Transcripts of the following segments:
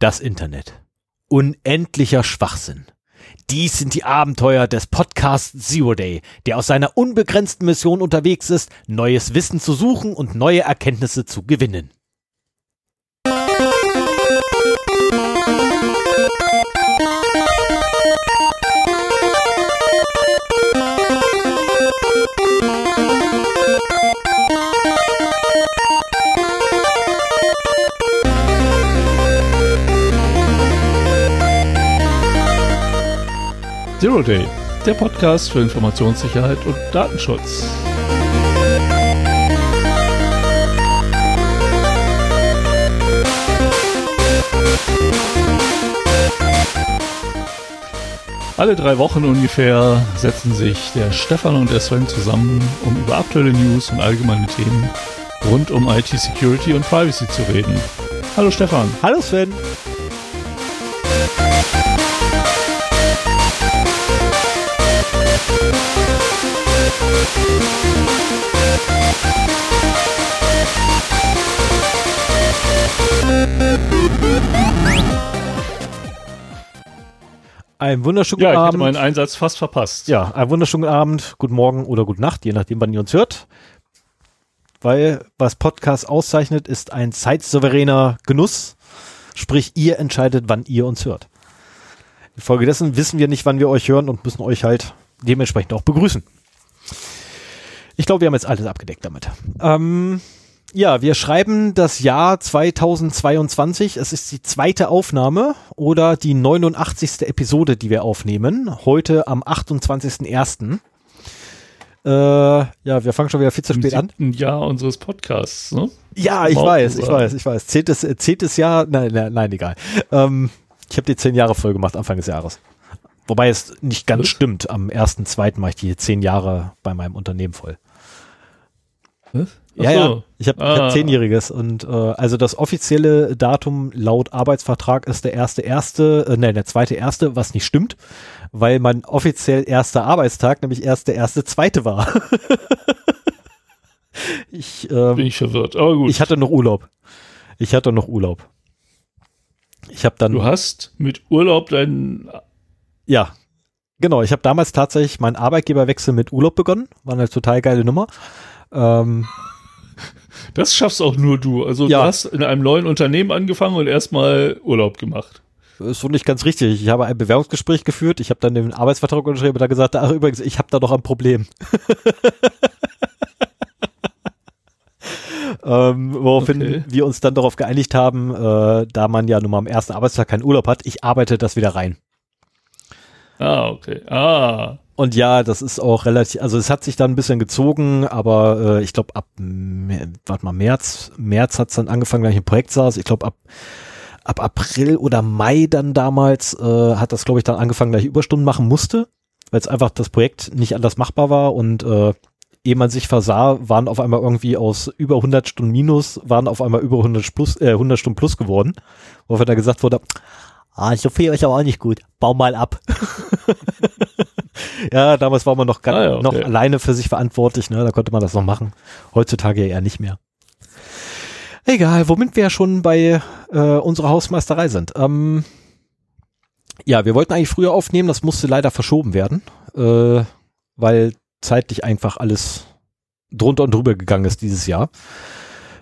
Das Internet. Unendlicher Schwachsinn. Dies sind die Abenteuer des Podcasts Zero Day, der aus seiner unbegrenzten Mission unterwegs ist, neues Wissen zu suchen und neue Erkenntnisse zu gewinnen. Zero Day, der Podcast für Informationssicherheit und Datenschutz. Alle drei Wochen ungefähr setzen sich der Stefan und der Sven zusammen, um über aktuelle News und allgemeine Themen rund um IT-Security und Privacy zu reden. Hallo Stefan. Hallo Sven. Ein wunderschönen Ja, ich Abend. hatte meinen Einsatz fast verpasst. Ja, einen wunderschönen Abend, guten Morgen oder gute Nacht, je nachdem, wann ihr uns hört. Weil was Podcast auszeichnet, ist ein zeitsouveräner Genuss. Sprich, ihr entscheidet, wann ihr uns hört. Infolgedessen wissen wir nicht, wann wir euch hören und müssen euch halt dementsprechend auch begrüßen. Ich glaube, wir haben jetzt alles abgedeckt damit. Ähm, ja, wir schreiben das Jahr 2022. Es ist die zweite Aufnahme oder die 89. Episode, die wir aufnehmen. Heute am 28.01. Äh, ja, wir fangen schon wieder viel zu spät an. Jahr unseres Podcasts. Ne? Ja, ich Wow, weiß, ich weiß, ich weiß. Zehntes, äh, zehntes Jahr, nein, nein, nein egal. Ähm, ich habe die zehn Jahre voll gemacht Anfang des Jahres. Wobei es nicht ganz Was? stimmt. Am 1.2. mache ich die zehn Jahre bei meinem Unternehmen voll. Was? Ja, Ach ja. so. Ich habe Ah. hab zehnjähriges und äh, also das offizielle Datum laut Arbeitsvertrag ist der erste erste, äh, nein, der zweite erste, was nicht stimmt, weil mein offiziell erster Arbeitstag nämlich erst der erste zweite war. ich, ähm, Bin ich verwirrt. Aber gut. ich hatte noch Urlaub. Ich hatte noch Urlaub. Ich habe dann du hast mit Urlaub deinen. ja genau. Ich habe damals tatsächlich meinen Arbeitgeberwechsel mit Urlaub begonnen. War eine total geile Nummer. Ähm, Das schaffst auch nur du. Also Ja. du hast in einem neuen Unternehmen angefangen und erstmal Urlaub gemacht. ist so nicht ganz richtig. Ich habe ein Bewerbungsgespräch geführt. Ich habe dann den Arbeitsvertrag unterschrieben und da gesagt, ach übrigens, ich habe da doch ein Problem. ähm, woraufhin Okay. wir uns dann darauf geeinigt haben, äh, da man ja nun mal am ersten Arbeitstag keinen Urlaub hat, ich arbeite das wieder rein. Ah, okay. Ah. Und ja, das ist auch relativ, also es hat sich dann ein bisschen gezogen, aber äh, ich glaube ab, warte mal, März, März hat es dann angefangen, wenn ich im Projekt saß. Ich glaube ab, ab April oder Mai dann damals äh, hat das, glaube ich, dann angefangen, dass ich Überstunden machen musste, weil es einfach das Projekt nicht anders machbar war und äh, ehe man sich versah, waren auf einmal irgendwie aus über 100 Stunden minus, waren auf einmal über 100, plus, äh, 100 Stunden plus geworden, wofür dann gesagt wurde, ah, so viel ist aber auch nicht gut, bau mal ab. ja, damals war man noch, Ah ja, okay. noch alleine für sich verantwortlich, ne? da konnte man das noch machen. Heutzutage eher nicht mehr. Egal, womit wir ja schon bei äh, unserer Hausmeisterei sind. Ähm, ja, wir wollten eigentlich früher aufnehmen, das musste leider verschoben werden, äh, weil zeitlich einfach alles drunter und drüber gegangen ist dieses Jahr.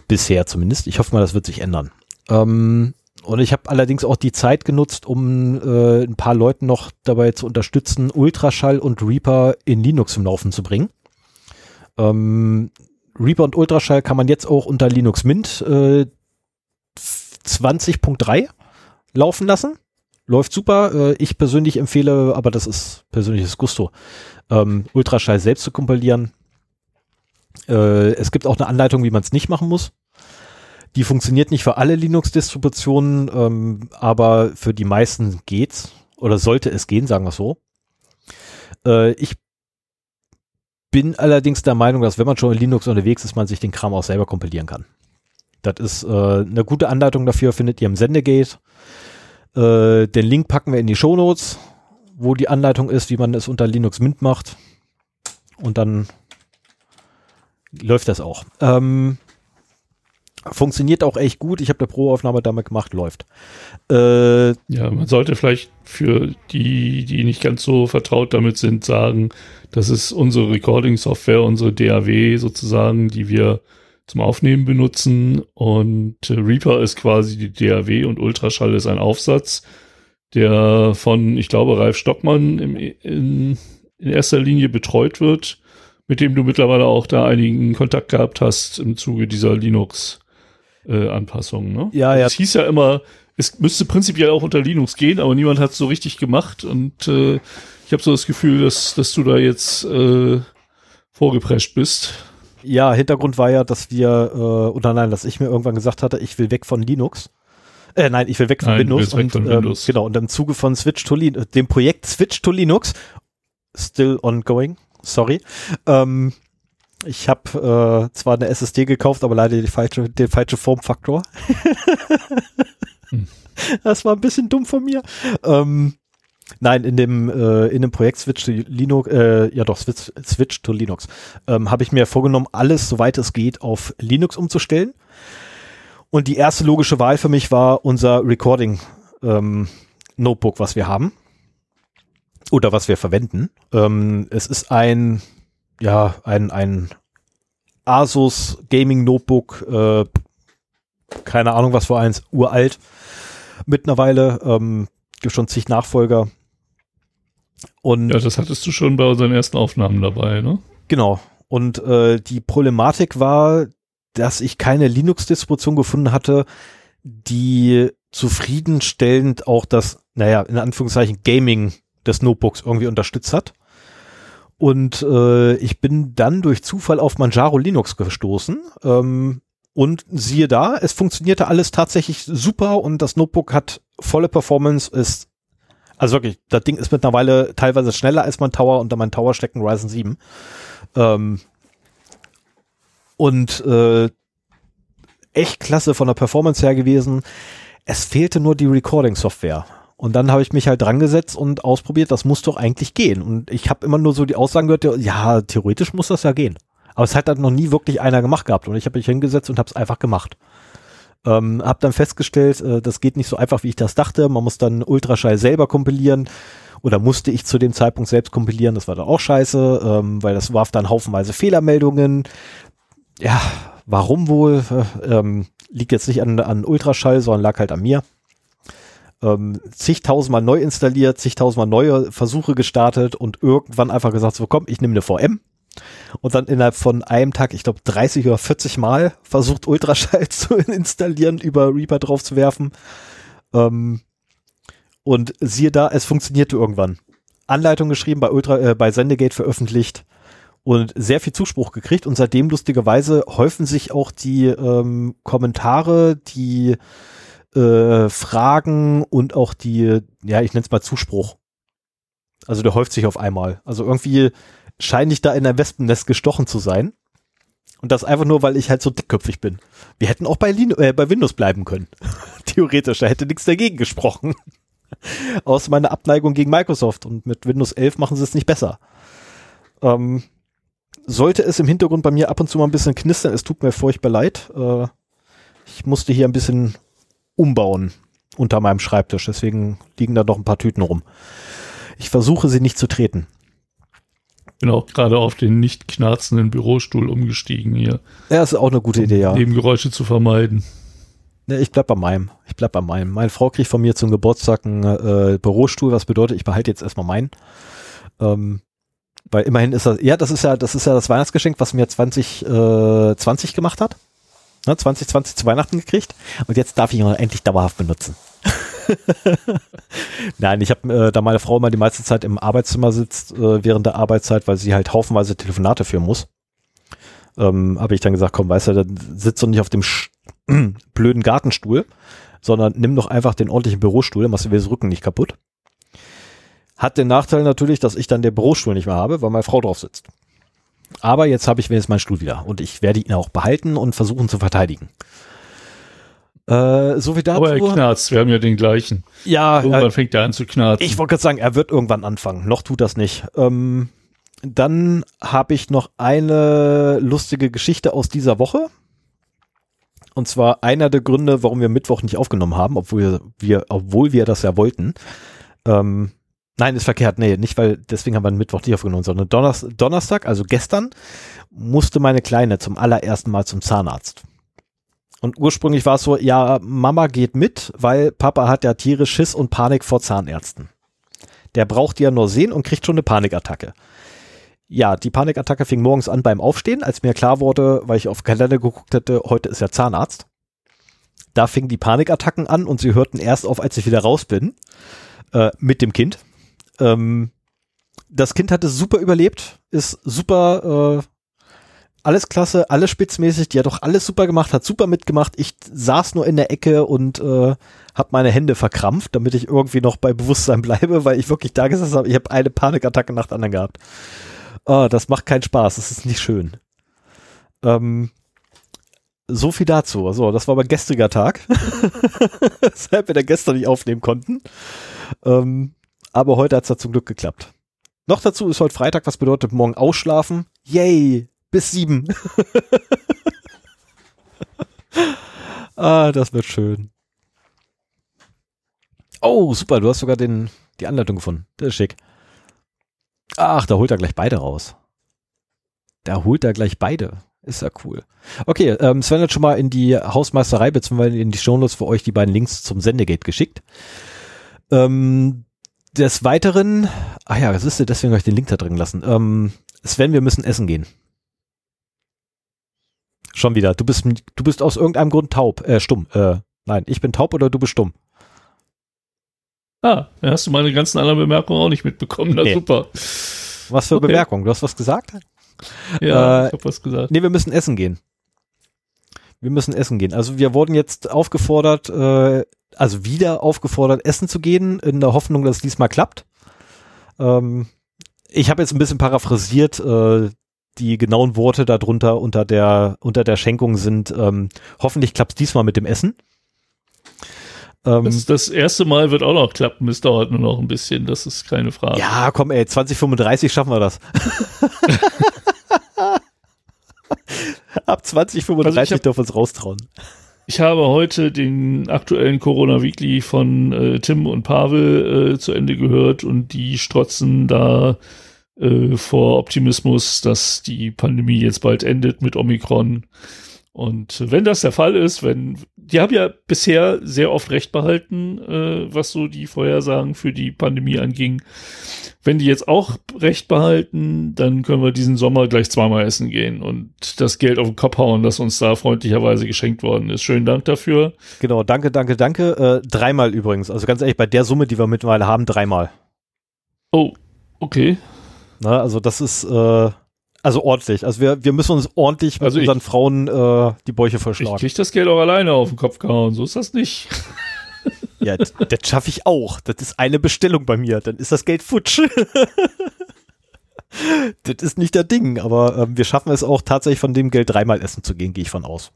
Bisher zumindest. Ich hoffe mal, das wird sich ändern. Ähm, und ich habe allerdings auch die Zeit genutzt, um äh, ein paar Leuten noch dabei zu unterstützen, Ultraschall und Reaper in Linux zum Laufen zu bringen. Ähm, Reaper und Ultraschall kann man jetzt auch unter Linux Mint äh, 20.3 laufen lassen. Läuft super. Äh, ich persönlich empfehle, aber das ist persönliches Gusto, ähm, Ultraschall selbst zu kompilieren. Äh, es gibt auch eine Anleitung, wie man es nicht machen muss. Die funktioniert nicht für alle Linux-Distributionen, ähm, aber für die meisten geht's oder sollte es gehen, sagen wir so. Äh, ich bin allerdings der Meinung, dass wenn man schon in Linux unterwegs ist, man sich den Kram auch selber kompilieren kann. Das ist äh, eine gute Anleitung dafür, findet ihr im Sendegate. Äh, den Link packen wir in die Shownotes, wo die Anleitung ist, wie man es unter Linux Mint macht. Und dann läuft das auch. Ähm, Funktioniert auch echt gut. Ich habe eine Pro-Aufnahme damit gemacht, läuft. Äh, ja, man sollte vielleicht für die, die nicht ganz so vertraut damit sind, sagen, das ist unsere Recording-Software, unsere DAW sozusagen, die wir zum Aufnehmen benutzen. Und äh, Reaper ist quasi die DAW und Ultraschall ist ein Aufsatz, der von, ich glaube, Ralf Stockmann im, in, in erster Linie betreut wird, mit dem du mittlerweile auch da einigen Kontakt gehabt hast im Zuge dieser Linux- äh, Anpassungen. Ne? Ja, ja. Es hieß ja immer, es müsste prinzipiell auch unter Linux gehen, aber niemand hat es so richtig gemacht und äh, ich habe so das Gefühl, dass, dass du da jetzt äh, vorgeprescht bist. Ja, Hintergrund war ja, dass wir, äh, oder nein, dass ich mir irgendwann gesagt hatte, ich will weg von Linux. Äh, nein, ich will weg von Nein, Windows. weg und, von ähm, Windows. genau, und im Zuge von Switch to Linux, dem Projekt Switch to Linux, still ongoing, sorry, ähm, ich habe äh, zwar eine SSD gekauft, aber leider die falsche, den falsche Formfaktor. Hm. Das war ein bisschen dumm von mir. Ähm, nein, in dem äh, in dem Projekt Switch to Linux, äh, ja doch Switch, Switch to Linux, ähm, habe ich mir vorgenommen, alles soweit es geht auf Linux umzustellen. Und die erste logische Wahl für mich war unser Recording ähm, Notebook, was wir haben oder was wir verwenden. Ähm, es ist ein ja ein ein Asus Gaming Notebook, äh, keine Ahnung was für eins, uralt mittlerweile, ähm, gibt schon zig Nachfolger. Und Ja, das hattest du schon bei unseren ersten Aufnahmen dabei, ne? Genau. Und äh, die Problematik war, dass ich keine Linux-Distribution gefunden hatte, die zufriedenstellend auch das, naja, in Anführungszeichen Gaming des Notebooks irgendwie unterstützt hat. Und äh, ich bin dann durch Zufall auf Manjaro Linux gestoßen. Ähm, und siehe da, es funktionierte alles tatsächlich super und das Notebook hat volle Performance, ist also wirklich, das Ding ist mittlerweile teilweise schneller als mein Tower und mein Tower steckt ein Ryzen 7. Ähm, und äh, echt klasse von der Performance her gewesen. Es fehlte nur die Recording-Software. Und dann habe ich mich halt dran gesetzt und ausprobiert, das muss doch eigentlich gehen. Und ich habe immer nur so die Aussagen gehört, ja, theoretisch muss das ja gehen. Aber es hat halt noch nie wirklich einer gemacht gehabt. Und ich habe mich hingesetzt und habe es einfach gemacht. Ähm, habe dann festgestellt, äh, das geht nicht so einfach, wie ich das dachte. Man muss dann Ultraschall selber kompilieren. Oder musste ich zu dem Zeitpunkt selbst kompilieren. Das war dann auch scheiße, ähm, weil das warf dann haufenweise Fehlermeldungen. Ja, warum wohl? Äh, ähm, liegt jetzt nicht an, an Ultraschall, sondern lag halt an mir. Ähm, zigtausendmal neu installiert, zigtausendmal neue Versuche gestartet und irgendwann einfach gesagt, so komm, ich nehme eine VM. Und dann innerhalb von einem Tag, ich glaube 30 oder 40 Mal versucht Ultraschall zu installieren, über Reaper drauf zu werfen. Ähm, und siehe da, es funktionierte irgendwann. Anleitung geschrieben, bei Ultra, äh, bei Sendegate veröffentlicht und sehr viel Zuspruch gekriegt. Und seitdem lustigerweise häufen sich auch die ähm, Kommentare, die äh, Fragen und auch die, ja, ich nenne es mal Zuspruch. Also der häuft sich auf einmal. Also irgendwie scheine ich da in ein Wespennest gestochen zu sein. Und das einfach nur, weil ich halt so dickköpfig bin. Wir hätten auch bei, Lin äh, bei Windows bleiben können. Theoretisch, da hätte nichts dagegen gesprochen. Aus meiner Abneigung gegen Microsoft. Und mit Windows 11 machen sie es nicht besser. Ähm, sollte es im Hintergrund bei mir ab und zu mal ein bisschen knistern, es tut mir furchtbar leid. Äh, ich musste hier ein bisschen umbauen unter meinem Schreibtisch. Deswegen liegen da noch ein paar Tüten rum. Ich versuche sie nicht zu treten. Bin auch gerade auf den nicht knarzenden Bürostuhl umgestiegen hier. Ja, ist auch eine gute Idee, ja. Nebengeräusche zu vermeiden. Ne, ich bleib bei meinem. Ich bleib bei meinem. Meine Frau kriegt von mir zum Geburtstag einen äh, Bürostuhl, was bedeutet, ich behalte jetzt erstmal meinen. Ähm, weil immerhin ist das, ja, das ist ja, das ist ja das Weihnachtsgeschenk, was mir 2020 äh, 20 gemacht hat. Ne, 2020 zu Weihnachten gekriegt. Und jetzt darf ich ihn endlich dauerhaft benutzen. Nein, ich habe, äh, da meine Frau immer die meiste Zeit im Arbeitszimmer sitzt äh, während der Arbeitszeit, weil sie halt haufenweise Telefonate führen muss, ähm, habe ich dann gesagt, komm, weißt du, dann sitzt du nicht auf dem Sch blöden Gartenstuhl, sondern nimm doch einfach den ordentlichen Bürostuhl, dann machst du dir das Rücken nicht kaputt. Hat den Nachteil natürlich, dass ich dann den Bürostuhl nicht mehr habe, weil meine Frau drauf sitzt. Aber jetzt habe ich wenigstens meinen Stuhl wieder und ich werde ihn auch behalten und versuchen zu verteidigen. Äh, so wie dazu. Aber er knarzt, wir haben ja den gleichen. ja, Irgendwann äh, fängt er an zu knarzen. ich wollte gerade sagen, er wird irgendwann anfangen. Noch tut das nicht. Ähm, dann habe ich noch eine lustige Geschichte aus dieser Woche. Und zwar einer der Gründe, warum wir Mittwoch nicht aufgenommen haben, obwohl wir, wir obwohl wir das ja wollten. Ähm, nein, ist verkehrt. Nee, nicht, weil deswegen haben wir Mittwoch nicht aufgenommen, sondern Donnerstag, also gestern, musste meine Kleine zum allerersten Mal zum Zahnarzt. Und ursprünglich war es so, ja, Mama geht mit, weil Papa hat ja tierisch Schiss und Panik vor Zahnärzten. Der braucht die ja nur sehen und kriegt schon eine Panikattacke. Ja, die Panikattacke fing morgens an beim Aufstehen, als mir klar wurde, weil ich auf Kalender geguckt hatte, heute ist ja Zahnarzt. Da fingen die Panikattacken an und sie hörten erst auf, als ich wieder raus bin, äh, mit dem Kind. Ähm, das Kind hatte super überlebt, ist super, äh, alles klasse, alles spitzmäßig, die hat doch alles super gemacht, hat super mitgemacht. Ich saß nur in der Ecke und äh, habe meine Hände verkrampft, damit ich irgendwie noch bei Bewusstsein bleibe, weil ich wirklich da gesessen habe. Ich habe eine Panikattacke nach der anderen gehabt. Oh, das macht keinen Spaß, das ist nicht schön. Ähm, so viel dazu. So, das war aber gestriger Tag. Weshalb wir da gestern nicht aufnehmen konnten. Ähm, aber heute hat's da zum Glück geklappt. Noch dazu ist heute Freitag, was bedeutet morgen ausschlafen. Yay! Bis sieben. ah, das wird schön. Oh, super, du hast sogar den, die Anleitung gefunden. Das ist schick. Ach, da holt er gleich beide raus. Da holt er gleich beide. Ist ja cool. Okay, ähm, Sven hat schon mal in die Hausmeisterei beziehungsweise in die Shownotes für euch die beiden Links zum Sendegate geschickt. Ähm, des Weiteren, ah ja, was ist deswegen habe ich den Link da drin lassen. Ähm, Sven, wir müssen essen gehen. Schon wieder. Du bist, du bist aus irgendeinem Grund taub, äh, stumm. Äh, nein, ich bin taub oder du bist stumm. Ah, dann hast du meine ganzen anderen Bemerkungen auch nicht mitbekommen. Na nee. super. Was für okay. Bemerkung? Du hast was gesagt? Ja, äh, ich habe was gesagt. Nee, wir müssen essen gehen. Wir müssen essen gehen. Also wir wurden jetzt aufgefordert, äh, also wieder aufgefordert, essen zu gehen, in der Hoffnung, dass es diesmal klappt. Ähm, ich habe jetzt ein bisschen paraphrasiert, äh, die genauen Worte darunter unter der unter der Schenkung sind, ähm, hoffentlich klappt es diesmal mit dem Essen. Ähm, das, das, erste Mal wird auch noch klappen, es dauert nur noch ein bisschen, das ist keine Frage. Ja, komm ey, 2035 schaffen wir das. Ab 2035 also dürfen wir uns raustrauen. Ich habe heute den aktuellen Corona Weekly von äh, Tim und Pavel äh, zu Ende gehört und die strotzen da äh, vor Optimismus, dass die Pandemie jetzt bald endet mit Omikron. Und wenn das der Fall ist, wenn die haben ja bisher sehr oft recht behalten, äh, was so die Vorhersagen für die Pandemie anging. Wenn die jetzt auch recht behalten, dann können wir diesen Sommer gleich zweimal essen gehen und das Geld auf den Kopf hauen, das uns da freundlicherweise geschenkt worden ist. Schönen Dank dafür. Genau, danke, danke, danke. Äh, dreimal übrigens. Also ganz ehrlich, bei der Summe, die wir mittlerweile haben, dreimal. Oh, okay. Na, also das ist äh, also ordentlich. Also wir, wir müssen uns ordentlich mit also unseren Frauen äh, die Bäuche verschlagen. Ich krieg das Geld auch alleine auf den Kopf gehauen. So ist das nicht. Ja, das schaffe ich auch. Das ist eine Bestellung bei mir. Dann ist das Geld futsch. das ist nicht der Ding, aber äh, wir schaffen es auch tatsächlich von dem Geld dreimal essen zu gehen, gehe ich von aus.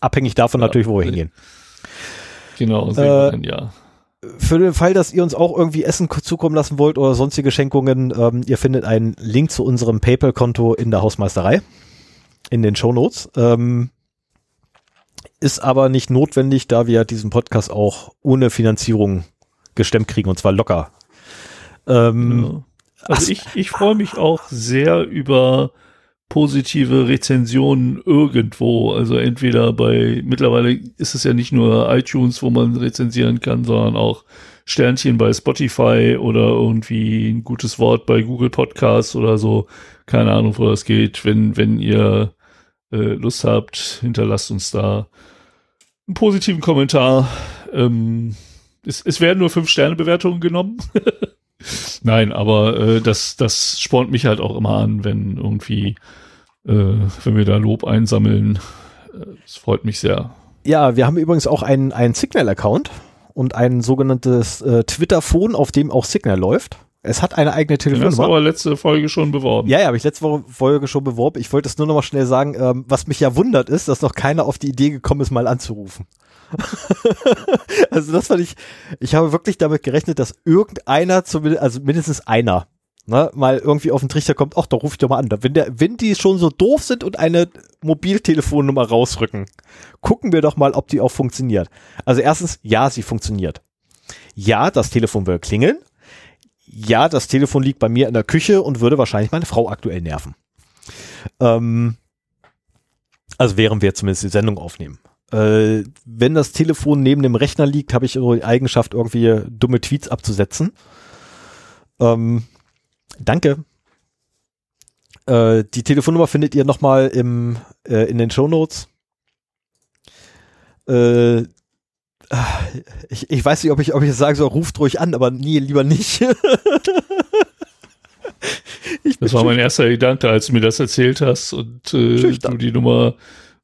Abhängig davon ja, natürlich, wo wir hingehen. Genau, sehen äh, dann, ja für den Fall, dass ihr uns auch irgendwie Essen zukommen lassen wollt oder sonstige Schenkungen, ähm, ihr findet einen Link zu unserem PayPal-Konto in der Hausmeisterei in den Show Notes. Ähm, ist aber nicht notwendig, da wir diesen Podcast auch ohne Finanzierung gestemmt kriegen und zwar locker. Ähm, genau. Also ich, ich freue mich auch sehr über positive Rezensionen irgendwo. Also entweder bei, mittlerweile ist es ja nicht nur iTunes, wo man rezensieren kann, sondern auch Sternchen bei Spotify oder irgendwie ein gutes Wort bei Google Podcasts oder so. Keine Ahnung, wo das geht. Wenn, wenn ihr äh, Lust habt, hinterlasst uns da einen positiven Kommentar. Ähm, es, es werden nur fünf Sterne Bewertungen genommen. Nein, aber äh, das, das spornt mich halt auch immer an, wenn irgendwie, wenn wir da Lob einsammeln. Das freut mich sehr. Ja, wir haben übrigens auch einen, einen Signal-Account und ein sogenanntes äh, Twitter-Phone, auf dem auch Signal läuft. Es hat eine eigene Telefonnummer. Das aber letzte Folge schon beworben. Ja, ja, habe ich letzte Folge schon beworben. Ich wollte es nur noch mal schnell sagen. Ähm, was mich ja wundert ist, dass noch keiner auf die Idee gekommen ist, mal anzurufen. also das fand ich, ich habe wirklich damit gerechnet, dass irgendeiner, zumindest, also mindestens einer, ne, mal irgendwie auf den Trichter kommt, ach, da ruf ich doch mal an. Wenn, der, wenn die schon so doof sind und eine Mobiltelefonnummer rausrücken, gucken wir doch mal, ob die auch funktioniert. Also erstens, ja, sie funktioniert. Ja, das Telefon will klingeln. Ja, das Telefon liegt bei mir in der Küche und würde wahrscheinlich meine Frau aktuell nerven. Ähm, also während wir zumindest die Sendung aufnehmen. Äh, wenn das Telefon neben dem Rechner liegt, habe ich die Eigenschaft, irgendwie dumme Tweets abzusetzen. Ähm, danke. Äh, die Telefonnummer findet ihr nochmal im, äh, in den Show Notes. Äh, ich, ich weiß nicht, ob ich, ob ich jetzt sagen soll, ruft ruhig an, aber nie, lieber nicht. das war mein erster Gedanke, als du mir das erzählt hast und äh, du die Nummer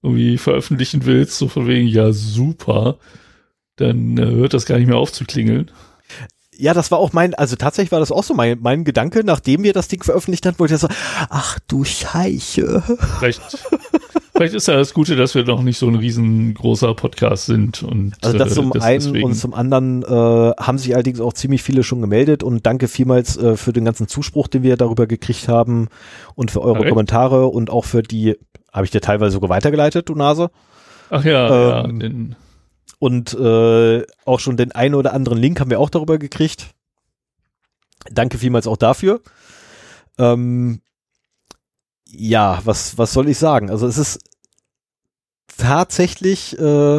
irgendwie veröffentlichen willst, so von wegen, ja, super, dann äh, hört das gar nicht mehr auf zu klingeln. Ja, das war auch mein, also tatsächlich war das auch so mein, mein Gedanke, nachdem wir das Ding veröffentlicht haben, wollte ich so, ach du Scheiße. Vielleicht, vielleicht ist ja das Gute, dass wir noch nicht so ein riesengroßer Podcast sind. Und, also das zum äh, das einen deswegen. und zum anderen äh, haben sich allerdings auch ziemlich viele schon gemeldet und danke vielmals äh, für den ganzen Zuspruch, den wir darüber gekriegt haben und für eure Direkt. Kommentare und auch für die, habe ich dir teilweise sogar weitergeleitet, du Nase? Ach ja, ähm, ja den und äh, auch schon den einen oder anderen Link haben wir auch darüber gekriegt. Danke vielmals auch dafür. Ähm, ja, was, was soll ich sagen? Also es ist tatsächlich, äh,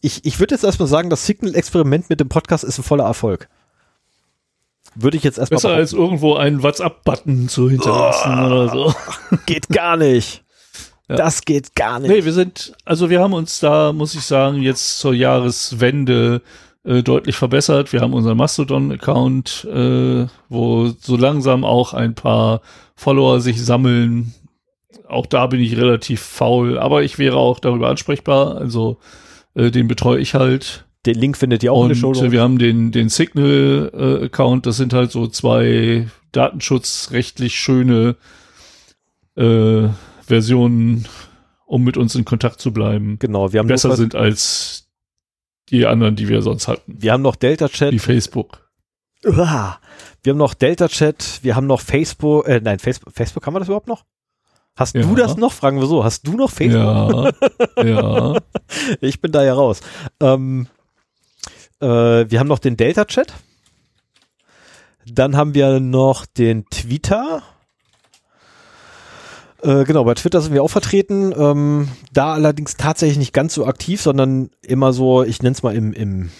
ich, ich würde jetzt erstmal sagen, das Signal-Experiment mit dem Podcast ist ein voller Erfolg. Würde ich jetzt erstmal. Besser als irgendwo einen WhatsApp-Button zu hinterlassen oh, oder so. Geht gar nicht. Ja. Das geht gar nicht. Nee, wir sind, also wir haben uns da, muss ich sagen, jetzt zur Jahreswende äh, deutlich verbessert. Wir haben unseren Mastodon-Account, äh, wo so langsam auch ein paar Follower sich sammeln. Auch da bin ich relativ faul, aber ich wäre auch darüber ansprechbar. Also äh, den betreue ich halt. Den Link findet ihr auch Und in der Show. Wir haben den, den Signal-Account. das sind halt so zwei datenschutzrechtlich schöne äh, Versionen, um mit uns in Kontakt zu bleiben. Genau, wir haben besser sind als die anderen, die wir sonst hatten. Wir haben noch Delta Chat. Wie Facebook. Uah. Wir haben noch Delta Chat, wir haben noch Facebook, äh, nein, Facebook, Facebook haben wir das überhaupt noch? Hast ja. du das noch? Fragen wir so. Hast du noch Facebook? Ja. ja. Ich bin da ja raus. Ähm, äh, wir haben noch den Delta Chat. Dann haben wir noch den Twitter. Äh, genau, bei Twitter sind wir auch vertreten. Ähm, da allerdings tatsächlich nicht ganz so aktiv, sondern immer so, ich nenne es mal im, im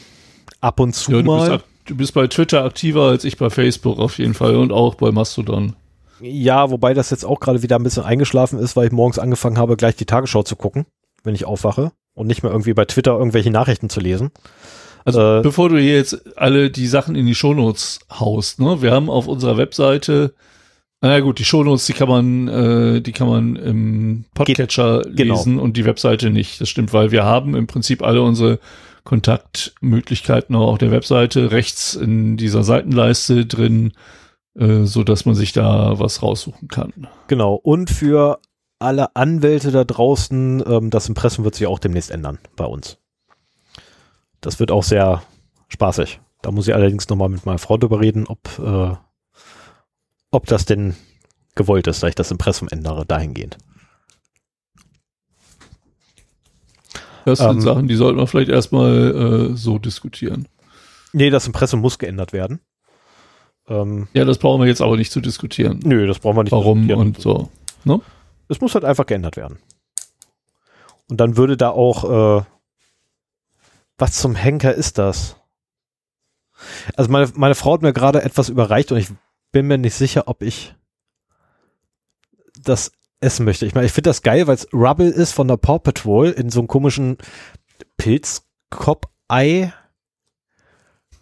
ab und zu ja, du mal. Bist, du bist bei Twitter aktiver als ich bei Facebook auf jeden Fall und auch bei Mastodon. Ja, wobei das jetzt auch gerade wieder ein bisschen eingeschlafen ist, weil ich morgens angefangen habe, gleich die Tagesschau zu gucken, wenn ich aufwache und nicht mehr irgendwie bei Twitter irgendwelche Nachrichten zu lesen. Also äh, bevor du hier jetzt alle die Sachen in die Shownotes haust, ne? Wir haben auf unserer Webseite na gut, die Shownotes, die kann man, äh, die kann man im Podcatcher Geht, genau. lesen und die Webseite nicht. Das stimmt, weil wir haben im Prinzip alle unsere Kontaktmöglichkeiten auch auf der Webseite rechts in dieser Seitenleiste drin, äh, so dass man sich da was raussuchen kann. Genau. Und für alle Anwälte da draußen, ähm, das Impressum wird sich auch demnächst ändern bei uns. Das wird auch sehr spaßig. Da muss ich allerdings nochmal mit meiner Frau drüber reden, ob äh, ob das denn gewollt ist, dass ich das Impressum ändere, dahingehend. Das sind ähm, Sachen, die sollten wir vielleicht erstmal äh, so diskutieren. Nee, das Impressum muss geändert werden. Ähm, ja, das brauchen wir jetzt aber nicht zu diskutieren. Nö, das brauchen wir nicht Warum und so. Ne? Es muss halt einfach geändert werden. Und dann würde da auch, äh, was zum Henker ist das? Also meine, meine Frau hat mir gerade etwas überreicht und ich bin mir nicht sicher, ob ich das essen möchte. Ich meine, ich finde das geil, weil es Rubble ist von der Paw Patrol in so einem komischen Pilzkopf-Ei.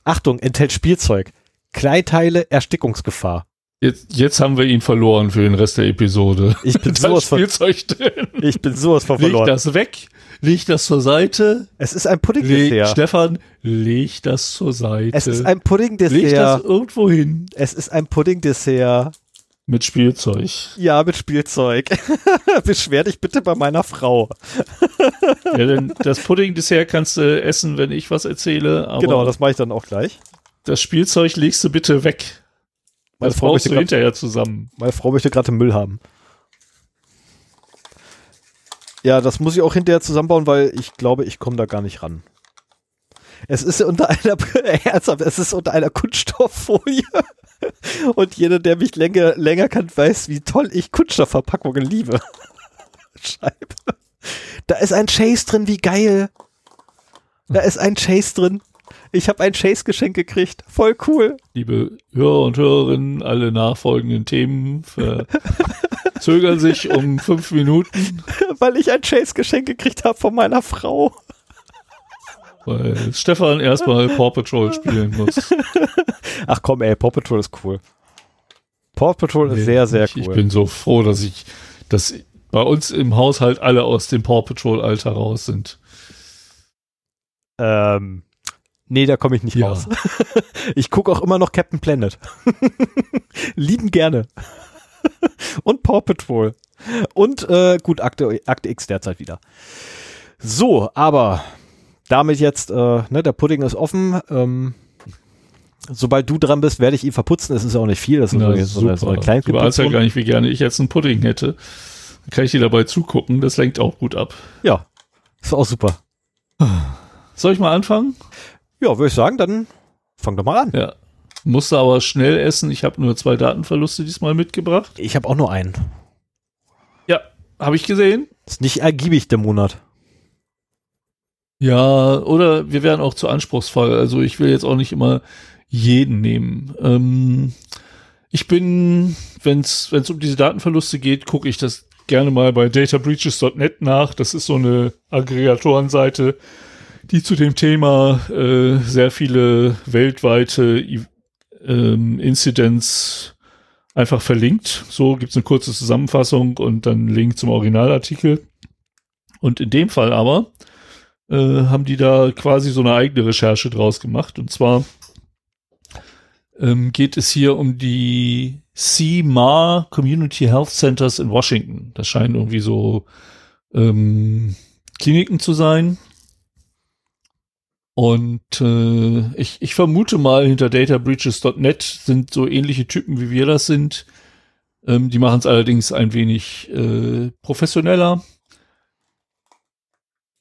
Achtung, enthält Spielzeug. Kleinteile, Erstickungsgefahr. Jetzt, jetzt haben wir ihn verloren für den Rest der Episode. Ich bin sowas von. Ich bin sowas von verloren. Leg das weg, leg das zur Seite. Es ist ein Puddingdessert. Stefan, leg das zur Seite. Es ist ein Puddingdessert. Leg das irgendwo hin. Es ist ein Puddingdessert. Mit Spielzeug. Ja, mit Spielzeug. Beschwer dich bitte bei meiner Frau. ja, denn das Puddingdessert kannst du essen, wenn ich was erzähle. genau, das mache ich dann auch gleich. Das Spielzeug legst du bitte weg. Meine Das Frau möchte du hinterher zusammen. Meine Frau möchte gerade Müll haben. Ja, das muss ich auch hinterher zusammenbauen, weil ich glaube, ich komme da gar nicht ran. Es ist unter einer, ernsthaft, es ist unter einer Kunststofffolie. Und jeder, der mich länger, länger kennt, weiß, wie toll ich Kunststoffverpackungen liebe. Scheibe. Da ist ein Chase drin, wie geil. Da ist ein Chase drin. Ich habe ein Chase-Geschenk gekriegt. Voll cool. Liebe Hörer und Hörerinnen, alle nachfolgenden Themen verzögern sich um fünf Minuten, Weil ich ein Chase-Geschenk gekriegt habe von meiner Frau. weil Stefan erstmal Paw Patrol spielen muss. Ach komm, ey, Paw Patrol ist cool. Paw Patrol ist sehr, sehr ich, cool. Ich bin so froh, dass ich, dass bei uns im Haushalt alle aus dem Paw Patrol Alter raus sind. ähm, nee, da komme ich nicht Ja. raus. Ich gucke auch immer noch Captain Planet. Lieben gerne. Und Paw Patrol. Und äh, gut, Akte, Akte X derzeit wieder. So, aber damit jetzt, äh, ne, der Pudding ist offen. Ähm, sobald du dran bist, werde ich ihn verputzen. Es ist ja auch nicht viel. Das ist eine- so eine, so eine kleine du weißt ja gar nicht, wie gerne ich jetzt einen Pudding hätte. Dann kann ich dir dabei zugucken, das lenkt auch gut ab. Ja, ist auch super. Soll ich mal anfangen? Ja, würde ich sagen, dann fang doch mal an. Ja. Musste aber schnell essen. Ich habe nur zwei Datenverluste diesmal mitgebracht. Ich habe auch nur einen. Ja, habe ich gesehen. Ist nicht ergiebig der Monat. Ja, oder wir wären auch zu anspruchsvoll. Also ich will jetzt auch nicht immer jeden nehmen. Ähm, ich bin, wenn es um diese Datenverluste geht, gucke ich das gerne mal bei databreaches.net nach. Das ist so eine Aggregatorenseite, die zu dem Thema äh, sehr viele weltweite ähm, Incidents einfach verlinkt. So gibt's eine kurze Zusammenfassung und dann einen Link zum Originalartikel. Und in dem Fall aber äh, haben die da quasi so eine eigene Recherche draus gemacht. Und zwar ähm, geht es hier um die CMAR Community Health Centers in Washington. Das scheinen irgendwie so ähm, Kliniken zu sein. Und äh, ich, ich vermute mal, hinter databreaches.net sind so ähnliche Typen, wie wir das sind. Ähm, die machen es allerdings ein wenig äh, professioneller.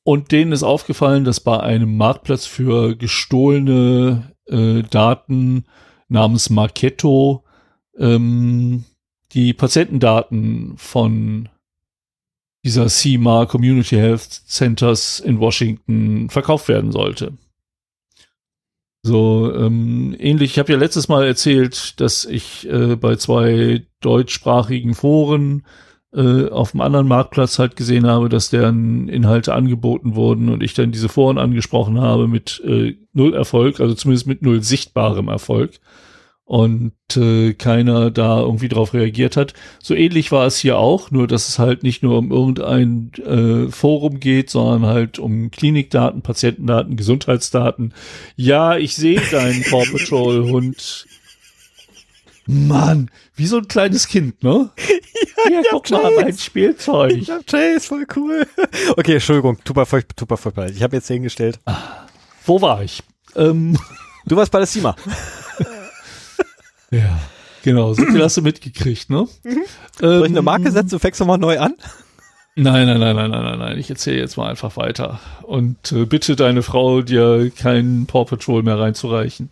Und denen ist aufgefallen, dass bei einem Marktplatz für gestohlene äh, Daten namens Marketo ähm, die Patientendaten von dieser CMA Community Health Centers in Washington verkauft werden sollte. So ähm, ähnlich. Ich habe ja letztes Mal erzählt, dass ich äh, bei zwei deutschsprachigen Foren äh, auf dem anderen Marktplatz halt gesehen habe, dass deren Inhalte angeboten wurden und ich dann diese Foren angesprochen habe mit äh, null Erfolg, also zumindest mit null sichtbarem Erfolg und äh, keiner da irgendwie drauf reagiert hat. So ähnlich war es hier auch, nur dass es halt nicht nur um irgendein äh, Forum geht, sondern halt um Klinikdaten, Patientendaten, Gesundheitsdaten. Ja, ich sehe deinen Paw Patrol Hund. Mann, wie so ein kleines Kind, ne? Ja, guck mal, Chase. mein Spielzeug. Ich hab Chase, voll cool. Okay, Entschuldigung, tut mir voll, tut mir voll leid. Ich habe jetzt hingestellt. Wo war ich? Ähm, Du warst bei der CIMA. Ja, genau, so viel hast du mitgekriegt, ne? Soll ich eine Marke setzen und fängst nochmal neu an? Nein, nein, nein, nein, nein, nein, nein. Ich erzähle jetzt mal einfach weiter. Und äh, bitte deine Frau, dir keinen Paw Patrol mehr reinzureichen.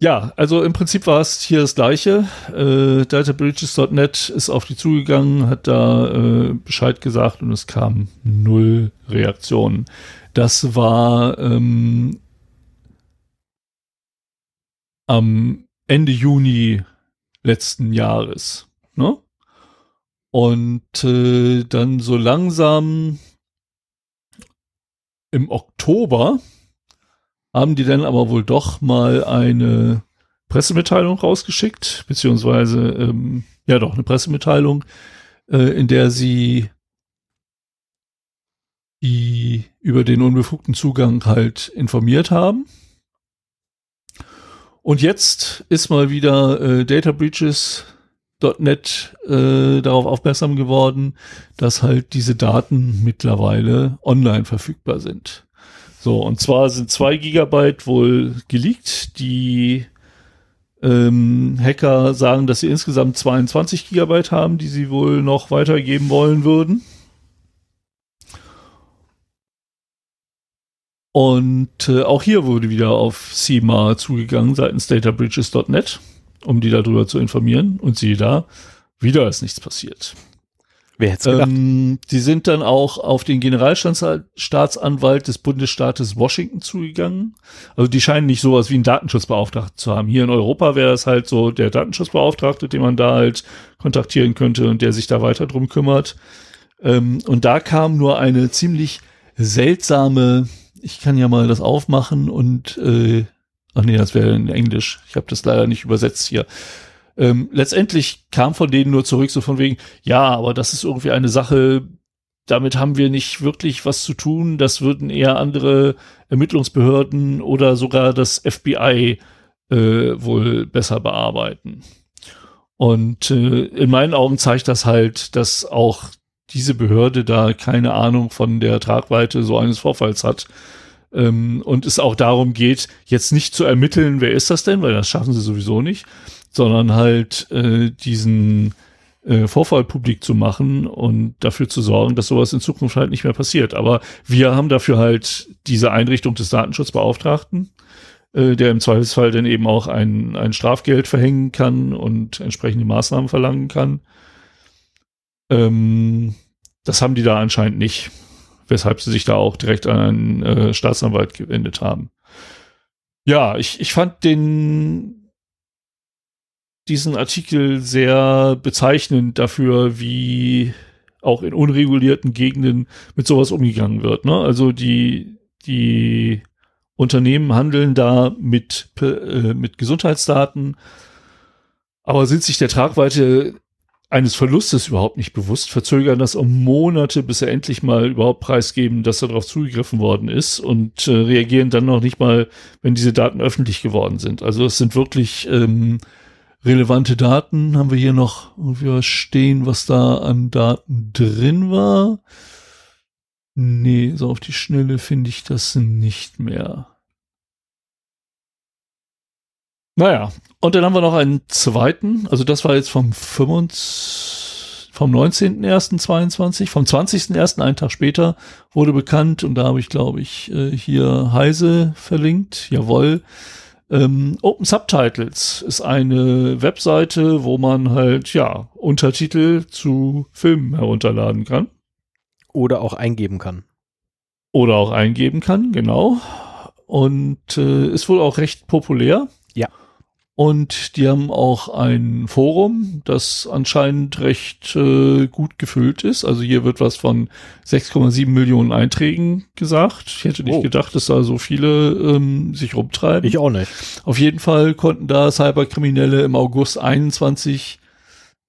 Ja, also im Prinzip war es hier das gleiche. Äh, databreaches.net ist auf die zugegangen, hat da äh, Bescheid gesagt und es kam null Reaktionen. Das war ähm, am Ende Juni letzten Jahres. Ne? Und äh, dann so langsam im Oktober haben die dann aber wohl doch mal eine Pressemitteilung rausgeschickt, beziehungsweise ähm, ja doch eine Pressemitteilung, äh, in der sie die über den unbefugten Zugang halt informiert haben. Und jetzt ist mal wieder äh, Data Breaches .NET äh, darauf aufmerksam geworden, dass halt diese Daten mittlerweile online verfügbar sind. So, und zwar sind zwei Gigabyte wohl geleakt, die Ähm, Hacker sagen, dass sie insgesamt 22 Gigabyte haben, die sie wohl noch weitergeben wollen würden. Und äh, auch hier wurde wieder auf CIMA zugegangen seitens databreaches.net, um die darüber zu informieren. Und siehe da, wieder ist nichts passiert. Wer hätte gedacht? Ähm, die sind dann auch auf den Generalstaatsanwalt des Bundesstaates Washington zugegangen. Also die scheinen nicht sowas wie einen Datenschutzbeauftragten zu haben. Hier in Europa wäre es halt so der Datenschutzbeauftragte, den man da halt kontaktieren könnte und der sich da weiter drum kümmert. Ähm, und da kam nur eine ziemlich seltsame ich kann ja mal das aufmachen und äh, ach nee, das wäre in Englisch. Ich habe das leider nicht übersetzt hier. Ähm, letztendlich kam von denen nur zurück, so von wegen, ja, aber das ist irgendwie eine Sache, damit haben wir nicht wirklich was zu tun. Das würden eher andere Ermittlungsbehörden oder sogar das FBI äh, wohl besser bearbeiten. Und äh, in meinen Augen zeigt das halt, dass auch diese Behörde da keine Ahnung von der Tragweite so eines Vorfalls hat. Ähm, und es auch darum geht, jetzt nicht zu ermitteln, wer ist das denn, weil das schaffen sie sowieso nicht, sondern halt äh, diesen äh, Vorfall publik zu machen und dafür zu sorgen, dass sowas in Zukunft halt nicht mehr passiert. Aber wir haben dafür halt diese Einrichtung des Datenschutzbeauftragten, äh, der im Zweifelsfall dann eben auch ein, ein Strafgeld verhängen kann und entsprechende Maßnahmen verlangen kann. Ähm, das haben die da anscheinend nicht, weshalb sie sich da auch direkt an einen äh, Staatsanwalt gewendet haben. Ja, ich, ich fand den diesen Artikel sehr bezeichnend dafür, wie auch in unregulierten Gegenden mit sowas umgegangen wird. Ne? Also die, die Unternehmen handeln da mit, äh, mit Gesundheitsdaten, aber sind sich der Tragweite eines Verlustes überhaupt nicht bewusst, verzögern das um Monate, bis sie endlich mal überhaupt preisgeben, dass darauf zugegriffen worden ist und äh, reagieren dann noch nicht mal, wenn diese Daten öffentlich geworden sind. Also es sind wirklich ähm, relevante Daten. Haben wir hier noch irgendwie was stehen, was da an Daten drin war? Nee, so auf die Schnelle finde ich das nicht mehr. Naja, und dann haben wir noch einen zweiten, also das war jetzt vom 25, vom 19.01.22, vom 20.01., einen Tag später, wurde bekannt und da habe ich, glaube ich, äh, hier Heise verlinkt, jawohl. Ähm, Open Subtitles ist eine Webseite, wo man halt, ja, Untertitel zu Filmen herunterladen kann. Oder auch eingeben kann. Oder auch eingeben kann, genau. Und äh, ist wohl auch recht populär. Ja. Und die haben auch ein Forum, das anscheinend recht äh, gut gefüllt ist. Also hier wird was von 6,7 Millionen Einträgen gesagt. Ich hätte nicht oh. gedacht, dass da so viele ähm, sich rumtreiben. Ich auch nicht. Auf jeden Fall konnten da Cyberkriminelle im August 21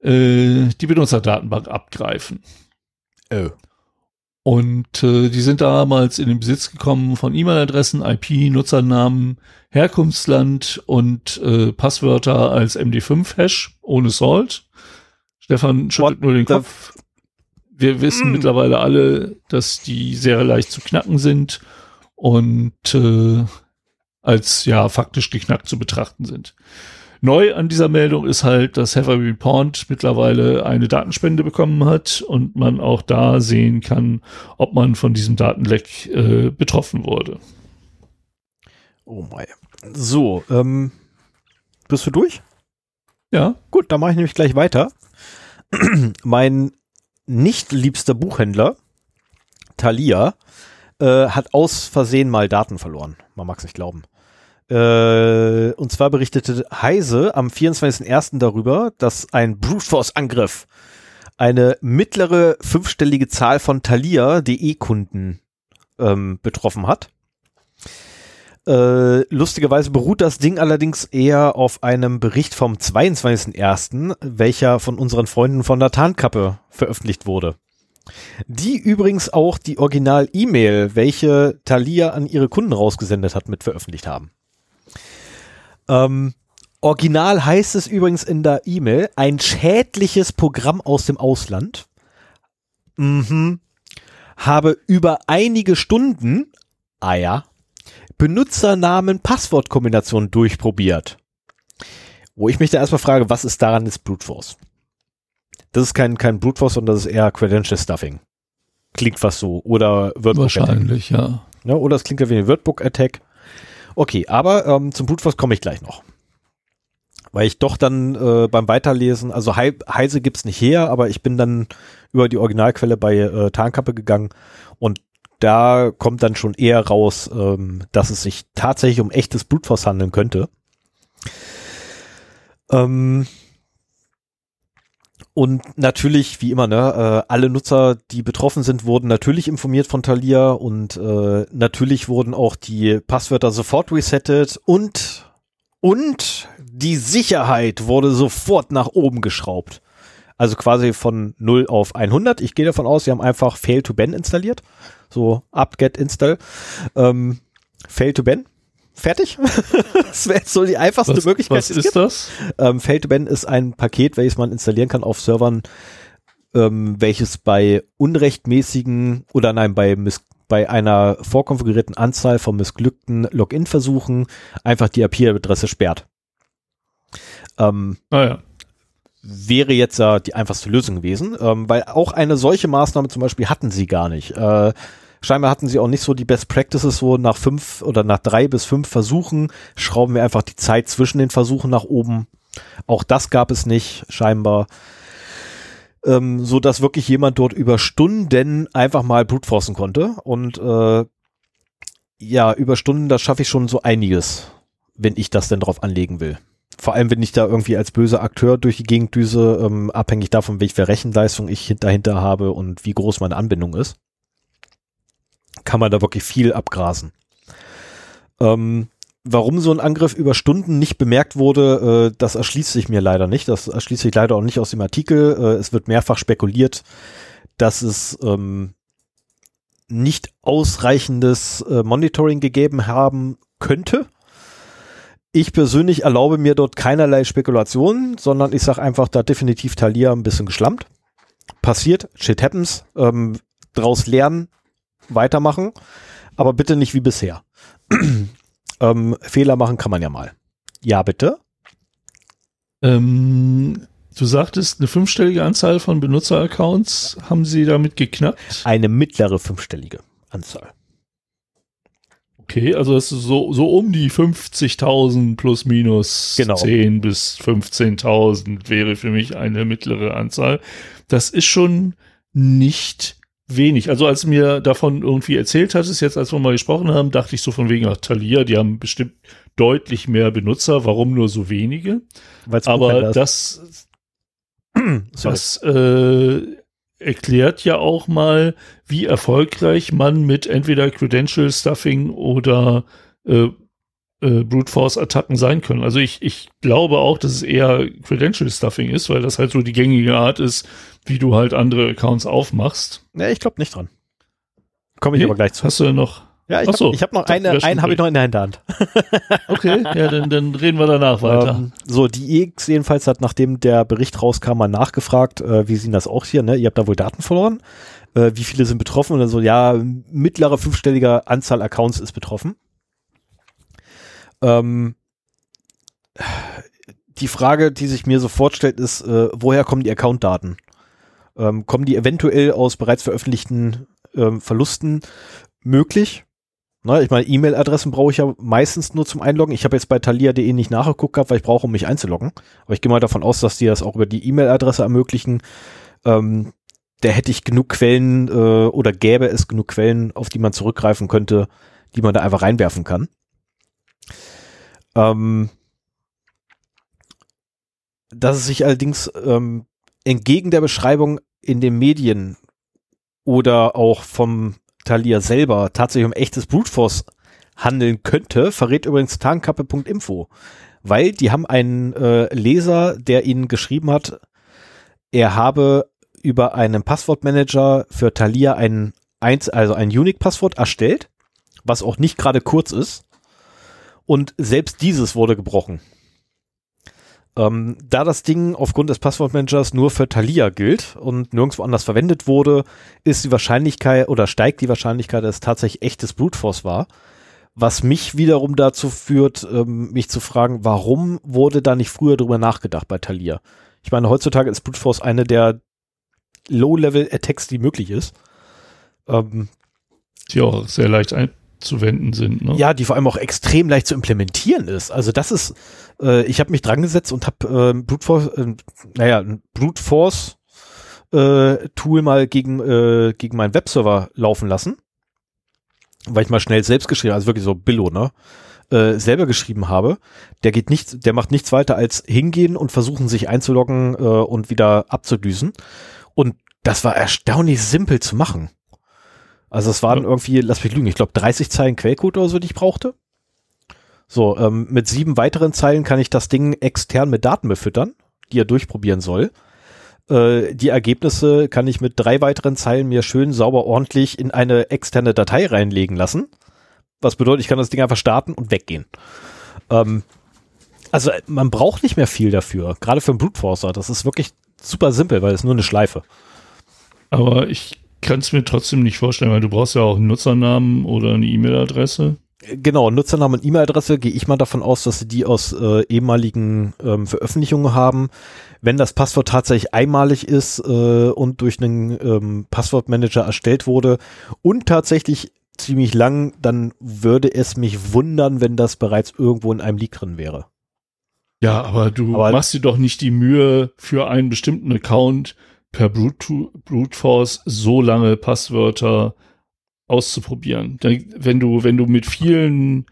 äh, die Benutzerdatenbank abgreifen. Oh. Und äh, die sind damals in den Besitz gekommen von E-Mail-Adressen, IP, Nutzernamen, Herkunftsland und äh, Passwörter als MD5-Hash ohne Salt. Stefan schüttelt What nur den Kopf. Wir wissen mm. mittlerweile alle, dass die sehr leicht zu knacken sind und äh, als ja faktisch geknackt zu betrachten sind. Neu an dieser Meldung ist halt, dass Heavy Pond mittlerweile eine Datenspende bekommen hat und man auch da sehen kann, ob man von diesem Datenleck äh, betroffen wurde. Oh mein. So, ähm, bist du durch? Ja. Gut, dann mache ich nämlich gleich weiter. mein nicht liebster Buchhändler, Thalia, äh, hat aus Versehen mal Daten verloren. Man mag es nicht glauben. Äh, und zwar berichtete Heise am 24.01. darüber, dass ein Brute Force Angriff eine mittlere fünfstellige Zahl von Thalia.de-Kunden ähm, betroffen hat. Äh, lustigerweise beruht das Ding allerdings eher auf einem Bericht vom 22.01., welcher von unseren Freunden von der Tarnkappe veröffentlicht wurde. Die übrigens auch die Original-E-Mail, welche Thalia an ihre Kunden rausgesendet hat, mit veröffentlicht haben. Ähm, original heißt es übrigens in der E-Mail, ein schädliches Programm aus dem Ausland. Mhm. Habe über einige Stunden, ah ja, Benutzernamen Passwortkombination durchprobiert. Wo ich mich da erstmal frage, was ist daran jetzt Brute Force? Das ist kein, kein Brute Force, sondern das ist eher Credential Stuffing. Klingt fast so. Oder Wordbook Wahrscheinlich, Attack. ja. ja. Oder es klingt ja wie ein Wordbook Attack. Okay, aber ähm, zum Force komme ich gleich noch. Weil ich doch dann äh, beim Weiterlesen, also He Heise gibt's nicht her, aber ich bin dann über die Originalquelle bei äh, Tarnkappe gegangen und da kommt dann schon eher raus, ähm, dass es sich tatsächlich um echtes Blutforce handeln könnte. Ähm, und natürlich, wie immer, ne, äh, alle Nutzer, die betroffen sind, wurden natürlich informiert von Thalia und äh, natürlich wurden auch die Passwörter sofort resettet und und die Sicherheit wurde sofort nach oben geschraubt. Also quasi von 0 auf 100. Ich gehe davon aus, sie haben einfach Fail to Ben installiert. So apt-get install. Ähm, Fail to Ben fertig. das wäre jetzt so die einfachste was, Möglichkeit. Was ist gibt. das? Ähm, Fail2Ben ist ein Paket, welches man installieren kann auf Servern, ähm, welches bei unrechtmäßigen oder nein, bei, bei einer vorkonfigurierten Anzahl von missglückten Login-Versuchen einfach die IP-Adresse sperrt. Ähm, ah ja. Wäre jetzt ja die einfachste Lösung gewesen, ähm, weil auch eine solche Maßnahme zum Beispiel hatten sie gar nicht. Äh, Scheinbar hatten sie auch nicht so die Best Practices, so nach fünf oder nach drei bis fünf Versuchen schrauben wir einfach die Zeit zwischen den Versuchen nach oben. Auch das gab es nicht, scheinbar. Ähm, so dass wirklich jemand dort über Stunden einfach mal blutforsten konnte. Und äh, ja, über Stunden, da schaffe ich schon so einiges, wenn ich das denn drauf anlegen will. Vor allem, wenn ich da irgendwie als böser Akteur durch die Gegend düse, ähm, abhängig davon, welche Rechenleistung ich dahinter habe und wie groß meine Anbindung ist kann man da wirklich viel abgrasen. Ähm, warum so ein Angriff über Stunden nicht bemerkt wurde, äh, das erschließt sich mir leider nicht. Das erschließt sich leider auch nicht aus dem Artikel. Äh, es wird mehrfach spekuliert, dass es ähm, nicht ausreichendes äh, Monitoring gegeben haben könnte. Ich persönlich erlaube mir dort keinerlei Spekulationen, sondern ich sage einfach, da definitiv Thalia ein bisschen geschlampt. Passiert, shit happens, ähm, draus lernen, weitermachen, aber bitte nicht wie bisher. ähm, Fehler machen kann man ja mal. Ja, bitte. Ähm, du sagtest, eine fünfstellige Anzahl von Benutzeraccounts haben sie damit geknackt? Eine mittlere fünfstellige Anzahl. Okay, also das ist so, so um die 50.000 plus minus genau. 10 bis 15.000 wäre für mich eine mittlere Anzahl. Das ist schon nicht wenig. Also als mir davon irgendwie erzählt hattest, jetzt als wir mal gesprochen haben, dachte ich so von wegen, ach, Thalia, die haben bestimmt deutlich mehr Benutzer, warum nur so wenige? Weil's Aber das, das äh, erklärt ja auch mal, wie erfolgreich man mit entweder Credential Stuffing oder äh, äh, Brute Force Attacken sein können. Also ich, ich glaube auch, dass es eher Credential Stuffing ist, weil das halt so die gängige Art ist, wie du halt andere Accounts aufmachst. Ne, ich glaube nicht dran. Komme ich nee, aber gleich zu. Hast du noch? Ja, ich habe hab noch eine, einen habe ich noch in der Hinterhand. okay, ja, dann, dann reden wir danach weiter. Ähm, so, die EX jedenfalls hat, nachdem der Bericht rauskam, mal nachgefragt, äh, wie sehen das auch hier, ne? Ihr habt da wohl Daten verloren. Äh, wie viele sind betroffen? Und dann so, ja, mittlere fünfstelliger Anzahl Accounts ist betroffen. Ähm, die Frage, die sich mir sofort stellt, ist, äh, woher kommen die Accountdaten? Ähm, kommen die eventuell aus bereits veröffentlichten ähm, Verlusten möglich? Na, ich meine, E-Mail-Adressen brauche ich ja meistens nur zum Einloggen. Ich habe jetzt bei thalia.de nicht nachgeguckt gehabt, weil ich brauche, um mich einzuloggen. Aber ich gehe mal davon aus, dass die das auch über die E-Mail-Adresse ermöglichen. Ähm, da hätte ich genug Quellen äh, oder gäbe es genug Quellen, auf die man zurückgreifen könnte, die man da einfach reinwerfen kann. Ähm, dass es sich allerdings ähm, entgegen der Beschreibung in den Medien oder auch vom Thalia selber tatsächlich um echtes Brute Force handeln könnte, verrät übrigens tarnkappe.info. Weil die haben einen äh, Leser, der ihnen geschrieben hat, er habe über einen Passwortmanager für Thalia ein, eins, also ein Unique-Passwort erstellt, was auch nicht gerade kurz ist. Und selbst dieses wurde gebrochen. Ähm, da das Ding aufgrund des Passwortmanagers nur für Thalia gilt und nirgendwo anders verwendet wurde, ist die Wahrscheinlichkeit oder steigt die Wahrscheinlichkeit, dass es tatsächlich echtes Brute Force war, Was mich wiederum dazu führt, ähm, mich zu fragen, warum wurde da nicht früher drüber nachgedacht bei Thalia? Ich meine, heutzutage ist Brute Force eine der Low-Level-Attacks, die möglich ist. Ähm, die auch sehr leicht einzuwenden sind. Ne? Ja, die vor allem auch extrem leicht zu implementieren ist. Also das ist, äh, ich habe mich dran gesetzt und habe äh, Brute Force, äh, naja, ein Brute Force äh, Tool mal gegen, äh, gegen meinen Webserver laufen lassen weil ich mal schnell selbst geschrieben, also wirklich so Billo, ne? Äh, selber geschrieben habe, der geht nicht, der macht nichts weiter als hingehen und versuchen, sich einzuloggen äh, und wieder abzudüsen. Und das war erstaunlich simpel zu machen. Also es waren ja. irgendwie, lass mich lügen, ich glaube 30 Zeilen Quellcode oder so, die ich brauchte. So, ähm, mit sieben weiteren Zeilen kann ich das Ding extern mit Daten befüttern, die er durchprobieren soll. Äh, die Ergebnisse kann ich mit drei weiteren Zeilen mir schön sauber ordentlich in eine externe Datei reinlegen lassen. Was bedeutet, ich kann das Ding einfach starten und weggehen. Ähm, also man braucht nicht mehr viel dafür, gerade für einen Brute Forcer. Das ist wirklich super simpel, weil es nur eine Schleife. Aber ich kann es mir trotzdem nicht vorstellen, weil du brauchst ja auch einen Nutzernamen oder eine E-Mail-Adresse. Genau, Nutzernamen und E-Mail-Adresse gehe ich mal davon aus, dass sie die aus äh, ehemaligen ähm, Veröffentlichungen haben. Wenn das Passwort tatsächlich einmalig ist äh, und durch einen ähm, Passwortmanager erstellt wurde und tatsächlich ziemlich lang, dann würde es mich wundern, wenn das bereits irgendwo in einem Leak drin wäre. Ja, aber du aber machst dir doch nicht die Mühe für einen bestimmten Account per Brute, Brute Force so lange Passwörter auszuprobieren. Wenn du, wenn du mit vielen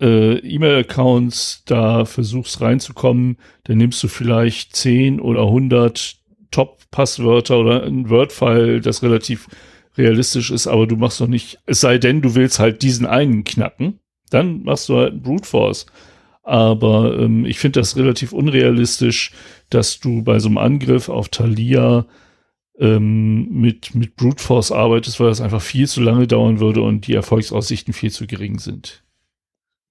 äh, E-Mail-Accounts da versuchst reinzukommen, dann nimmst du vielleicht 10 oder 100 Top-Passwörter oder ein Word-File, das relativ realistisch ist, aber du machst doch nicht, es sei denn, du willst halt diesen einen knacken, dann machst du halt einen Brute Force. Aber ähm, ich finde das relativ unrealistisch, dass du bei so einem Angriff auf Thalia ähm, mit, mit Brute Force arbeitest, weil das einfach viel zu lange dauern würde und die Erfolgsaussichten viel zu gering sind.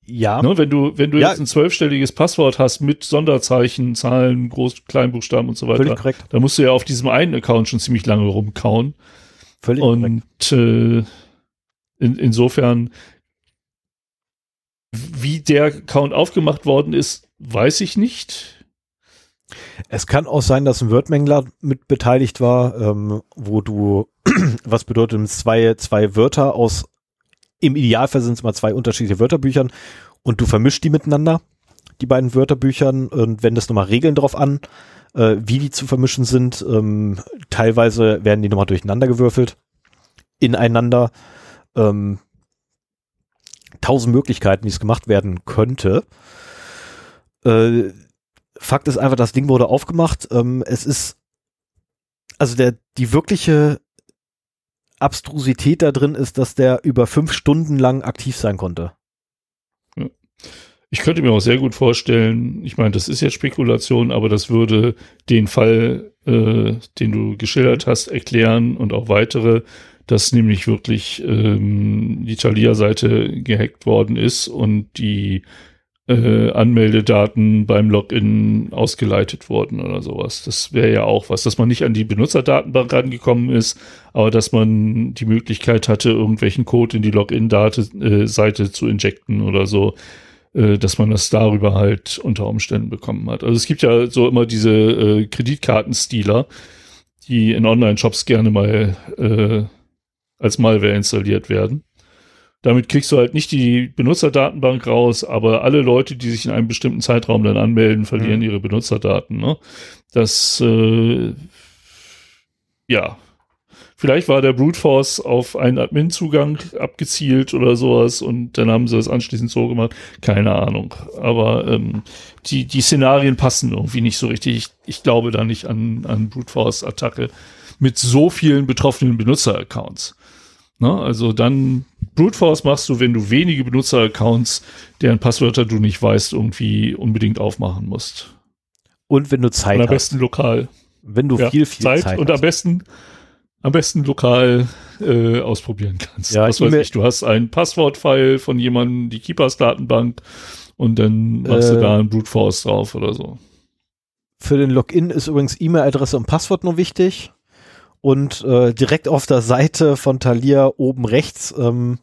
Ja. Ne, wenn du, wenn du ja. jetzt ein zwölfstelliges Passwort hast mit Sonderzeichen, Zahlen, Groß-, Kleinbuchstaben und so weiter, Völlig korrekt. dann musst du ja auf diesem einen Account schon ziemlich lange rumkauen. Völlig und äh, in, insofern, wie der Account aufgemacht worden ist, weiß ich nicht. Es kann auch sein, dass ein Wordmängler mit beteiligt war, ähm, wo du, was bedeutet zwei, zwei Wörter aus, im Idealfall sind es mal zwei unterschiedliche Wörterbüchern und du vermischst die miteinander, die beiden Wörterbüchern und wendest nochmal Regeln drauf an, äh, wie die zu vermischen sind. Ähm, teilweise werden die nochmal durcheinander gewürfelt, ineinander. Ähm, tausend Möglichkeiten, wie es gemacht werden könnte. Äh, Fakt ist einfach, das Ding wurde aufgemacht. Ähm, es ist, also der, die wirkliche Abstrusität da drin ist, dass der über fünf Stunden lang aktiv sein konnte. Ich könnte mir auch sehr gut vorstellen, ich meine, das ist jetzt Spekulation, aber das würde den Fall, äh, den du geschildert hast, erklären und auch weitere, dass nämlich wirklich ähm, die Thalia-Seite gehackt worden ist und die äh, Anmeldedaten beim Login ausgeleitet wurden oder sowas. Das wäre ja auch was, dass man nicht an die Benutzerdatenbank rangekommen ist, aber dass man die Möglichkeit hatte, irgendwelchen Code in die Login-Seite äh, zu injecten oder so, äh, dass man das darüber halt unter Umständen bekommen hat. Also es gibt ja so immer diese äh, Kreditkartenstealer, die in Online-Shops gerne mal äh, als Malware installiert werden. Damit kriegst du halt nicht die Benutzerdatenbank raus, aber alle Leute, die sich in einem bestimmten Zeitraum dann anmelden, verlieren mhm. ihre Benutzerdaten. Ne? Das, äh, ja, vielleicht war der Brute Force auf einen Admin-Zugang abgezielt oder sowas und dann haben sie das anschließend so gemacht. Keine Ahnung. Aber ähm, die, die Szenarien passen irgendwie nicht so richtig. Ich, ich glaube da nicht an, an Brute Force-Attacke mit so vielen betroffenen Benutzer-Accounts. Ne? Also dann Brute Force machst du, wenn du wenige Benutzer-Accounts, deren Passwörter du nicht weißt, irgendwie unbedingt aufmachen musst. Und wenn du Zeit und am hast. besten lokal. Wenn du ja, viel, viel Zeit, Zeit und hast. am besten am besten lokal äh, ausprobieren kannst. Ja, Was weiß ich, du hast ein Passwortfile von jemandem, die Keepers-Datenbank und dann machst äh, du da ein Brute Force drauf oder so. Für den Login ist übrigens E-Mail-Adresse und Passwort nur wichtig und äh, direkt auf der Seite von Thalia oben rechts ähm,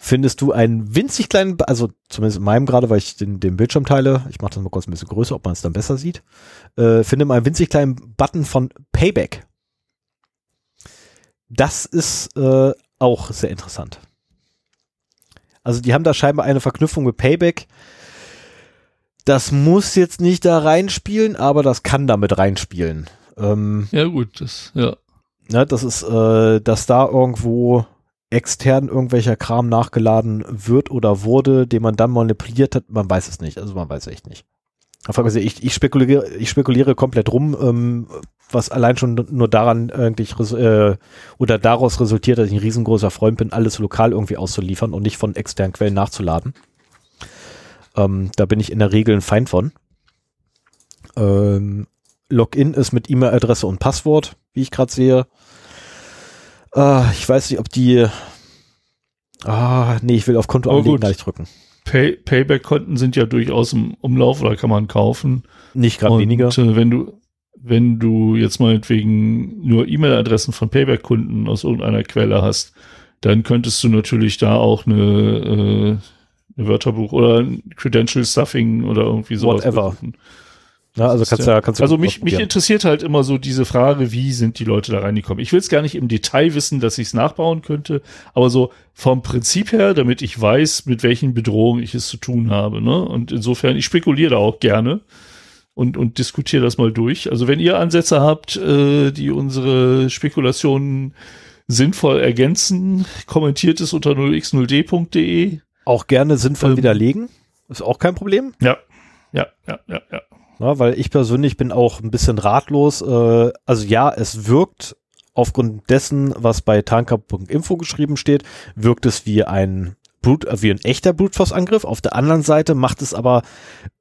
findest du einen winzig kleinen, also zumindest in meinem gerade, weil ich den, den Bildschirm teile, ich mache das mal kurz ein bisschen größer, ob man es dann besser sieht, äh, finde mal einen winzig kleinen Button von Payback. Das ist äh, auch sehr interessant. Also die haben da scheinbar eine Verknüpfung mit Payback. Das muss jetzt nicht da reinspielen, aber das kann damit reinspielen. Ähm, ja gut, das, ja. Ne, das ist, äh, dass da irgendwo extern irgendwelcher Kram nachgeladen wird oder wurde, den man dann manipuliert hat, man weiß es nicht. Also man weiß echt nicht. Ich, ich, spekuliere, ich spekuliere komplett rum, ähm, was allein schon nur daran eigentlich äh, oder daraus resultiert, dass ich ein riesengroßer Freund bin, alles lokal irgendwie auszuliefern und nicht von externen Quellen nachzuladen. Ähm, da bin ich in der Regel ein Feind von. Ähm, Login ist mit E-Mail-Adresse und Passwort, wie ich gerade sehe. Äh, ich weiß nicht, ob die. Ah, nee, ich will auf Konto anlegen gleich drücken. Pay Payback-Konten sind ja durchaus im Umlauf oder kann man kaufen. Nicht gerade weniger. Äh, wenn du, wenn du jetzt meinetwegen nur E-Mail-Adressen von Payback-Kunden aus irgendeiner Quelle hast, dann könntest du natürlich da auch eine, äh, ein Wörterbuch oder ein Credential Stuffing oder irgendwie sowas. Whatever. Besuchen. Ja, also kannst ja, kannst du also mich, mich interessiert halt immer so diese Frage, wie sind die Leute da reingekommen? Ich will es gar nicht im Detail wissen, dass ich es nachbauen könnte, aber so vom Prinzip her, damit ich weiß, mit welchen Bedrohungen ich es zu tun habe. Ne? Und insofern, ich spekuliere da auch gerne und, und diskutiere das mal durch. Also wenn ihr Ansätze habt, äh, die unsere Spekulationen sinnvoll ergänzen, kommentiert es unter 0x0d.de. Auch gerne sinnvoll ähm, widerlegen. Ist auch kein Problem. Ja, ja, ja, ja, ja. Na, weil ich persönlich bin auch ein bisschen ratlos. Äh, also ja, es wirkt aufgrund dessen, was bei tanker.info geschrieben steht, wirkt es wie ein Blut, äh, wie ein echter Blutfassangriff. Auf der anderen Seite macht es aber,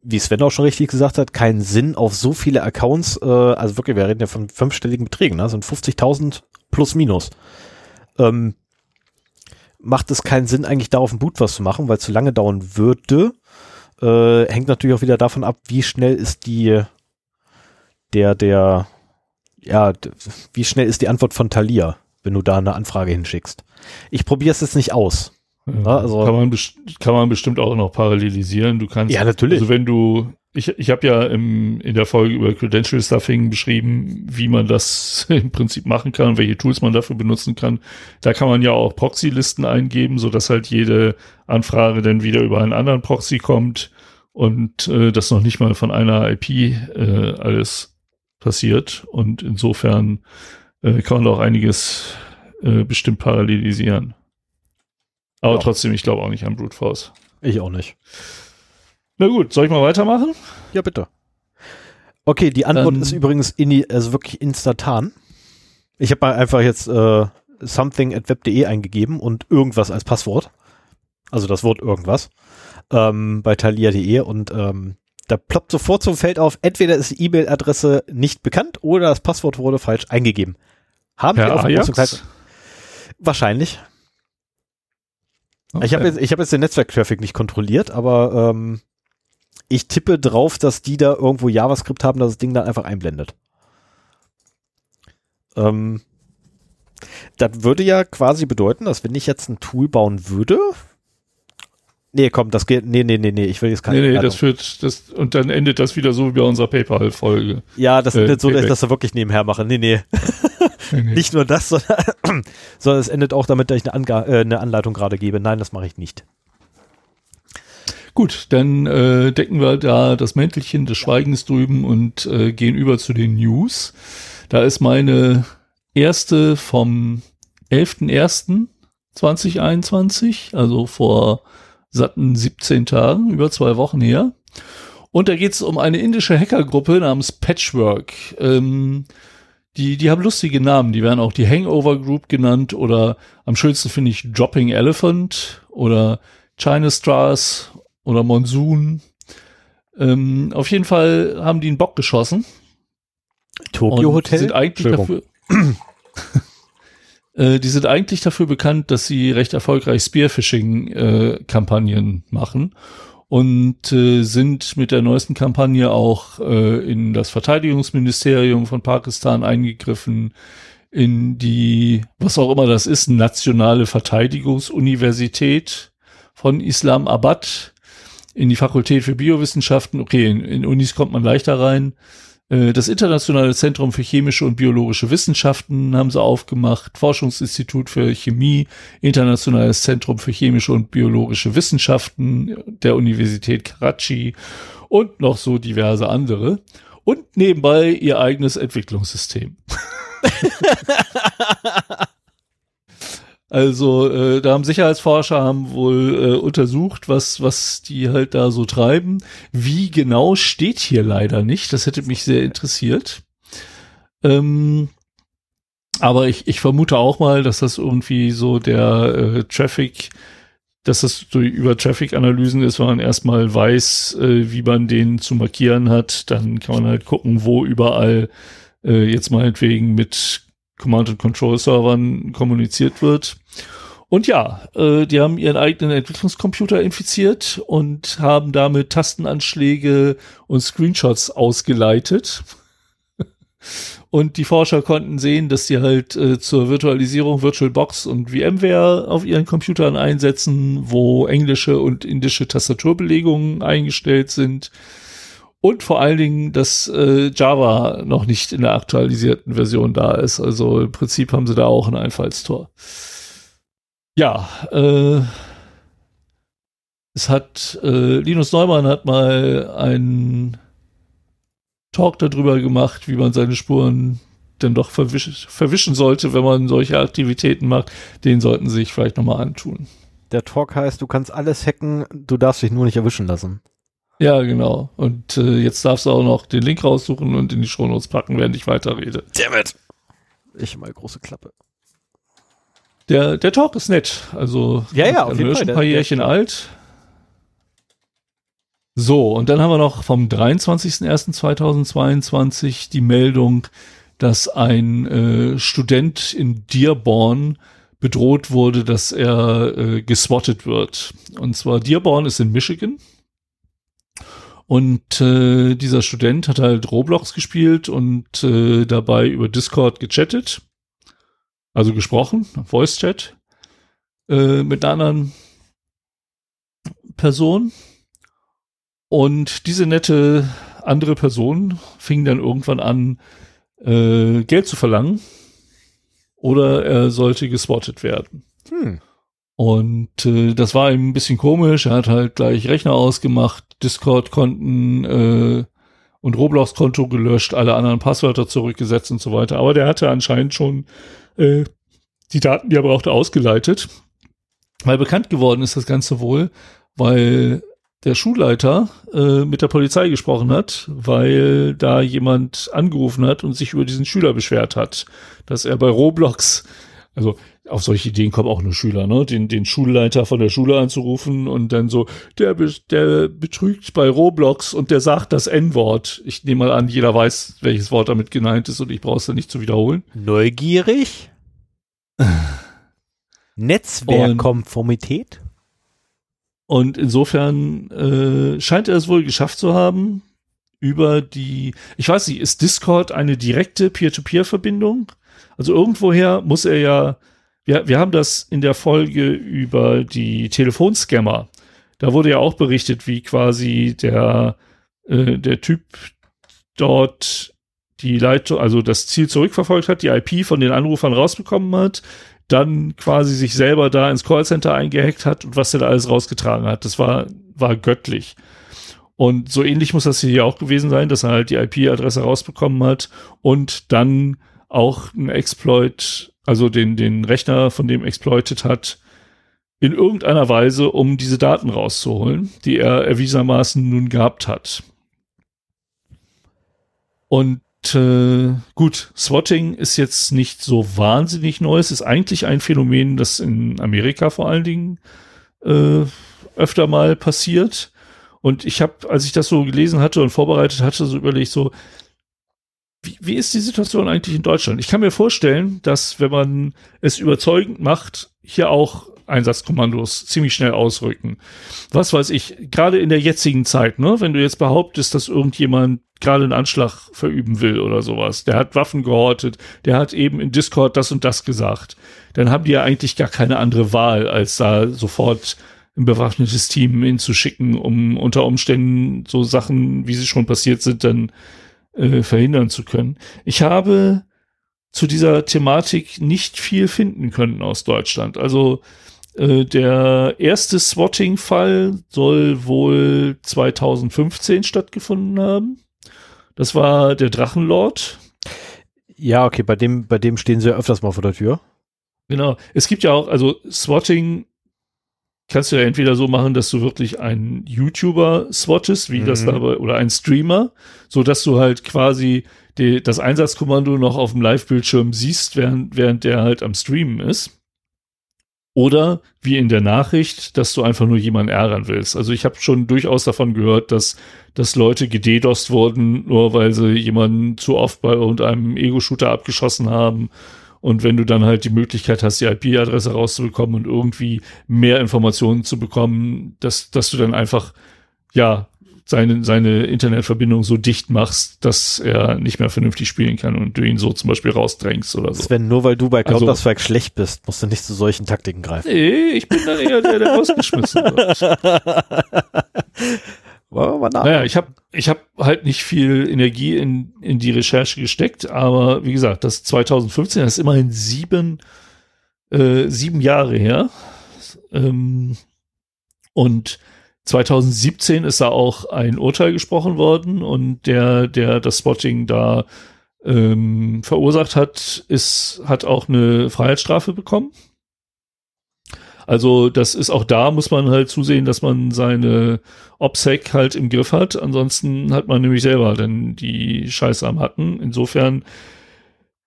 wie Sven auch schon richtig gesagt hat, keinen Sinn auf so viele Accounts. Äh, also wirklich, wir reden ja von fünfstelligen Beträgen, ne? sind 50.000 plus minus. Ähm, macht es keinen Sinn, eigentlich darauf ein Blutfass zu machen, weil es zu lange dauern würde. Äh, hängt natürlich auch wieder davon ab, wie schnell ist die, der, der, ja, wie schnell ist die Antwort von Thalia, wenn du da eine Anfrage hinschickst. Ich probiere es jetzt nicht aus. Ja, also, kann, man kann man bestimmt auch noch parallelisieren. Du kannst, ja, natürlich. Also wenn du, ich, ich habe ja im, in der Folge über Credential Stuffing beschrieben, wie man das im Prinzip machen kann, welche Tools man dafür benutzen kann. Da kann man ja auch Proxy-Listen eingeben, so dass halt jede Anfrage dann wieder über einen anderen Proxy kommt und äh, das noch nicht mal von einer IP äh, alles passiert. Und insofern äh, kann man da auch einiges äh, bestimmt parallelisieren. Aber ja. trotzdem, ich glaube auch nicht an Brute Force. Ich auch nicht. Na gut, soll ich mal weitermachen? Ja, bitte. Okay, die Antwort Dann, ist übrigens in, also wirklich instantan. Ich habe mal einfach jetzt äh, something at web.de eingegeben und irgendwas als Passwort. Also das Wort irgendwas. Ähm, bei talia.de und ähm, da ploppt sofort zum Feld auf, entweder ist die E-Mail-Adresse nicht bekannt oder das Passwort wurde falsch eingegeben. Haben wir auf Wahrscheinlich. Okay. Ich habe jetzt, ich hab jetzt den Netzwerktraffic nicht kontrolliert, aber ähm, ich tippe drauf, dass die da irgendwo JavaScript haben, dass das Ding dann einfach einblendet. Ähm, das würde ja quasi bedeuten, dass wenn ich jetzt ein Tool bauen würde, Nee, komm, das geht. Nee, nee, nee, nee, ich will jetzt keine. Nee, nee, das führt das und dann endet das wieder so wie bei unserer PayPal Folge. Ja, das äh, endet so, dass ich das da wirklich nebenher mache. Nee, nee. nee, nee. nicht nur das, sondern, sondern es endet auch damit, dass ich eine, Ange äh, eine Anleitung gerade gebe. Nein, das mache ich nicht. Gut, dann äh, decken wir da das Mäntelchen des Schweigens drüben und äh, gehen über zu den News. Da ist meine erste vom 11.01.2021, also vor satten 17 Tagen, über zwei Wochen her. Und da geht es um eine indische Hackergruppe namens Patchwork. Ähm, die, die haben lustige Namen. Die werden auch die Hangover Group genannt oder am schönsten finde ich Dropping Elephant oder China Stars oder Monsoon. Ähm, auf jeden Fall haben die einen Bock geschossen. Tokyo Hotel? Sind eigentlich dafür, Äh, die sind eigentlich dafür bekannt, dass sie recht erfolgreich Spearfishing-Kampagnen äh, machen und äh, sind mit der neuesten Kampagne auch äh, in das Verteidigungsministerium von Pakistan eingegriffen, in die, was auch immer das ist, Nationale Verteidigungsuniversität von Islamabad, in die Fakultät für Biowissenschaften. Okay, in, in Unis kommt man leichter rein. Äh, das Internationale Zentrum für chemische und biologische Wissenschaften haben sie aufgemacht, Forschungsinstitut für Chemie, Internationales Zentrum für chemische und biologische Wissenschaften der Universität Karachi und noch so diverse andere. Und nebenbei ihr eigenes Entwicklungssystem. Also äh, da haben Sicherheitsforscher haben wohl äh, untersucht, was was die halt da so treiben. Wie genau steht hier leider nicht. Das hätte mich sehr interessiert. Ähm, aber ich, ich vermute auch mal, dass das irgendwie so der äh, Traffic, dass das so über Traffic-Analysen ist, wenn man erstmal weiß, äh, wie man den zu markieren hat, dann kann man halt gucken, wo überall äh, jetzt meinetwegen mit Command and Control Servern kommuniziert wird. Und ja, äh, die haben ihren eigenen Entwicklungscomputer infiziert und haben damit Tastenanschläge und Screenshots ausgeleitet. und die Forscher konnten sehen, dass sie halt äh, zur Virtualisierung VirtualBox und VMware auf ihren Computern einsetzen, wo englische und indische Tastaturbelegungen eingestellt sind und vor allen Dingen, dass äh, Java noch nicht in der aktualisierten Version da ist. Also im Prinzip haben sie da auch ein Einfallstor. Ja, äh, es hat, äh, Linus Neumann hat mal einen Talk darüber gemacht, wie man seine Spuren denn doch verwisch, verwischen sollte, wenn man solche Aktivitäten macht. Den sollten sie sich vielleicht nochmal antun. Der Talk heißt, du kannst alles hacken, du darfst dich nur nicht erwischen lassen. Ja, genau. Und äh, jetzt darfst du auch noch den Link raussuchen und in die Shownotes packen, während ich weiterrede. Dammit. Ich mal große Klappe. Der, der Talk ist nett. Also, ja, ja, auf jeden Fall. schon ein paar Jährchen alt. So, und dann haben wir noch vom 23.01.2022 die Meldung, dass ein äh, Student in Dearborn bedroht wurde, dass er äh, geswattet wird. Und zwar Dearborn ist in Michigan. Und äh, dieser Student hat halt Roblox gespielt und äh, dabei über Discord gechattet. Also gesprochen, Voice Chat, äh, mit einer anderen Person. Und diese nette andere Person fing dann irgendwann an, äh, Geld zu verlangen. Oder er sollte geswattet werden. Hm. Und äh, das war ihm ein bisschen komisch. Er hat halt gleich Rechner ausgemacht, Discord-Konten äh, und Roblox-Konto gelöscht, alle anderen Passwörter zurückgesetzt und so weiter. Aber der hatte anscheinend schon äh, die Daten, die er brauchte, ausgeleitet. Weil bekannt geworden ist das Ganze wohl, weil der Schulleiter äh, mit der Polizei gesprochen hat, weil da jemand angerufen hat und sich über diesen Schüler beschwert hat, dass er bei Roblox, also auf solche Ideen kommen auch nur Schüler, ne? Den, den Schulleiter von der Schule anzurufen und dann so, der, der betrügt bei Roblox und der sagt das N-Wort. Ich nehme mal an, jeder weiß, welches Wort damit gemeint ist und ich brauche es dann nicht zu wiederholen. Neugierig? Netzwerkkonformität? Und insofern äh, scheint er es wohl geschafft zu haben, über die, ich weiß nicht, ist Discord eine direkte Peer-to-Peer-Verbindung? Also irgendwoher muss er ja wir, wir haben das in der Folge über die Telefonscammer. Da wurde ja auch berichtet, wie quasi der, äh, der Typ dort die Leitung, also das Ziel zurückverfolgt hat, die IP von den Anrufern rausbekommen hat, dann quasi sich selber da ins Callcenter eingehackt hat und was er da alles rausgetragen hat. Das war, war göttlich. Und so ähnlich muss das hier auch gewesen sein, dass er halt die IP-Adresse rausbekommen hat und dann auch ein Exploit also den, den Rechner von dem exploited hat, in irgendeiner Weise, um diese Daten rauszuholen, die er erwiesermaßen nun gehabt hat. Und äh, gut, Swatting ist jetzt nicht so wahnsinnig neu. Es ist eigentlich ein Phänomen, das in Amerika vor allen Dingen äh, öfter mal passiert. Und ich habe, als ich das so gelesen hatte und vorbereitet hatte, so überlegt, so, wie, wie ist die Situation eigentlich in Deutschland? Ich kann mir vorstellen, dass wenn man es überzeugend macht, hier auch Einsatzkommandos ziemlich schnell ausrücken. Was weiß ich, gerade in der jetzigen Zeit, ne, wenn du jetzt behauptest, dass irgendjemand gerade einen Anschlag verüben will oder sowas, der hat Waffen gehortet, der hat eben in Discord das und das gesagt, dann haben die ja eigentlich gar keine andere Wahl, als da sofort ein bewaffnetes Team hinzuschicken, um unter Umständen so Sachen, wie sie schon passiert sind, dann äh, verhindern zu können. Ich habe zu dieser Thematik nicht viel finden können aus Deutschland. Also äh, der erste Swatting-Fall soll wohl 2015 stattgefunden haben. Das war der Drachenlord. Ja, okay, bei dem, bei dem stehen sie ja öfters mal vor der Tür. Genau. Es gibt ja auch, also Swatting kannst du ja entweder so machen, dass du wirklich einen YouTuber swattest, wie mhm. das dabei, oder einen Streamer, so dass du halt quasi die, das Einsatzkommando noch auf dem Live-Bildschirm siehst, während, während der halt am Streamen ist. Oder wie in der Nachricht, dass du einfach nur jemanden ärgern willst. Also ich habe schon durchaus davon gehört, dass, dass Leute gededost wurden, nur weil sie jemanden zu oft bei irgendeinem Ego-Shooter abgeschossen haben und wenn du dann halt die Möglichkeit hast, die IP-Adresse rauszubekommen und irgendwie mehr Informationen zu bekommen, dass, dass du dann einfach, ja, seine, seine Internetverbindung so dicht machst, dass er nicht mehr vernünftig spielen kann und du ihn so zum Beispiel rausdrängst oder so. Sven, nur weil du bei also Counter-Strike also, schlecht bist, musst du nicht zu solchen Taktiken greifen. Nee, ich bin dann eher der, der rausgeschmissen wird. naja, ich habe ich hab halt nicht viel Energie in, in die Recherche gesteckt, aber wie gesagt, das 2015, das ist immerhin sieben, äh, sieben Jahre her. Ähm, und 2017 ist da auch ein Urteil gesprochen worden und der, der das Spotting da ähm, verursacht hat, ist, hat auch eine Freiheitsstrafe bekommen. Also das ist auch da, muss man halt zusehen, dass man seine OPSEC halt im Griff hat. Ansonsten hat man nämlich selber dann die Scheiße am Hacken. Insofern,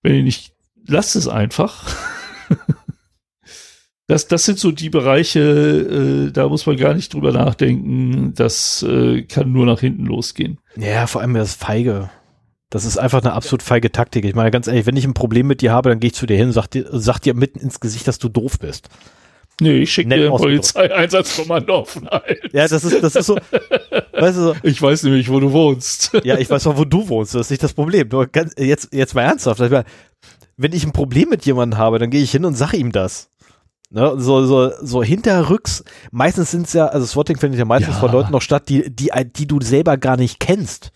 wenn ihr nicht, lasst es einfach. das, das sind so die Bereiche, äh, da muss man gar nicht drüber nachdenken. Das äh, kann nur nach hinten losgehen. Ja, vor allem das Feige. Das ist einfach eine absolut feige Taktik. Ich meine, ganz ehrlich, wenn ich ein Problem mit dir habe, dann gehe ich zu dir hin und sag dir, sag dir mitten ins Gesicht, dass du doof bist. Nee, ich schicke dir ein Polizeieinsatzkommando auf Nein. Ja, das ist, das ist so, weißt du so. Ich weiß nämlich, wo du wohnst. Ja, ich weiß auch, wo du wohnst. Das ist nicht das Problem. Nur ganz, jetzt, jetzt mal ernsthaft. Wenn ich ein Problem mit jemandem habe, dann gehe ich hin und sage ihm das. Ne, so, so, so hinterrücks, meistens sind es ja, also Swatting findet ja meistens ja. von Leuten noch statt, die, die, die du selber gar nicht kennst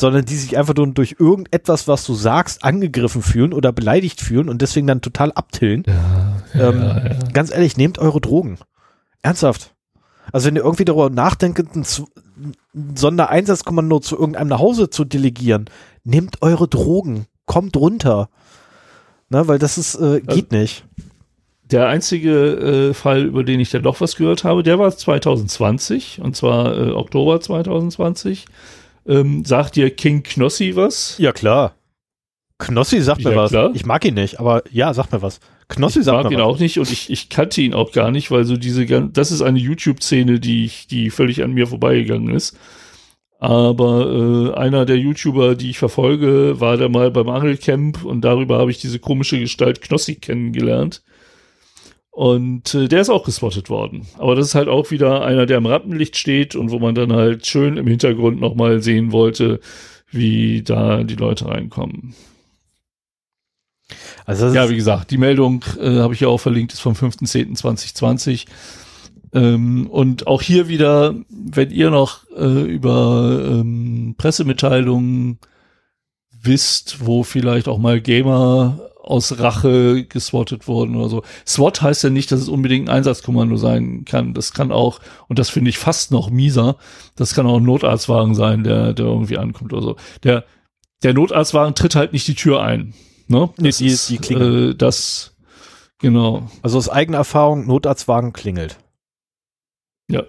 sondern die sich einfach nur durch irgendetwas, was du sagst, angegriffen fühlen oder beleidigt fühlen und deswegen dann total abtillen. Ja, ähm, ja, ja. Ganz ehrlich, nehmt eure Drogen. Ernsthaft. Also wenn ihr irgendwie darüber nachdenkt, ein Sondereinsatzkommando zu irgendeinem nach Hause zu delegieren, nehmt eure Drogen. Kommt runter. Na, weil das ist, äh, geht also, nicht. Der einzige äh, Fall, über den ich dann doch was gehört habe, der war 2020, und zwar äh, Oktober 2020. Ähm, sagt dir King Knossi was? Ja, klar. Knossi sagt ja, mir was. Klar. Ich mag ihn nicht, aber ja, sag mir was. Knossi ich sagt mag mir ihn was. auch nicht und ich, ich kannte ihn auch gar nicht, weil so diese, das ist eine YouTube-Szene, die, die völlig an mir vorbeigegangen ist. Aber äh, einer der YouTuber, die ich verfolge, war da mal beim Angelcamp und darüber habe ich diese komische Gestalt Knossi kennengelernt. Und äh, der ist auch gespottet worden. Aber das ist halt auch wieder einer, der im Rampenlicht steht und wo man dann halt schön im Hintergrund nochmal sehen wollte, wie da die Leute reinkommen. Also ja, wie gesagt, die Meldung äh, habe ich ja auch verlinkt, ist vom 5.10.2020. Ähm, und auch hier wieder, wenn ihr noch äh, über ähm, Pressemitteilungen wisst, wo vielleicht auch mal Gamer aus Rache geswattet wurden oder so. SWAT heißt ja nicht, dass es unbedingt ein Einsatzkommando sein kann. Das kann auch, und das finde ich fast noch mieser, das kann auch ein Notarztwagen sein, der, der irgendwie ankommt oder so. Der, der Notarztwagen tritt halt nicht die Tür ein. Ne? Nee, das die, ist, die klingelt. Äh, das, genau. Also aus eigener Erfahrung, Notarztwagen klingelt. Ja.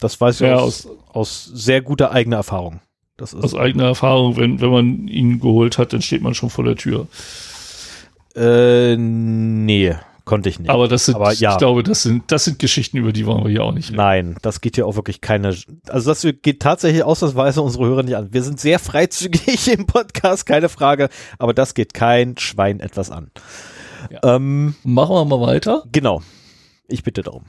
Das weiß ich ja, aus, aus, aus sehr guter eigener Erfahrung. Das ist aus eigener Erfahrung, wenn, wenn man ihn geholt hat, dann steht man schon vor der Tür. Äh, nee. konnte ich nicht. Aber das sind, Aber ja. ich glaube, das sind, das sind Geschichten, über die wollen wir hier auch nicht reden. Nein, das geht ja auch wirklich keine. Also das geht tatsächlich ausnahmsweise unsere Hörer nicht an. Wir sind sehr freizügig im Podcast, keine Frage. Aber das geht kein Schwein etwas an. Ja. Ähm, Machen wir mal weiter. genau. Ich bitte darum.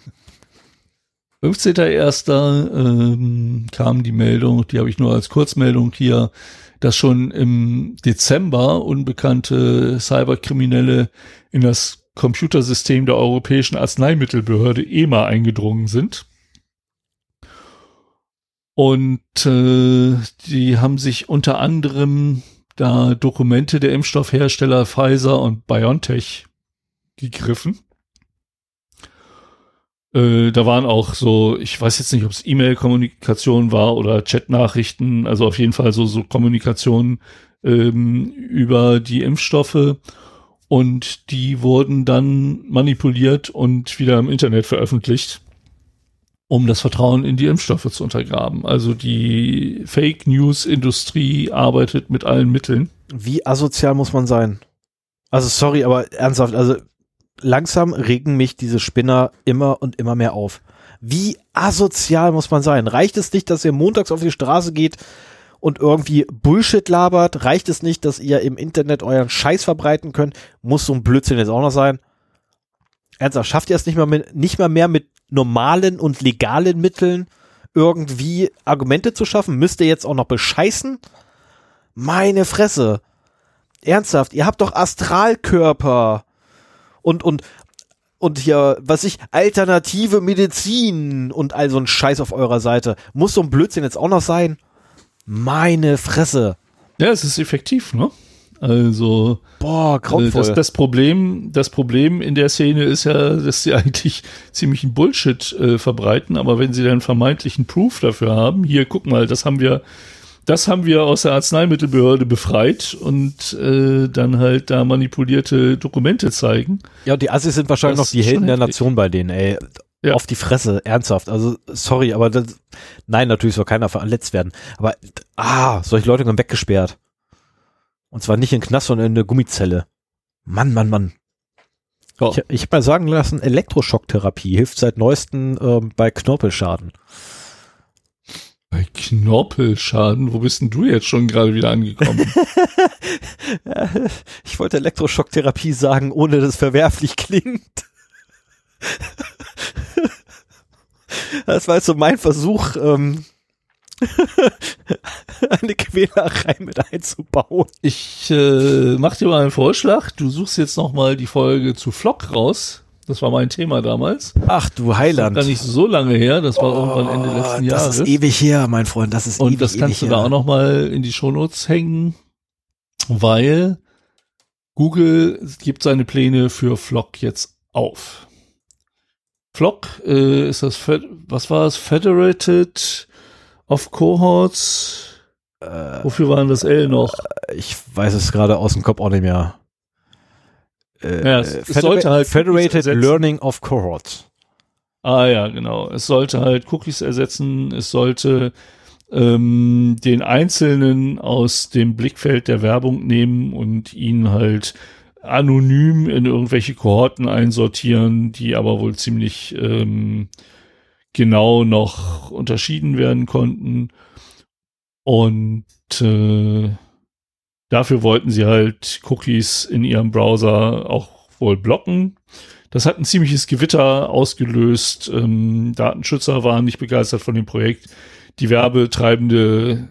15.01. Ähm, kam die Meldung, die habe ich nur als Kurzmeldung hier, dass schon im Dezember unbekannte Cyberkriminelle in das Computersystem der Europäischen Arzneimittelbehörde EMA eingedrungen sind. Und äh, die haben sich unter anderem da Dokumente der Impfstoffhersteller Pfizer und BioNTech gegriffen. Äh, da waren auch so, ich weiß jetzt nicht, ob es E-Mail-Kommunikation war oder Chat-Nachrichten, also auf jeden Fall so, so Kommunikation ähm, über die Impfstoffe und die wurden dann manipuliert und wieder im Internet veröffentlicht, um das Vertrauen in die Impfstoffe zu untergraben. Also die Fake News-Industrie arbeitet mit allen Mitteln. Wie asozial muss man sein? Also sorry, aber ernsthaft, also langsam regen mich diese Spinner immer und immer mehr auf. Wie asozial muss man sein? Reicht es nicht, dass ihr montags auf die Straße geht und irgendwie Bullshit labert? Reicht es nicht, dass ihr im Internet euren Scheiß verbreiten könnt? Muss so ein Blödsinn jetzt auch noch sein? Ernsthaft, schafft ihr es nicht mal, mit, nicht mal mehr mit normalen und legalen Mitteln irgendwie Argumente zu schaffen? Müsst ihr jetzt auch noch bescheißen? Meine Fresse. Ernsthaft, ihr habt doch Astralkörper und, und, und hier, was ich, alternative Medizin und all so ein Scheiß auf eurer Seite. Muss so ein Blödsinn jetzt auch noch sein? Meine Fresse. Ja, es ist effektiv, ne? Also Boah, äh, grauenvoll. das, das Problem, das Problem in der Szene ist ja, dass sie eigentlich ziemlichen Bullshit äh, verbreiten, aber wenn sie dann vermeintlichen Proof dafür haben, hier guck mal, das haben wir, das haben wir aus der Arzneimittelbehörde befreit und äh, dann halt da manipulierte Dokumente zeigen. ja, und die Assis sind wahrscheinlich Das noch die Helden der. Nation bei denen, ey. Ja. Auf die Fresse, ernsthaft. Also, sorry, aber das, nein, natürlich soll keiner verletzt werden. Aber, ah, solche Leute werden weggesperrt. Und zwar nicht in den Knast, sondern in eine Gummizelle. Mann, Mann, Mann. Ja. Ich, ich habe mal sagen lassen, Elektroschocktherapie hilft seit neuestem ähm, bei Knorpelschaden. Bei Knorpelschaden, wo bist denn du jetzt schon gerade wieder angekommen? Ich wollte Elektroschocktherapie sagen, ohne dass es verwerflich klingt. Das war jetzt so mein Versuch, ähm, eine Quälerei mit einzubauen. Ich äh, mach dir mal einen Vorschlag. Du suchst jetzt noch mal die Folge zu Flock raus. Das war mein Thema damals. Ach du Heiland. Gar nicht so lange her. Das war irgendwann Ende letzten das Jahres. ist ewig her, mein Freund. Das ist Und ewig, das kannst du ewig da her. auch noch mal in die Shownotes hängen, weil Google gibt seine Pläne für Flock jetzt auf. Flock äh, ist das, Fed was war es? Federated of Cohorts. Äh, Wofür waren das L noch? ich weiß es gerade aus dem Kopf auch nicht mehr. Äh, Ja, es- es Federa- sollte halt Federated ersetzen. Learning of Cohorts. Ah ja, genau. Es sollte halt Cookies ersetzen. Es sollte ähm, den Einzelnen aus dem Blickfeld der Werbung nehmen und ihn halt anonym in irgendwelche Kohorten einsortieren, die aber wohl ziemlich ähm, genau noch unterschieden werden konnten. Und äh, dafür wollten sie halt Cookies in ihrem Browser auch wohl blocken. Das hat ein ziemliches Gewitter ausgelöst. Ähm, Datenschützer waren nicht begeistert von dem Projekt. Die werbetreibende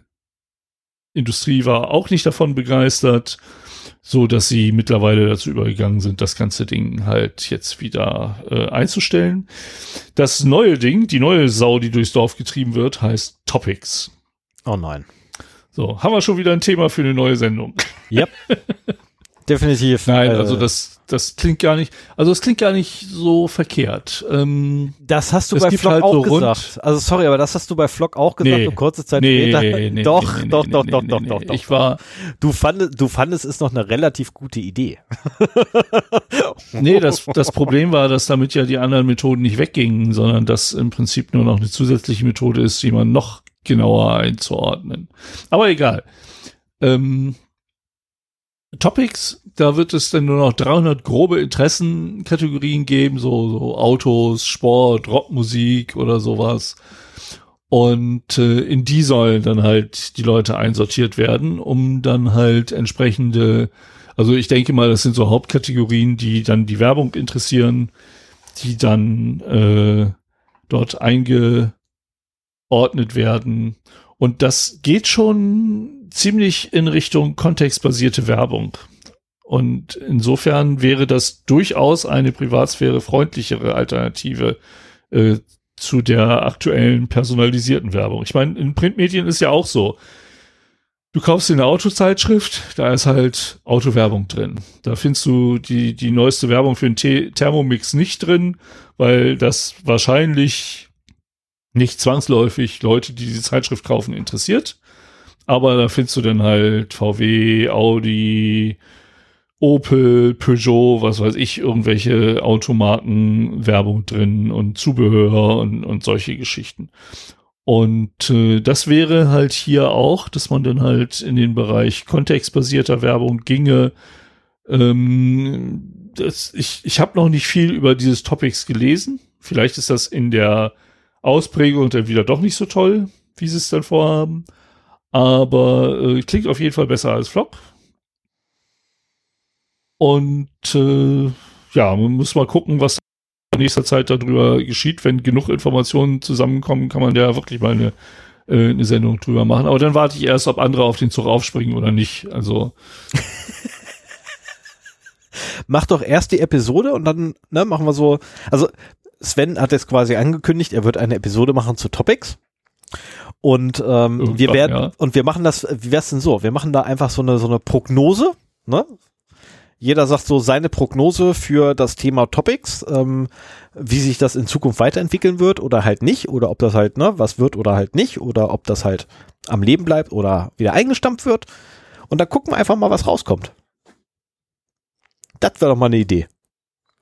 Industrie war auch nicht davon begeistert, so dass sie mittlerweile dazu übergegangen sind, das ganze Ding halt jetzt wieder äh, einzustellen. Das neue Ding, die neue Sau, die durchs Dorf getrieben wird, heißt Topics. Oh nein. So, haben wir schon wieder ein Thema für eine neue Sendung. Yep. Definitiv. Nein, äh, also das, das klingt gar nicht, also es klingt gar nicht so verkehrt. Ähm, Das hast du bei Flock halt auch so rund- gesagt. Also sorry, aber das hast du bei Flock auch gesagt Nee. und kurze Zeit nee, später. nee, nee, doch, nee, doch, nee, doch, doch, doch, doch, doch. Ich war, Du fandest, du fandest es noch eine relativ gute Idee. nee, das, das Problem war, dass damit ja die anderen Methoden nicht weggingen, sondern dass im Prinzip nur noch eine zusätzliche Methode ist, die man noch genauer einzuordnen. Aber egal. Ähm, Topics, da wird es dann nur noch 300 grobe Interessenkategorien geben, so, so Autos, Sport, Rockmusik oder sowas. Und äh, in die sollen dann halt die Leute einsortiert werden, um dann halt entsprechende, also ich denke mal, das sind so Hauptkategorien, die dann die Werbung interessieren, die dann äh, dort eingeordnet werden. Und das geht schon ziemlich in Richtung kontextbasierte Werbung. Und insofern wäre das durchaus eine Privatsphäre freundlichere Alternative äh, zu der aktuellen personalisierten Werbung. Ich meine, in Printmedien ist ja auch so. Du kaufst dir eine Autozeitschrift, da ist halt Autowerbung drin. Da findest du die, die neueste Werbung für den Thermomix nicht drin, weil das wahrscheinlich nicht zwangsläufig Leute, die diese Zeitschrift kaufen, interessiert. Aber da findest du dann halt VW, Audi, Opel, Peugeot, was weiß ich, irgendwelche Automarken Werbung drin und Zubehör und, und solche Geschichten. Und äh, das wäre halt hier auch, dass man dann halt in den Bereich kontextbasierter Werbung ginge. Ähm, das, ich ich habe noch nicht viel über dieses Topics gelesen. Vielleicht ist das in der Ausprägung dann wieder doch nicht so toll, wie sie es dann vorhaben. Aber äh, klingt auf jeden Fall besser als Flop. Und äh, ja, man muss mal gucken, was in nächster Zeit darüber geschieht. Wenn genug Informationen zusammenkommen, kann man da wirklich mal eine, äh, eine Sendung drüber machen. Aber dann warte ich erst, ob andere auf den Zug aufspringen oder nicht. Also. Mach doch erst die Episode und dann ne, machen wir so. Also Sven hat jetzt quasi angekündigt, er wird eine Episode machen zu Topics. Und ähm, wir werden ja. und wir machen das, wie wär's denn so? Wir machen da einfach so eine so eine Prognose, ne? Jeder sagt so seine Prognose für das Thema Topics, ähm, wie sich das in Zukunft weiterentwickeln wird oder halt nicht, oder ob das halt, ne, was wird oder halt nicht, oder ob das halt am Leben bleibt oder wieder eingestampft wird. Und dann gucken wir einfach mal, was rauskommt. Das wäre doch mal eine Idee.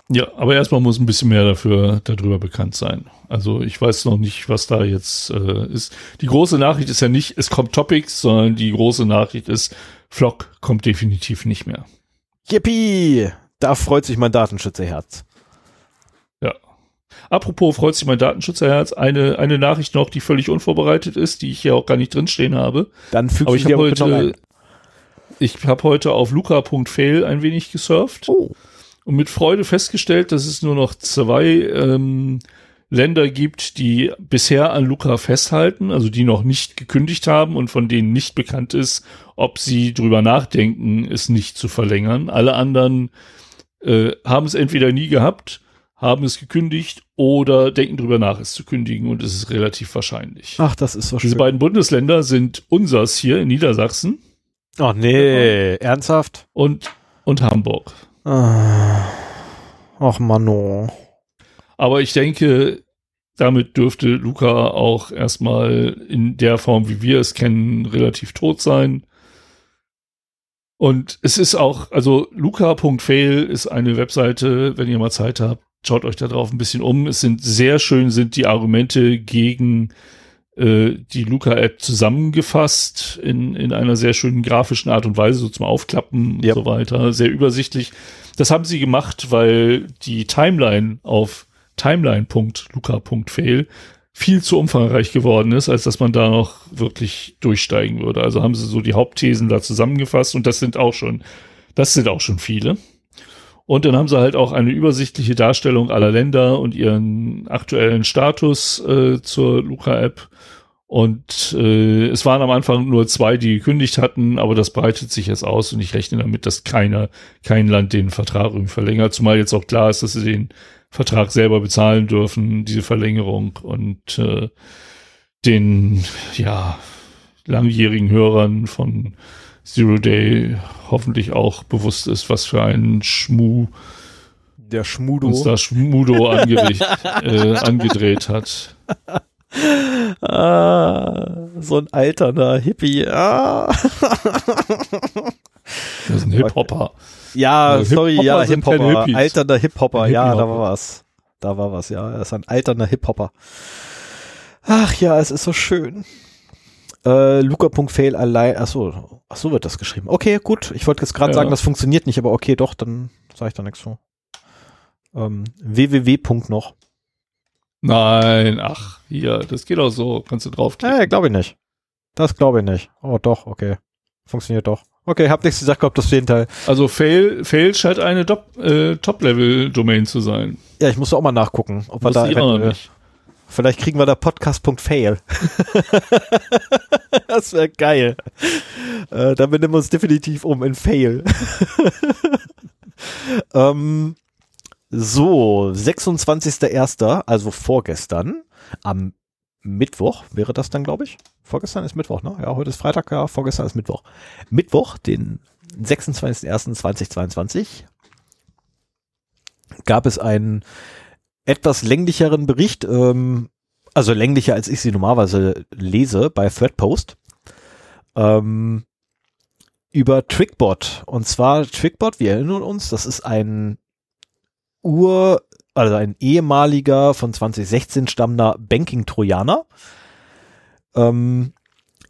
Ja, aber erstmal muss ein bisschen mehr dafür darüber bekannt sein. Also ich weiß noch nicht, was da jetzt äh, ist. Die große Nachricht ist ja nicht, es kommt Topics, sondern die große Nachricht ist, Flock kommt definitiv nicht mehr. Yippie! Da freut sich mein Datenschützerherz. Ja. Apropos freut sich mein Datenschützerherz, eine, eine Nachricht noch, die völlig unvorbereitet ist, die ich hier auch gar nicht drinstehen habe. Dann füge ich habe heute, ich habe heute auf luca.fail ein wenig gesurft oh. Und mit Freude festgestellt, dass es nur noch zwei ähm, Länder gibt, die bisher an Luca festhalten, also die noch nicht gekündigt haben und von denen nicht bekannt ist, ob sie drüber nachdenken, es nicht zu verlängern. Alle anderen äh, haben es entweder nie gehabt, haben es gekündigt oder denken drüber nach, es zu kündigen und es ist relativ wahrscheinlich. Ach, das ist so schön. Diese beiden Bundesländer sind unsers hier in Niedersachsen. Ach nee, ja. ernsthaft? Und, und Hamburg. Ah. Ach, Mano. Aber ich denke, damit dürfte Luca auch erstmal in der Form, wie wir es kennen, relativ tot sein. Und es ist auch, also luca.fail ist eine Webseite, wenn ihr mal Zeit habt, schaut euch da drauf ein bisschen um. Es sind sehr schön, sind die Argumente gegen äh, die Luca-App zusammengefasst in, in einer sehr schönen grafischen Art und Weise, so zum Aufklappen yep. und so weiter. Sehr übersichtlich. Das haben sie gemacht, weil die Timeline auf timeline.luca.fail viel zu umfangreich geworden ist, als dass man da noch wirklich durchsteigen würde. Also haben sie so die Hauptthesen da zusammengefasst und das sind auch schon, das sind auch schon viele. Und dann haben sie halt auch eine übersichtliche Darstellung aller Länder und ihren aktuellen Status äh, zur Luca-App. Und äh, es waren am Anfang nur zwei, die gekündigt hatten, aber das breitet sich jetzt aus und ich rechne damit, dass keiner, kein Land den Vertrag verlängert, zumal jetzt auch klar ist, dass sie den Vertrag selber bezahlen dürfen, diese Verlängerung und äh, den ja langjährigen Hörern von Zero Day hoffentlich auch bewusst ist, was für ein Schmu der Schmudo uns da Schmudo äh, angedreht hat. Ah, so ein alterner Hippie. Ah. Das ist ein Hip-Hopper. Ja, also sorry, ja, Hip-Hopper. Alternder Hip-Hopper, ja, da war was. Da war was, ja. Er ist ein alternder Hip-Hopper. Ach ja, es ist so schön. Äh, Luca.fail allein, achso, achso wird das geschrieben. Okay, gut. Ich wollte jetzt gerade Ja. sagen, das funktioniert nicht, aber okay, doch, dann sage ich da nichts zu. Ähm, www. noch. Nein, ach, hier, das geht auch so. Kannst du draufklicken. Nee, glaube ich nicht. Das glaube ich nicht. Oh, doch, okay. Funktioniert doch. Okay, hab nichts gesagt gehabt, das Teil. Also Fail, Fail scheint eine Top- äh, Top-Level-Domain zu sein. Ja, ich muss auch mal nachgucken, ob wir Wusste da ich auch noch nicht. Vielleicht kriegen wir da Podcast.fail. das wäre geil. Äh, dann benennen wir uns definitiv um in Fail. ähm, so, 26.01., also vorgestern, am Mittwoch wäre das dann, glaube ich. Vorgestern ist Mittwoch, ne? Ja, heute ist Freitag, ja, vorgestern ist Mittwoch. Mittwoch, den 26.01.2022, gab es einen etwas länglicheren Bericht, ähm, also länglicher als ich sie normalerweise lese bei Threadpost, ähm, über Trickbot. Und zwar Trickbot, wir erinnern uns, das ist ein Ur, also ein ehemaliger von 2016 stammender Banking-Trojaner, ähm,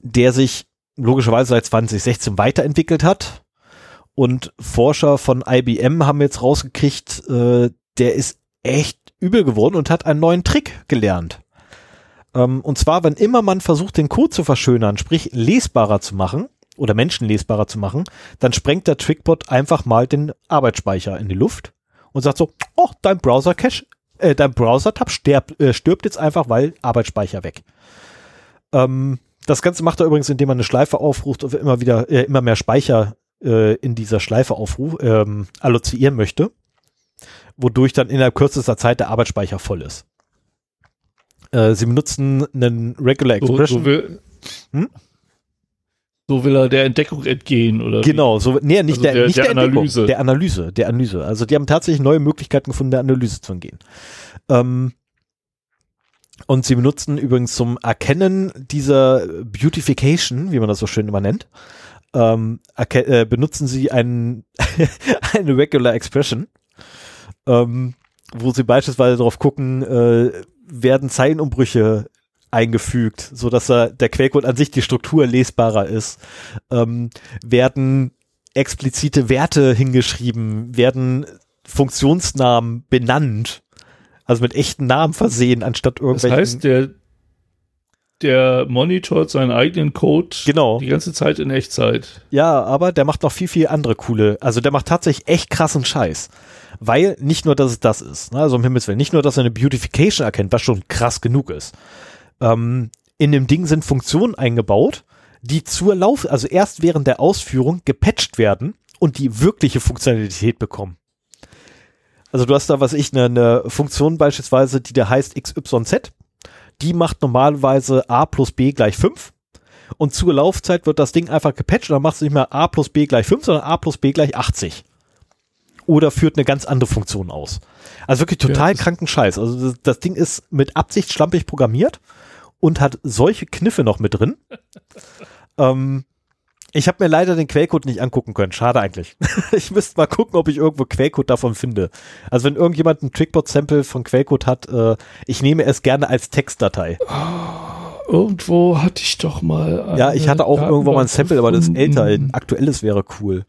der sich logischerweise seit 2016 weiterentwickelt hat. Und Forscher von IBM haben jetzt rausgekriegt, äh, der ist echt übel geworden und hat einen neuen Trick gelernt. Ähm, und zwar, wenn immer man versucht, den Code zu verschönern, sprich lesbarer zu machen oder menschenlesbarer zu machen, dann sprengt der Trickbot einfach mal den Arbeitsspeicher in die Luft und sagt so, oh, dein Browser-Cache, äh, dein Browser-Tab stirbt, äh, stirbt jetzt einfach, weil Arbeitsspeicher weg. Ähm, das Ganze macht er übrigens, indem man eine Schleife aufruft und immer wieder, äh, immer mehr Speicher äh, in dieser Schleife aufruf, ähm, allozieren möchte wodurch dann innerhalb kürzester Zeit der Arbeitsspeicher voll ist. Äh, sie benutzen einen Regular So, Expression. so, will, Hm? so will er der Entdeckung entgehen, oder? Genau, so, nee, nicht Also der, der- nicht der der, Entdeckung, Analyse. der Analyse, der Analyse. Also die haben tatsächlich neue Möglichkeiten gefunden, der Analyse zu entgehen. Ähm, und sie benutzen übrigens zum Erkennen dieser Beautification, wie man das so schön immer nennt, ähm, äh, benutzen sie einen, eine Regular Expression, ähm, wo sie beispielsweise darauf gucken, äh, werden Zeilenumbrüche eingefügt, so dass er, der Quellcode an sich die Struktur lesbarer ist, ähm, werden explizite Werte hingeschrieben, werden Funktionsnamen benannt, also mit echten Namen versehen, anstatt Das irgendwelchen. heißt, der, der monitort seinen eigenen Code Genau. die ganze Zeit in Echtzeit. Ja, aber der macht noch viel, viel andere coole, also der macht tatsächlich echt krassen Scheiß. Weil nicht nur, dass es das ist, ne, also im Himmels Willen, nicht nur, dass er eine Beautification erkennt, was schon krass genug ist. Ähm, in dem Ding sind Funktionen eingebaut, die zur Lauf, also erst während der Ausführung gepatcht werden und die wirkliche Funktionalität bekommen. Also du hast da, was ich, eine, eine Funktion beispielsweise, die da heißt XYZ, die macht normalerweise A plus B gleich 5 und zur Laufzeit wird das Ding einfach gepatcht und dann macht es nicht mehr A plus B gleich 5, sondern A plus B gleich 80. Oder führt eine ganz andere Funktion aus. Also wirklich total Ja, kranken Scheiß. Also das, das Ding ist mit Absicht schlampig programmiert und hat solche Kniffe noch mit drin. ähm, ich habe mir leider den Quellcode nicht angucken können. Schade eigentlich. ich müsste mal gucken, ob ich irgendwo Quellcode davon finde. Also wenn irgendjemand ein Trickbot-Sample von Quellcode hat, äh, ich nehme es gerne als Textdatei. Irgendwo hatte ich doch mal. Ja, ich hatte auch irgendwo mal ein Sample, aber das ist gefunden. älter. Ein aktuelles wäre cool.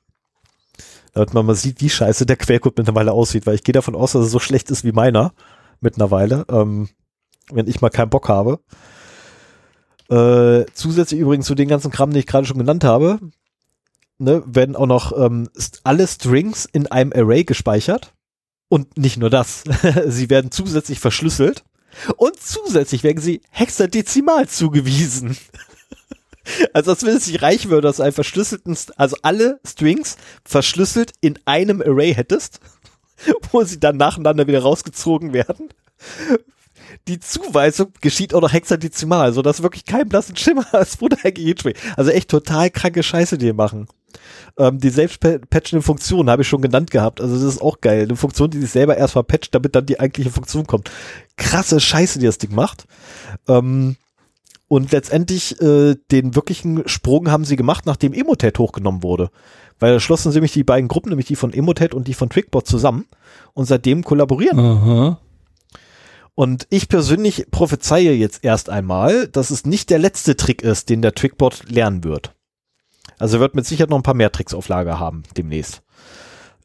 Damit man mal sieht, wie scheiße der Quellcode mittlerweile aussieht, weil ich gehe davon aus, dass er so schlecht ist wie meiner mittlerweile, ähm, wenn ich mal keinen Bock habe. Äh, zusätzlich übrigens zu den ganzen Kram, den ich gerade schon genannt habe, ne, werden auch noch ähm, alle Strings in einem Array gespeichert. Und nicht nur das, sie werden zusätzlich verschlüsselt und zusätzlich werden sie hexadezimal zugewiesen. Also als wenn es nicht reichen würde, dass du einen verschlüsselten, also alle Strings verschlüsselt in einem Array hättest, wo sie dann nacheinander wieder rausgezogen werden. Die Zuweisung geschieht auch noch hexadezimal, so dass wirklich kein blassen Schimmer als wo der spricht. Also echt total kranke Scheiße, die die machen. Ähm, die selbstpatchende Funktion habe ich schon genannt gehabt. Also das ist auch geil. Eine Funktion, die sich selber erstmal patcht, damit dann die eigentliche Funktion kommt. Krasse Scheiße, die das Ding macht. Ähm, und letztendlich äh, den wirklichen Sprung haben sie gemacht, nachdem Emotet hochgenommen wurde. Weil da schlossen sie nämlich die beiden Gruppen, nämlich die von Emotet und die von Trickbot zusammen. Und seitdem kollaborieren. Aha. Und ich persönlich prophezeie jetzt erst einmal, dass es nicht der letzte Trick ist, den der Trickbot lernen wird. Also er wird mit Sicherheit noch ein paar mehr Tricks auf Lager haben demnächst.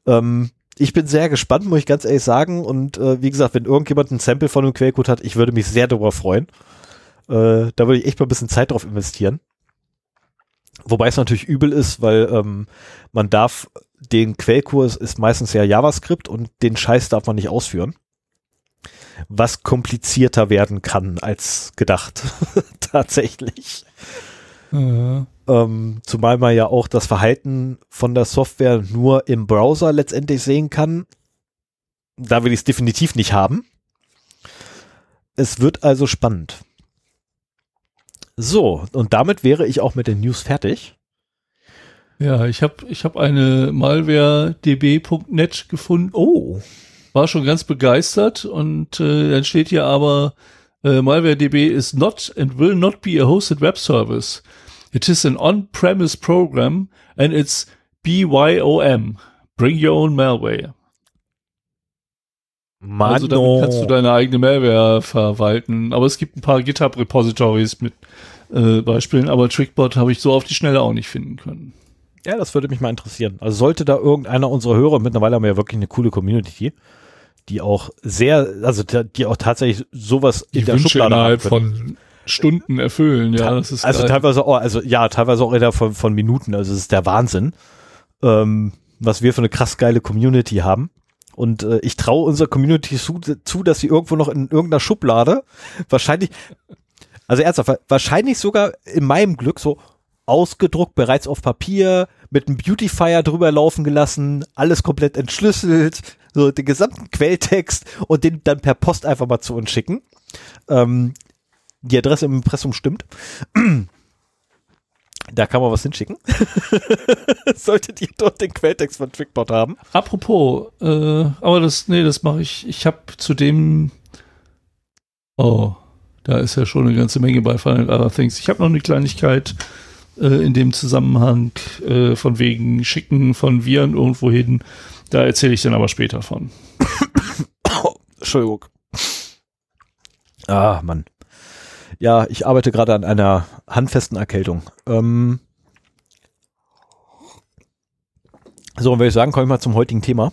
Ähm, ich bin sehr gespannt, muss ich ganz ehrlich sagen. Und äh, wie gesagt, wenn irgendjemand ein Sample von einem Quellcode hat, ich würde mich sehr darüber freuen. Äh, da würde ich echt mal ein bisschen Zeit drauf investieren. Wobei es natürlich übel ist, weil ähm, man darf den Quellkurs ist meistens ja JavaScript und den Scheiß darf man nicht ausführen. Was komplizierter werden kann als gedacht. Tatsächlich. Ja. Ähm, zumal man ja auch das Verhalten von der Software nur im Browser letztendlich sehen kann. Da will ich es definitiv nicht haben. Es wird also spannend. So, und damit wäre ich auch mit den News fertig. Ja, ich habe ich hab eine malwaredb.net gefunden. Oh. War schon ganz begeistert und äh, dann steht hier aber, äh, MalwareDB is not and will not be a hosted web service. It is an on-premise program and it's BYOM. Bring your own malware. Mano. Also damit kannst du deine eigene Malware verwalten. Aber es gibt ein paar GitHub-Repositories mit äh, Beispielen, aber Trickbot habe ich so auf die Schnelle auch nicht finden können. Ja, das würde mich mal interessieren. Also sollte da irgendeiner unserer Hörer, mittlerweile haben wir ja wirklich eine coole Community, die auch sehr, also die auch tatsächlich sowas die in der Wünsche Schublade innerhalb von Stunden erfüllen, ja, das ist Also geil. teilweise auch, also ja, teilweise auch innerhalb von, von Minuten, also es ist der Wahnsinn, ähm, was wir für eine krass geile Community haben. Und äh, ich traue unserer Community zu, zu, dass sie irgendwo noch in irgendeiner Schublade wahrscheinlich, also ernsthaft, wahrscheinlich sogar in meinem Glück so ausgedruckt, bereits auf Papier, mit einem Beautifier drüber laufen gelassen, alles komplett entschlüsselt, so den gesamten Quelltext und den dann per Post einfach mal zu uns schicken. Ähm, die Adresse im Impressum stimmt. Da kann man was hinschicken. Solltet ihr dort den Quelltext von Trickbot haben. Apropos, äh, aber das, nee, das mache ich. Ich habe zu dem. Oh, da ist ja schon eine ganze Menge bei Final Other Things. Ich habe noch eine Kleinigkeit äh, in dem Zusammenhang äh, von wegen Schicken von Viren irgendwo hin. Da erzähle ich dann aber später von. oh, Entschuldigung. Ah, Mann. Ja, ich arbeite gerade an einer handfesten Erkältung. Ähm so, und würde ich sagen, komme ich mal zum heutigen Thema.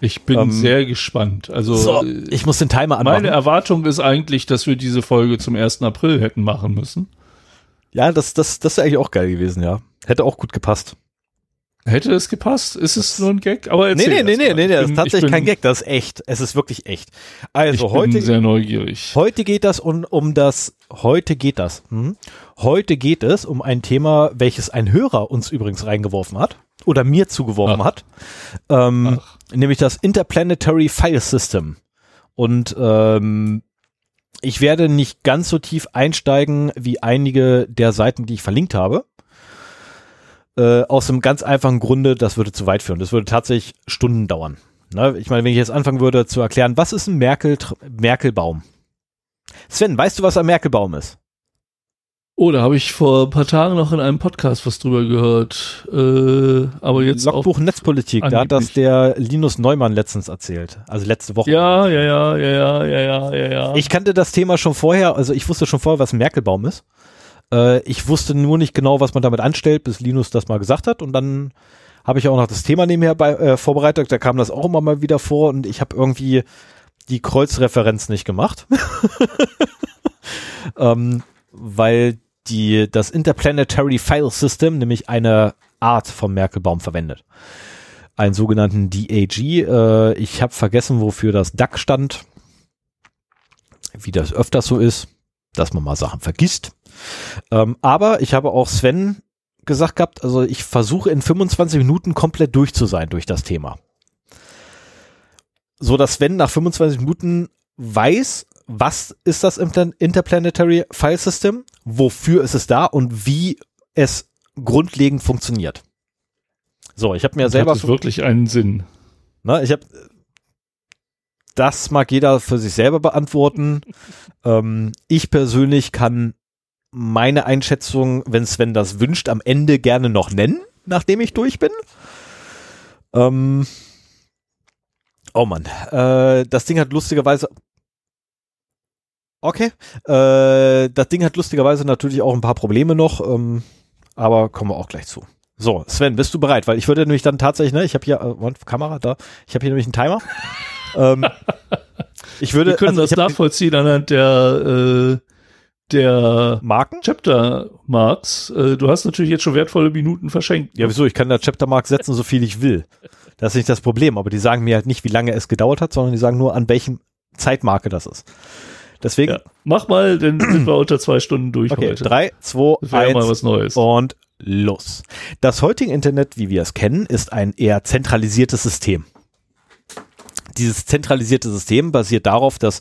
Ich bin ähm, sehr gespannt. Also so, ich muss den Timer anmachen. Meine Erwartung ist eigentlich, dass wir diese Folge zum 1. April hätten machen müssen. Ja, das, das, das wäre eigentlich auch geil gewesen, ja. Hätte auch gut gepasst. Hätte es gepasst? Ist es nur ein Gag? Aber nee, nee, nee, nee, nee, das ist tatsächlich kein Gag, das ist echt. Es ist wirklich echt. Also ich heute. Bin sehr neugierig. Heute geht das um, um das, heute geht das. Hm? Heute geht es um ein Thema, welches ein Hörer uns übrigens reingeworfen hat. Oder mir zugeworfen Ach. hat. Ähm, nämlich das Interplanetary File System. Und ähm, ich werde nicht ganz so tief einsteigen wie einige der Seiten, die ich verlinkt habe. Äh, aus einem ganz einfachen Grunde, das würde zu weit führen. Das würde tatsächlich Stunden dauern. Ne? Ich meine, wenn ich jetzt anfangen würde zu erklären, was ist ein Merkel Merkelbaum? Sven, weißt du, was ein Merkelbaum ist? Oh, da habe ich vor ein paar Tagen noch in einem Podcast was drüber gehört. Äh, aber jetzt Logbuch Netzpolitik, da hat das der Linus Neumann letztens erzählt. Also letzte Woche. Ja, ja, ja, ja, ja, ja, ja, ja. Ich kannte das Thema schon vorher, also ich wusste schon vorher, was ein Merkelbaum ist. Äh, ich wusste nur nicht genau, was man damit anstellt, bis Linus das mal gesagt hat. Und dann habe ich auch noch das Thema nebenher bei, äh, vorbereitet. Da kam das auch immer mal wieder vor und ich habe irgendwie die Kreuzreferenz nicht gemacht. ähm, weil die, das Interplanetary File System nämlich eine Art vom Merkelbaum verwendet. Einen sogenannten DAG. Äh, ich habe vergessen, wofür das DAC stand. Wie das öfters so ist, dass man mal Sachen vergisst. Ähm, aber ich habe auch Sven gesagt gehabt, also ich versuche in 25 Minuten komplett durch zu sein durch das Thema. So dass Sven nach 25 Minuten weiß, was ist das Interplanetary File System, wofür ist es da und wie es grundlegend funktioniert. So, ich habe mir das selber. Hat wirklich einen Sinn? Na, ich habe das mag jeder für sich selber beantworten. ähm, ich persönlich kann meine Einschätzung, wenn Sven das wünscht, am Ende gerne noch nennen, nachdem ich durch bin. Ähm, oh Mann, äh, das Ding hat lustigerweise Okay. Äh, das Ding hat lustigerweise natürlich auch ein paar Probleme noch, ähm, aber kommen wir auch gleich zu. So, Sven, bist du bereit? Weil ich würde nämlich dann tatsächlich, ne, ich habe hier, äh, Kamera da, ich habe hier nämlich einen Timer. ähm, ich würde, Wir können also das nachvollziehen anhand der, äh, der Marken? Chapter Marks. Äh, du hast natürlich jetzt schon wertvolle Minuten verschenkt. Ja, wieso? Ich kann da Chapter Mark setzen, so viel ich will. Das ist nicht das Problem, aber die sagen mir halt nicht, wie lange es gedauert hat, sondern die sagen nur, an welchem Zeitmarke das ist. Deswegen. Ja, mach mal, dann sind wir unter zwei Stunden durch okay, heute. Drei, zwei, eins mal was Neues. und los. Das heutige Internet, wie wir es kennen, ist ein eher zentralisiertes System. Dieses zentralisierte System basiert darauf, dass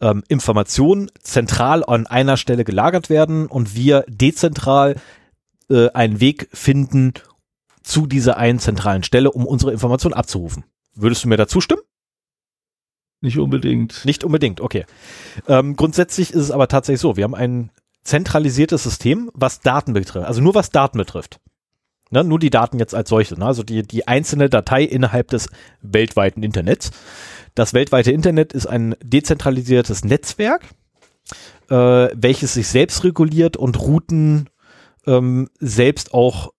ähm, Informationen zentral an einer Stelle gelagert werden und wir dezentral äh, einen Weg finden zu dieser einen zentralen Stelle, um unsere Informationen abzurufen. Würdest du mir dazu stimmen? Nicht unbedingt. Nicht unbedingt, okay. Ähm, grundsätzlich ist es aber tatsächlich so, wir haben ein zentralisiertes System, was Daten betrifft, also nur was Daten betrifft. Ne, nur die Daten jetzt als solche, ne? also die, die einzelne Datei innerhalb des weltweiten Internets. Das weltweite Internet ist ein dezentralisiertes Netzwerk, äh, welches sich selbst reguliert und Routen ähm, selbst auch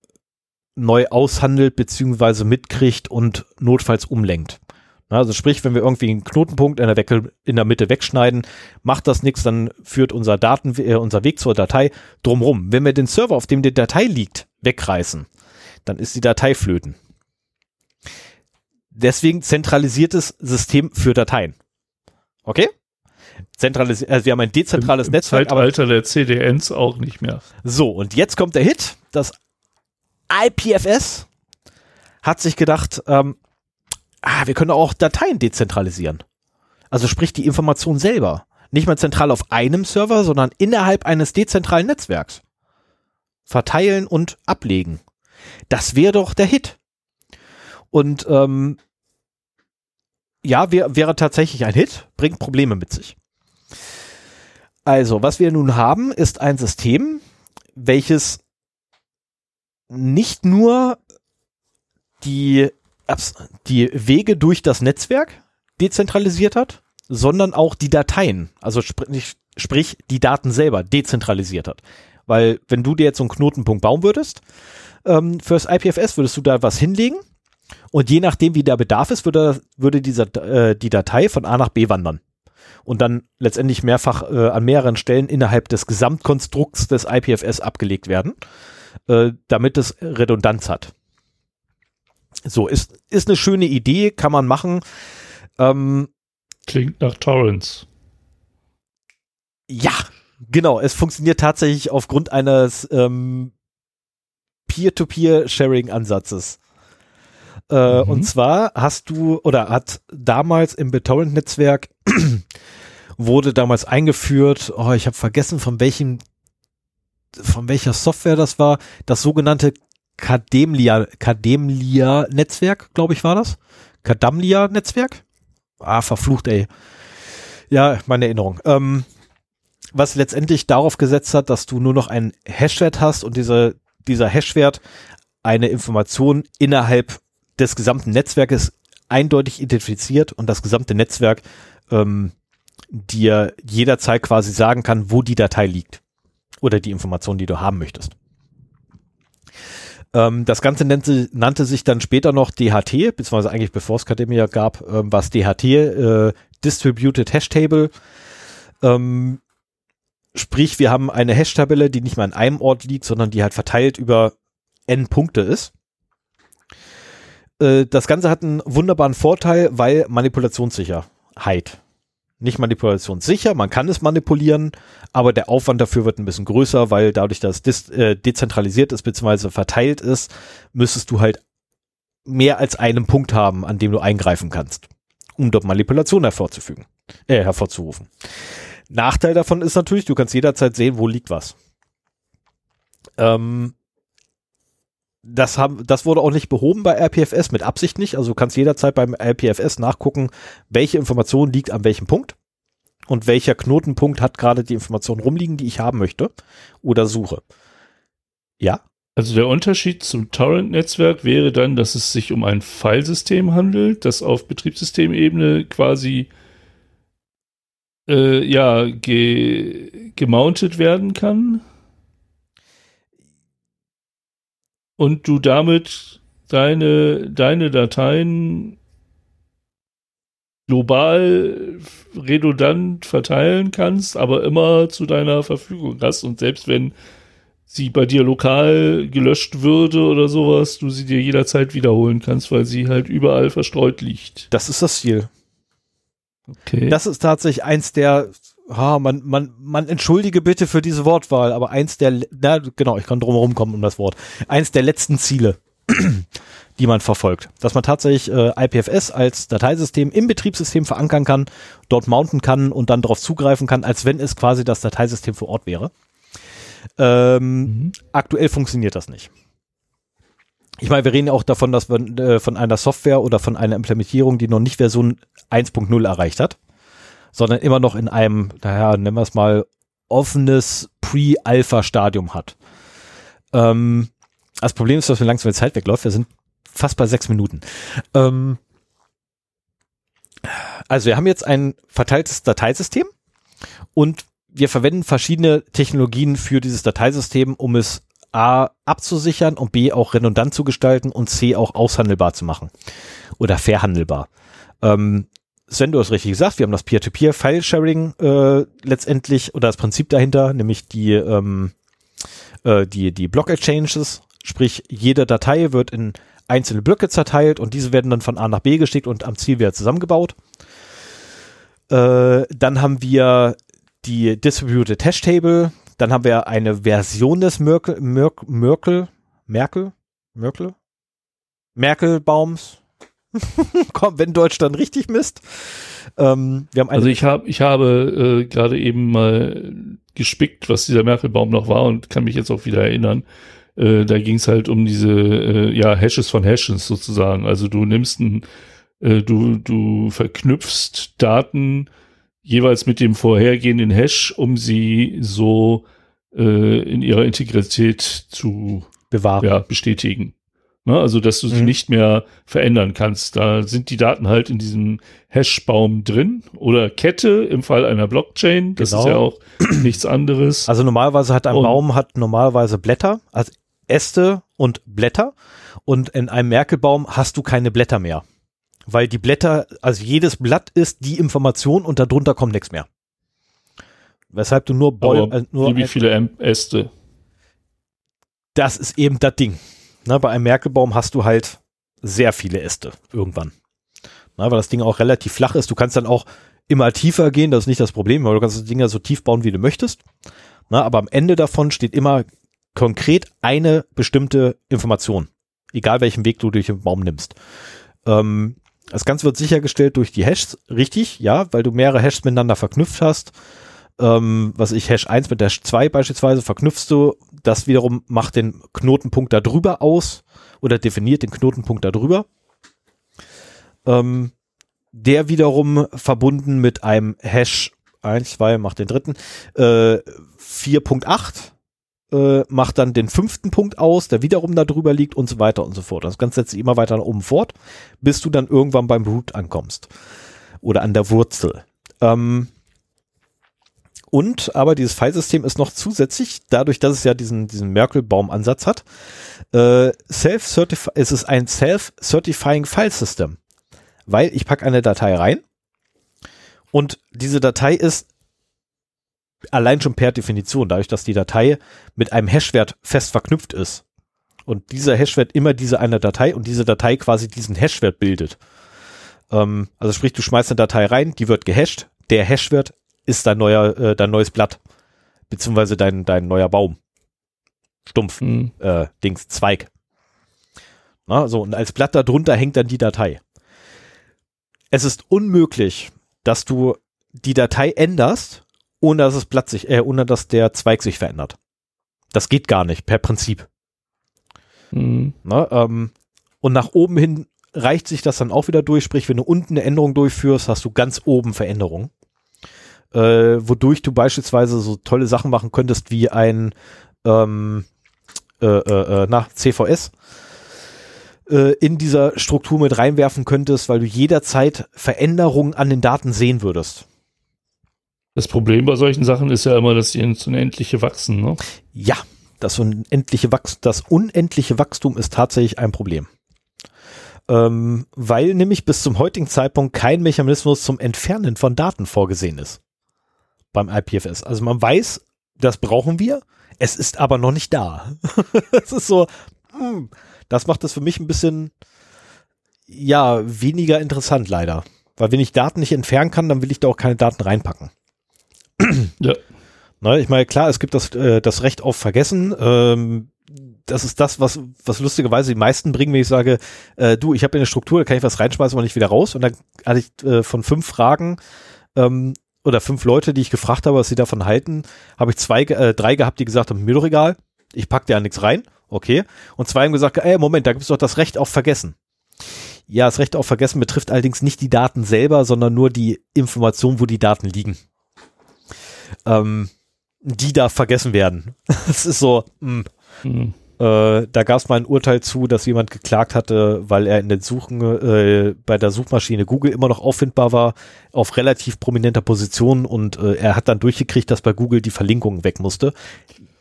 neu aushandelt beziehungsweise mitkriegt und notfalls umlenkt. Also sprich, wenn wir irgendwie einen Knotenpunkt in der, Weckel, in der Mitte wegschneiden, macht das nichts, dann führt unser Daten, äh, unser Weg zur Datei drumrum. Wenn wir den Server, auf dem die Datei liegt, wegreißen, dann ist die Datei flöten. Deswegen zentralisiertes System für Dateien. Okay? Zentralis also wir haben ein dezentrales Im, im Netzwerk. Zeitalter der CDNs auch nicht mehr. So, und jetzt kommt der Hit. Das IPFS hat sich gedacht, ähm, ah, wir können auch Dateien dezentralisieren. Also sprich die Information selber. Nicht mehr zentral auf einem Server, sondern innerhalb eines dezentralen Netzwerks. Verteilen und ablegen. Das wäre doch der Hit. Und ähm, ja, wär, wäre tatsächlich ein Hit, bringt Probleme mit sich. Also, was wir nun haben, ist ein System, welches nicht nur die die Wege durch das Netzwerk dezentralisiert hat, sondern auch die Dateien, also sprich, sprich die Daten selber dezentralisiert hat. Weil wenn du dir jetzt so einen Knotenpunkt bauen würdest, ähm, fürs IPFS würdest du da was hinlegen und je nachdem, wie der Bedarf ist, würde, würde dieser, äh, die Datei von A nach B wandern und dann letztendlich mehrfach äh, an mehreren Stellen innerhalb des Gesamtkonstrukts des IPFS abgelegt werden, äh, damit es Redundanz hat. So, ist, ist eine schöne Idee, kann man machen. Ähm, Klingt nach Torrents. Ja, genau. Es funktioniert tatsächlich aufgrund eines ähm, Peer-to-Peer-Sharing-Ansatzes. Äh, mhm. Und zwar hast du, oder hat damals im BitTorrent-Netzwerk wurde damals eingeführt, oh, ich habe vergessen, von welchem, von welcher Software das war, das sogenannte Kademlia, Kademlia Netzwerk, glaube ich, war das. Kadamlia Netzwerk. Ah, verflucht, ey. Ja, meine Erinnerung. Ähm, was letztendlich darauf gesetzt hat, dass du nur noch einen Hashwert hast und diese, dieser Hashwert eine Information innerhalb des gesamten Netzwerkes eindeutig identifiziert und das gesamte Netzwerk ähm, dir jederzeit quasi sagen kann, wo die Datei liegt oder die Information, die du haben möchtest. Ähm, das Ganze nannte, nannte, sich dann später noch DHT, beziehungsweise eigentlich bevor es Academia gab, ähm, war es DHT, äh, Distributed Hash Table. Ähm, sprich, wir haben eine Hash-Tabelle, die nicht mal an einem Ort liegt, sondern die halt verteilt über n Punkte ist. Äh, das Ganze hat einen wunderbaren Vorteil, weil Manipulationssicherheit nicht manipulationssicher, man kann es manipulieren, aber der Aufwand dafür wird ein bisschen größer, weil dadurch, dass es äh, dezentralisiert ist bzw. verteilt ist, müsstest du halt mehr als einen Punkt haben, an dem du eingreifen kannst, um dort Manipulation hervorzufügen, äh, hervorzurufen. Nachteil davon ist natürlich, du kannst jederzeit sehen, wo liegt was. Ähm, das, haben, das wurde auch nicht behoben bei RPFS, mit Absicht nicht. Also du kannst jederzeit beim RPFS nachgucken, welche Information liegt an welchem Punkt und welcher Knotenpunkt hat gerade die Information rumliegen, die ich haben möchte oder suche. Ja? Also der Unterschied zum Torrent-Netzwerk wäre dann, dass es sich um ein Filesystem handelt, das auf Betriebssystemebene quasi äh, ja, ge gemountet werden kann. Und du damit deine, deine Dateien global redundant verteilen kannst, aber immer zu deiner Verfügung hast. Und selbst wenn sie bei dir lokal gelöscht würde oder sowas, du sie dir jederzeit wiederholen kannst, weil sie halt überall verstreut liegt. Das ist das Ziel. Okay. Das ist tatsächlich eins der, ha, man, man, man entschuldige bitte für diese Wortwahl, aber eins der, na, genau, ich kann drum herum kommen um das Wort. Eins der letzten Ziele, die man verfolgt. Dass man tatsächlich äh, IPFS als Dateisystem im Betriebssystem verankern kann, dort mounten kann und dann darauf zugreifen kann, als wenn es quasi das Dateisystem vor Ort wäre. Ähm, mhm. Aktuell funktioniert das nicht. Ich meine, wir reden ja auch davon, dass wir äh, von einer Software oder von einer Implementierung, die noch nicht Version 1.0 erreicht hat, sondern immer noch in einem, naja, nennen wir es mal, offenes Pre-Alpha-Stadium hat. Ähm, das Problem ist, dass wir langsam die Zeit wegläuft. Wir sind fast bei sechs Minuten. Ähm, also wir haben jetzt ein verteiltes Dateisystem und wir verwenden verschiedene Technologien für dieses Dateisystem, um es A abzusichern und B auch redundant zu gestalten und C auch aushandelbar zu machen oder verhandelbar. Ähm, Sven, du hast richtig gesagt, wir haben das Peer-to-Peer-File-Sharing äh, letztendlich oder das Prinzip dahinter, nämlich die, ähm, äh, die, die Block-Exchanges, sprich jede Datei wird in einzelne Blöcke zerteilt und diese werden dann von A nach B geschickt und am Ziel wieder zusammengebaut. Äh, dann haben wir die Distributed Hash Table, dann haben wir eine Version des Merkel, Merkel, Merkel, Merkel, Merkel, Merkelbaums. Komm, wenn Deutsch dann richtig misst. Ähm, wir haben also ich habe ich habe äh, gerade eben mal gespickt, was dieser Merkelbaum noch war und kann mich jetzt auch wieder erinnern. Äh, da ging es halt um diese äh, ja Hashes von Hashes sozusagen. Also du nimmst ein, äh, du du verknüpfst Daten jeweils mit dem vorhergehenden Hash, um sie so äh, in ihrer Integrität zu bewahren, ja, bestätigen. Ne? Also, dass du sie mhm. nicht mehr verändern kannst. Da sind die Daten halt in diesem Hashbaum drin oder Kette im Fall einer Blockchain. Das genau. ist ja auch nichts anderes. Also normalerweise hat ein und Baum hat normalerweise Blätter, also Äste und Blätter. Und in einem Merkelbaum hast du keine Blätter mehr. Weil die Blätter, also jedes Blatt ist die Information und darunter kommt nichts mehr. Weshalb du nur Bäume. Äh, nur wie viele Äste? Das ist eben das Ding. Na, bei einem Merkelbaum hast du halt sehr viele Äste irgendwann. Na, weil das Ding auch relativ flach ist. Du kannst dann auch immer tiefer gehen, das ist nicht das Problem, weil du kannst das Ding ja so tief bauen, wie du möchtest. Na, aber am Ende davon steht immer konkret eine bestimmte Information. Egal welchen Weg du durch den Baum nimmst. Ähm, das Ganze wird sichergestellt durch die Hashes, richtig, ja, weil du mehrere Hashes miteinander verknüpft hast. Ähm, was ich Hash 1 mit Hash 2 beispielsweise verknüpfst du, das wiederum macht den Knotenpunkt da drüber aus oder definiert den Knotenpunkt da drüber. Ähm, der wiederum verbunden mit einem Hash 1, 2, macht den dritten, äh, 4.8 äh, macht dann den fünften Punkt aus, der wiederum da drüber liegt und so weiter und so fort. Das Ganze setzt sich immer weiter nach oben fort, bis du dann irgendwann beim Root ankommst. Oder an der Wurzel. Ähm, und aber dieses Filesystem ist noch zusätzlich, dadurch, dass es ja diesen, diesen Merkel-Baum-Ansatz hat, äh, self es ist ein Self-Certifying File System. Weil ich packe eine Datei rein und diese Datei ist allein schon per Definition, dadurch, dass die Datei mit einem Hashwert fest verknüpft ist und dieser Hashwert immer diese eine Datei und diese Datei quasi diesen Hashwert bildet. Ähm, also sprich, du schmeißt eine Datei rein, die wird gehasht, der Hashwert ist dein neuer, äh, dein neues Blatt, beziehungsweise dein, dein neuer Baum. Stumpf, mhm. äh, Dings, Zweig. Na, so, und als Blatt darunter hängt dann die Datei. Es ist unmöglich, dass du die Datei änderst ohne dass das Blatt sich, äh, ohne dass der Zweig sich verändert. Das geht gar nicht, per Prinzip. Mhm. Na, ähm, und nach oben hin reicht sich das dann auch wieder durch, sprich, wenn du unten eine Änderung durchführst, hast du ganz oben Veränderungen. Äh, wodurch du beispielsweise so tolle Sachen machen könntest wie ein ähm, äh, äh, äh nach CVS äh, in dieser Struktur mit reinwerfen könntest, weil du jederzeit Veränderungen an den Daten sehen würdest. Das Problem bei solchen Sachen ist ja immer, dass sie ins Unendliche wachsen, ne? Ja, das unendliche, Wachs das unendliche Wachstum ist tatsächlich ein Problem. Ähm, weil nämlich bis zum heutigen Zeitpunkt kein Mechanismus zum Entfernen von Daten vorgesehen ist. Beim IPFS. Also man weiß, das brauchen wir, es ist aber noch nicht da. Es ist so, hm, das macht das für mich ein bisschen, ja, weniger interessant leider. Weil wenn ich Daten nicht entfernen kann, dann will ich da auch keine Daten reinpacken. Ja. Ne, ich meine, klar, es gibt das, äh, das Recht auf Vergessen. Ähm, das ist das, was, was lustigerweise die meisten bringen, wenn ich sage, äh, du, ich habe eine Struktur, da kann ich was reinschmeißen, aber nicht wieder raus. Und dann hatte ich äh, von fünf Fragen ähm, oder fünf Leute, die ich gefragt habe, was sie davon halten, habe ich zwei, äh, drei gehabt, die gesagt haben, mir doch egal, ich pack dir ja nichts rein, okay. Und zwei haben gesagt, ey, Moment, da gibt's doch das Recht auf Vergessen. Ja, das Recht auf Vergessen betrifft allerdings nicht die Daten selber, sondern nur die Information, wo die Daten liegen. Ähm, die da vergessen werden. Es ist so, mh. Hm. Äh, da gab es mal ein Urteil zu, dass jemand geklagt hatte, weil er in den Suchen äh, bei der Suchmaschine Google immer noch auffindbar war, auf relativ prominenter Position und äh, er hat dann durchgekriegt, dass bei Google die Verlinkung weg musste.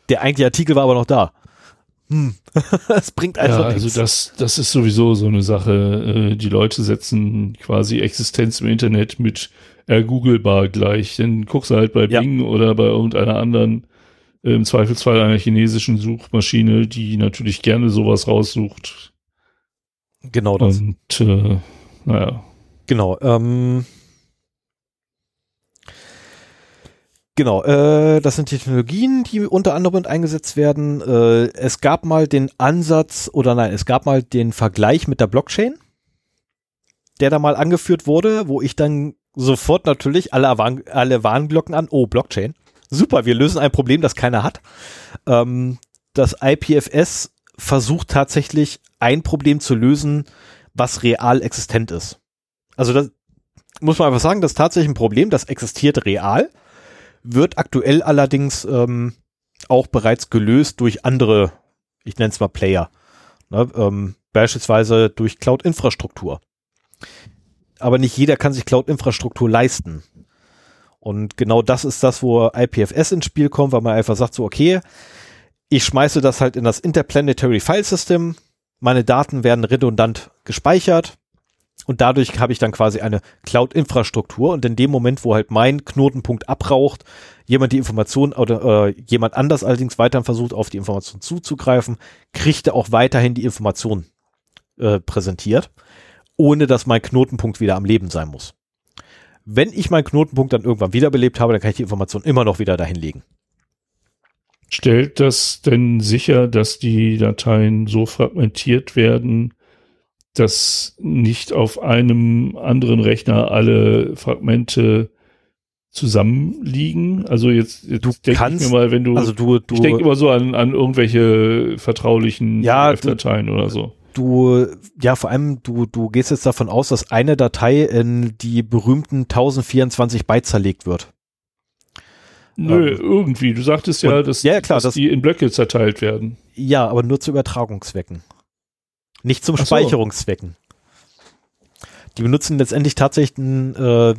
Der eigentliche Artikel war aber noch da. Hm. das bringt einfach Ja, also nichts. das, das ist sowieso so eine Sache. Äh, Die Leute setzen quasi Existenz im Internet mit ergooglebar gleich. Dann guckst du halt bei Ja. Bing oder bei irgendeiner anderen, äh, im Zweifelsfall einer chinesischen Suchmaschine, die natürlich gerne sowas raussucht. Genau das. Und äh, naja. Genau. Ähm, genau. Äh, das sind Technologien, die unter anderem eingesetzt werden. Äh, es gab mal den Ansatz oder nein, es gab mal den Vergleich mit der Blockchain, der da mal angeführt wurde, wo ich dann sofort natürlich alle, Warn alle Warnglocken an. Oh, Blockchain. Super, wir lösen ein Problem, das keiner hat. Ähm, das IPFS versucht tatsächlich ein Problem zu lösen, was real existent ist. Also das muss man einfach sagen, das ist tatsächlich ein Problem, das existiert real, wird aktuell allerdings ähm, auch bereits gelöst durch andere, ich nenne es mal Player, ne, ähm, beispielsweise durch Cloud-Infrastruktur. Aber nicht jeder kann sich Cloud-Infrastruktur leisten. Und genau das ist das, wo IPFS ins Spiel kommt, weil man einfach sagt so, okay, ich schmeiße das halt in das Interplanetary File System, meine Daten werden redundant gespeichert. Und dadurch habe ich dann quasi eine Cloud-Infrastruktur. Und in dem Moment, wo halt mein Knotenpunkt abraucht, jemand die Information oder äh, jemand anders allerdings weiterhin versucht, auf die Information zuzugreifen, kriegt er auch weiterhin die Information äh, präsentiert, ohne dass mein Knotenpunkt wieder am Leben sein muss. Wenn ich meinen Knotenpunkt dann irgendwann wiederbelebt habe, dann kann ich die Information immer noch wieder dahin legen. Stellt das denn sicher, dass die Dateien so fragmentiert werden, dass nicht auf einem anderen Rechner alle Fragmente zusammenliegen? Also jetzt, jetzt Du denk ich mir mal, wenn du, Also du, du ich denke immer so an, an irgendwelche vertraulichen Ja, Dateien oder so. Du, ja, vor allem, du, du gehst jetzt davon aus, dass eine Datei in die berühmten 1024 Byte zerlegt wird. Nö, Ähm, irgendwie. Du sagtest ja, und- dass, ja, klar, dass das- die in Blöcke zerteilt werden. Ja, aber nur zu Übertragungszwecken. Nicht zum so. Speicherungszwecken. Die benutzen letztendlich tatsächlich äh,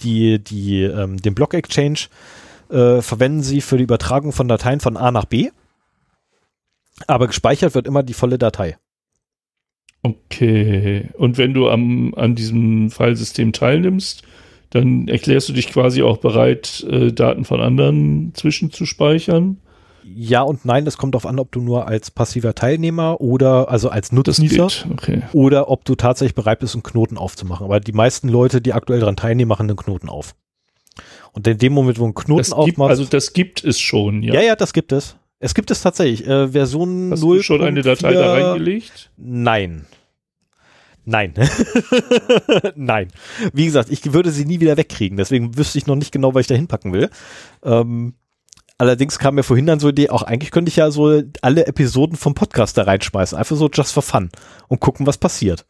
die, die, ähm, den Block Exchange, äh, verwenden sie für die Übertragung von Dateien von A nach B. Aber gespeichert wird immer die volle Datei. Okay. Und wenn du am, an diesem Filesystem teilnimmst, dann erklärst du dich quasi auch bereit, äh, Daten von anderen zwischenzuspeichern. Ja und nein, es kommt darauf an, ob du nur als passiver Teilnehmer oder also als Nutznießer Okay. oder ob du tatsächlich bereit bist, einen Knoten aufzumachen. Aber die meisten Leute, die aktuell daran teilnehmen, machen einen Knoten auf. Und in dem Moment, wo ein Knoten Das gibt, aufmachst, also das gibt es schon, ja. ja. ja, das gibt es. Es gibt es tatsächlich. Äh, Version Hast 0. du schon eine Datei da reingelegt? Nein. Nein. Nein. Wie gesagt, ich würde sie nie wieder wegkriegen. Deswegen wüsste ich noch nicht genau, was ich da hinpacken will. Ähm, allerdings kam mir vorhin dann so die Idee, auch eigentlich könnte ich ja so alle Episoden vom Podcast da reinschmeißen. Einfach so just for fun. Und gucken, was passiert.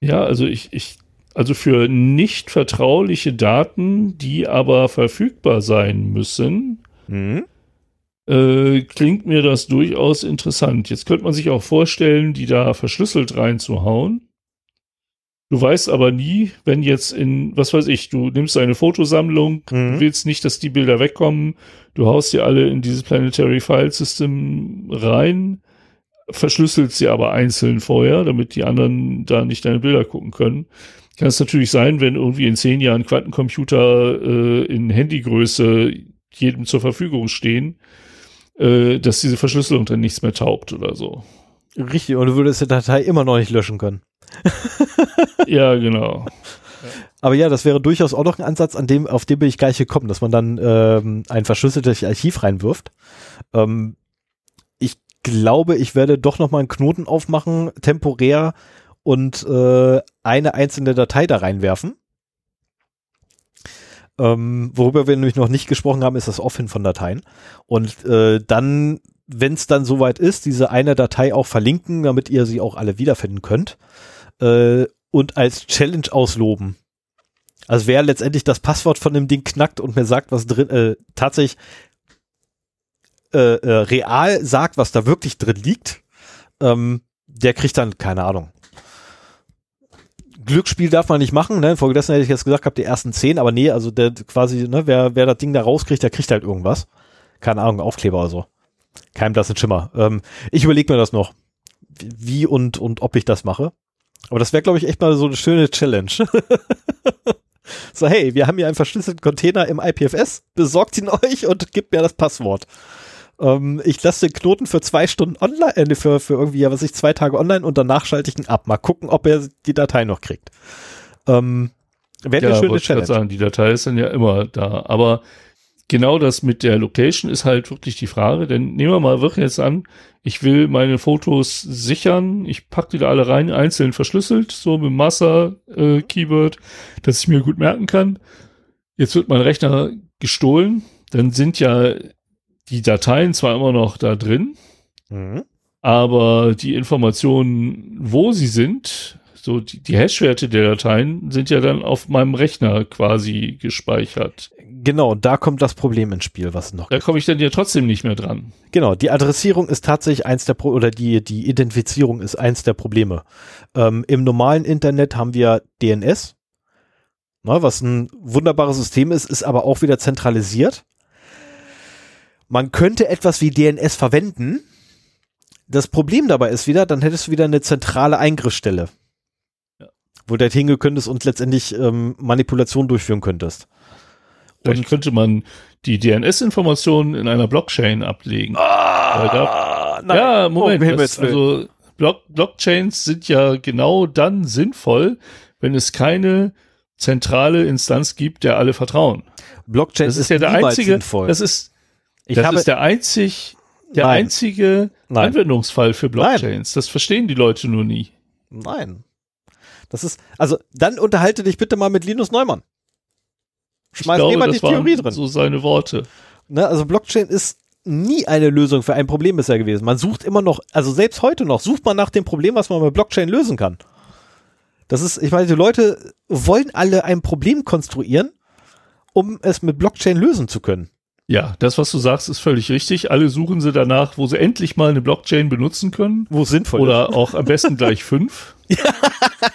Ja, also ich, ich, also für nicht vertrauliche Daten, die aber verfügbar sein müssen, Mhm. Äh, klingt mir das durchaus interessant. Jetzt könnte man sich auch vorstellen, die da verschlüsselt reinzuhauen. Du weißt aber nie, wenn jetzt in, was weiß ich, du nimmst eine Fotosammlung, mhm. du willst nicht, dass die Bilder wegkommen, du haust sie alle in dieses Planetary File System rein, verschlüsselt sie aber einzeln vorher, damit die anderen da nicht deine Bilder gucken können. Kann es natürlich sein, wenn irgendwie in zehn Jahren Quantencomputer äh, in Handygröße jedem zur Verfügung stehen, äh, dass diese Verschlüsselung dann nichts mehr taubt oder so. Richtig, und du würdest die Datei immer noch nicht löschen können. ja, genau. Aber ja, das wäre durchaus auch noch ein Ansatz, an dem, auf den bin ich gleich gekommen, dass man dann ähm, ein verschlüsseltes Archiv reinwirft. Ähm, ich glaube, ich werde doch noch mal einen Knoten aufmachen, temporär, und äh, eine einzelne Datei da reinwerfen. Ähm, worüber wir nämlich noch nicht gesprochen haben, ist das Offin von Dateien. Und äh, dann, wenn es dann soweit ist, diese eine Datei auch verlinken, damit ihr sie auch alle wiederfinden könnt. Äh, und als Challenge ausloben. Also wer letztendlich das Passwort von dem Ding knackt und mir sagt, was drin, äh, tatsächlich äh, äh, real sagt, was da wirklich drin liegt, ähm, der kriegt dann, keine Ahnung, Glücksspiel darf man nicht machen, ne? Infolgedessen hätte ich jetzt gesagt, habt die ersten zehn, aber nee, also der quasi, ne, wer, wer das Ding da rauskriegt, der kriegt halt irgendwas. Keine Ahnung, Aufkleber oder so. Kein blassen Schimmer. Ähm, ich überlege mir das noch, wie und, und ob ich das mache. Aber das wäre, glaube ich, echt mal so eine schöne Challenge. so, hey, wir haben hier einen verschlüsselten Container im IPFS, besorgt ihn euch und gebt mir das Passwort. Ähm, ich lasse den Knoten für zwei Stunden online, äh, für, für irgendwie, ja, was ich, zwei Tage online und danach schalte ich ihn ab. Mal gucken, ob er die Datei noch kriegt. Ähm, Wäre ja, eine schöne Challenge. Sagen, die Datei ist dann ja immer da. Aber genau das mit der Location ist halt wirklich die Frage. Denn nehmen wir mal wirklich jetzt an, ich will meine Fotos sichern. Ich packe die da alle rein, einzeln verschlüsselt, so mit Master-Keyword, äh, dass ich mir gut merken kann. Jetzt wird mein Rechner gestohlen. Dann sind ja die Dateien zwar immer noch da drin, mhm. aber die Informationen, wo sie sind, so die, die Hash-Werte der Dateien sind ja dann auf meinem Rechner quasi gespeichert. Genau, da kommt das Problem ins Spiel, was noch. Da komme ich dann ja trotzdem nicht mehr dran. Genau, die Adressierung ist tatsächlich eins der Pro oder die die Identifizierung ist eins der Probleme. Ähm, Im normalen Internet haben wir DNS, na, was ein wunderbares System ist, ist aber auch wieder zentralisiert. Man könnte etwas wie DNS verwenden. Das Problem dabei ist wieder, dann hättest du wieder eine zentrale Eingriffsstelle, ja. wo du halt hingehen könntest und letztendlich ähm, Manipulation durchführen könntest. Vielleicht und könnte man die DNS-Informationen in einer Blockchain ablegen. Ah, da, ja, Moment. Oh, das, also Block, Blockchains sind ja genau dann sinnvoll, wenn es keine zentrale Instanz gibt, der alle vertrauen. Blockchain das ist, ist ja der einzige. Sinnvoll. Das ist ich das habe, ist der einzig, der nein. einzige nein. Anwendungsfall für Blockchains. Nein. Das verstehen die Leute nur nie. Nein. Das ist, also dann unterhalte dich bitte mal mit Linus Neumann. Schmeiß dir mal die Theorie drin. So seine Worte. Ne, also Blockchain ist nie eine Lösung für ein Problem bisher gewesen. Man sucht immer noch, also selbst heute noch, sucht man nach dem Problem, was man mit Blockchain lösen kann. Das ist, ich meine, die Leute wollen alle ein Problem konstruieren, um es mit Blockchain lösen zu können. Ja, das, was du sagst, ist völlig richtig. Alle suchen sie danach, wo sie endlich mal eine Blockchain benutzen können. Wo sinnvoll Oder auch am besten gleich fünf.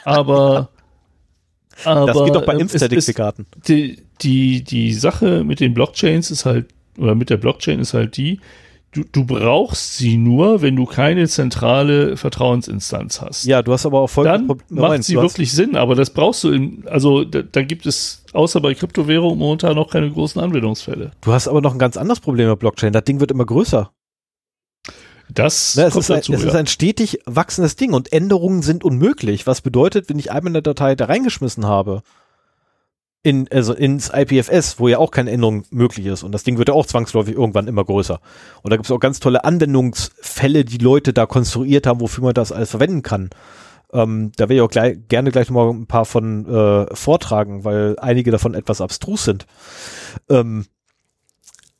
aber, aber. Das geht doch bei Impfzertifikaten. Die, die, die Sache mit den Blockchains ist halt, oder mit der Blockchain ist halt die, du, du brauchst sie nur, wenn du keine zentrale Vertrauensinstanz hast. Ja, du hast aber auch voll Dann Moment, macht sie wirklich Sinn, aber das brauchst du in, also da, da gibt es außer bei Kryptowährungen momentan noch keine großen Anwendungsfälle. Du hast aber noch ein ganz anderes Problem mit Blockchain. Das Ding wird immer größer. Das Na, es kommt ist dazu. Ein, es ja. ist ein stetig wachsendes Ding und Änderungen sind unmöglich. Was bedeutet, wenn ich einmal eine Datei da reingeschmissen habe, in, also ins IPFS, wo ja auch keine Änderung möglich ist. Und das Ding wird ja auch zwangsläufig irgendwann immer größer. Und da gibt es auch ganz tolle Anwendungsfälle, die Leute da konstruiert haben, wofür man das alles verwenden kann. Ähm, da will ich auch gleich, gerne gleich nochmal ein paar von äh, vortragen, weil einige davon etwas abstrus sind. Ähm,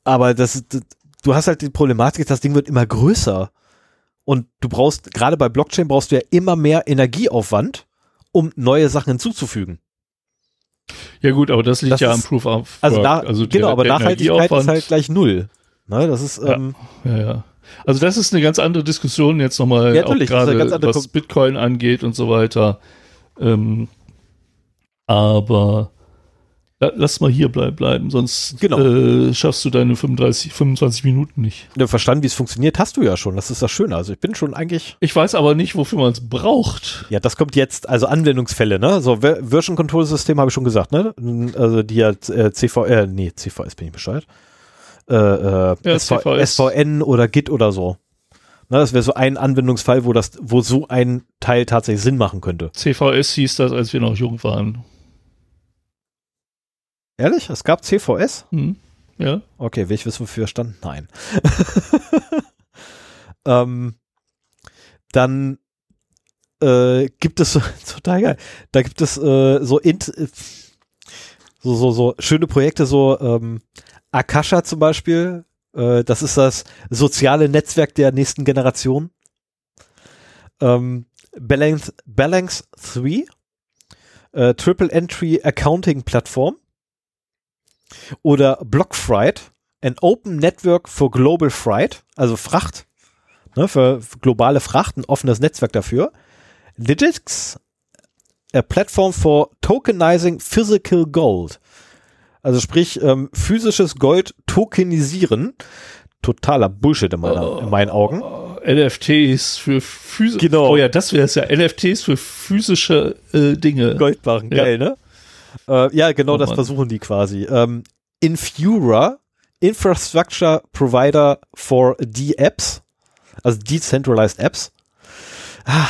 aber das, das, du hast halt die Problematik, das Ding wird immer größer. Und du brauchst, gerade bei Blockchain brauchst du ja immer mehr Energieaufwand, um neue Sachen hinzuzufügen. Ja gut, aber das liegt das ja ist, am Proof of also Work. Also, also genau, aber Nachhaltigkeit ist halt gleich null. Ne, das ist ähm, ja, ja, Also das ist eine ganz andere Diskussion jetzt nochmal, ja, auch gerade was Bitcoin angeht und so weiter. Ähm, Aber lass mal hier bleib, bleiben, sonst Genau. äh, schaffst du deine 35, 25 Minuten nicht. Ja, verstanden, wie es funktioniert, hast du ja schon. Das ist das Schöne. Also ich bin schon eigentlich. Ich weiß aber nicht, wofür man es braucht. Ja, das kommt jetzt, also Anwendungsfälle, ne? So, Ver- Version Control System habe ich schon gesagt, ne? Also die ja äh, CV, äh, nee, CVS bin ich Bescheid. Äh, äh, Ja, SV. SVN oder Git oder so. Ne, das wäre so ein Anwendungsfall, wo das, wo so ein Teil tatsächlich Sinn machen könnte. CVS hieß das, als wir noch jung waren. Ehrlich? Es gab CVS? Hm? Ja. Okay, will ich wissen, wofür er stand? Nein. ähm, dann äh, gibt es so, total geil, da gibt es äh, so, int, so, so, so schöne Projekte, so ähm, Akasha zum Beispiel, äh, das ist das soziale Netzwerk der nächsten Generation. Ähm, Balance, Balance 3, äh, Triple Entry Accounting Plattform oder Blockfreight, an Open Network for Global Freight, also Fracht, ne, für globale Fracht, ein offenes Netzwerk dafür. Digix, a Platform for Tokenizing Physical Gold. Also sprich, ähm, physisches Gold tokenisieren. Totaler Bullshit in, meiner, in meinen Augen. NFTs für physische. Genau. Oh ja, das wäre es ja. NFTs für physische äh, Dinge. Goldbarren, Ja. geil, ne? Äh, ja, genau Oh das Mann. versuchen die quasi. Ähm, Infura, Infrastructure Provider for D-Apps, also Decentralized Apps. Ah,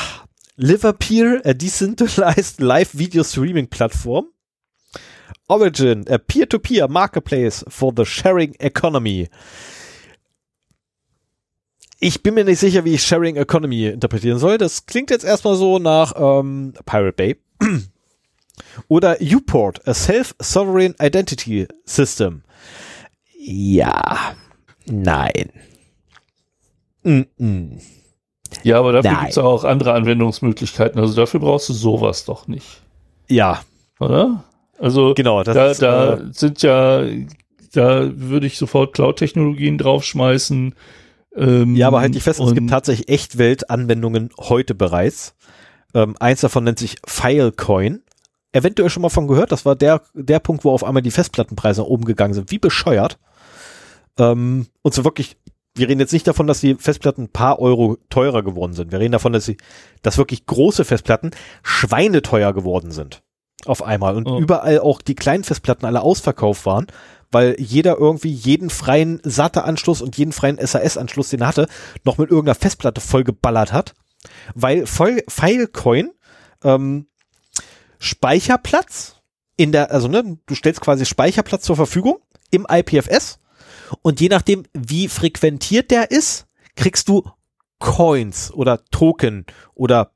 Liverpeer, a Decentralized Live Video Streaming Platform. Origin, a Peer-to-Peer Marketplace for the Sharing Economy. Ich bin mir nicht sicher, wie ich Sharing Economy interpretieren soll. Das klingt jetzt erstmal so nach ähm, Pirate Bay. Oder Uport, a Self-Sovereign Identity System. Ja, nein. Mm -mm. Ja, aber dafür gibt es auch andere Anwendungsmöglichkeiten. Also dafür brauchst du sowas doch nicht. Ja, Oder? Also genau. Da, ist, da äh, sind ja, da würde ich sofort Cloud-Technologien draufschmeißen. Ähm, ja, aber halt nicht fest, es gibt tatsächlich Echtwelt-Anwendungen heute bereits. Ähm, eins davon nennt sich Filecoin. Eventuell schon mal von gehört, das war der, der Punkt, wo auf einmal die Festplattenpreise nach oben gegangen sind. Wie bescheuert. Ähm, und so wirklich, wir reden jetzt nicht davon, dass die Festplatten ein paar Euro teurer geworden sind. Wir reden davon, dass sie, dass wirklich große Festplatten schweineteuer geworden sind. Auf einmal. Und Oh. überall auch die kleinen Festplatten alle ausverkauft waren, weil jeder irgendwie jeden freien SATA-Anschluss und jeden freien SAS-Anschluss, den er hatte, noch mit irgendeiner Festplatte vollgeballert hat. Weil File- Filecoin ähm, Speicherplatz in der, also ne, du stellst quasi Speicherplatz zur Verfügung im IPFS und je nachdem, wie frequentiert der ist, kriegst du Coins oder Token oder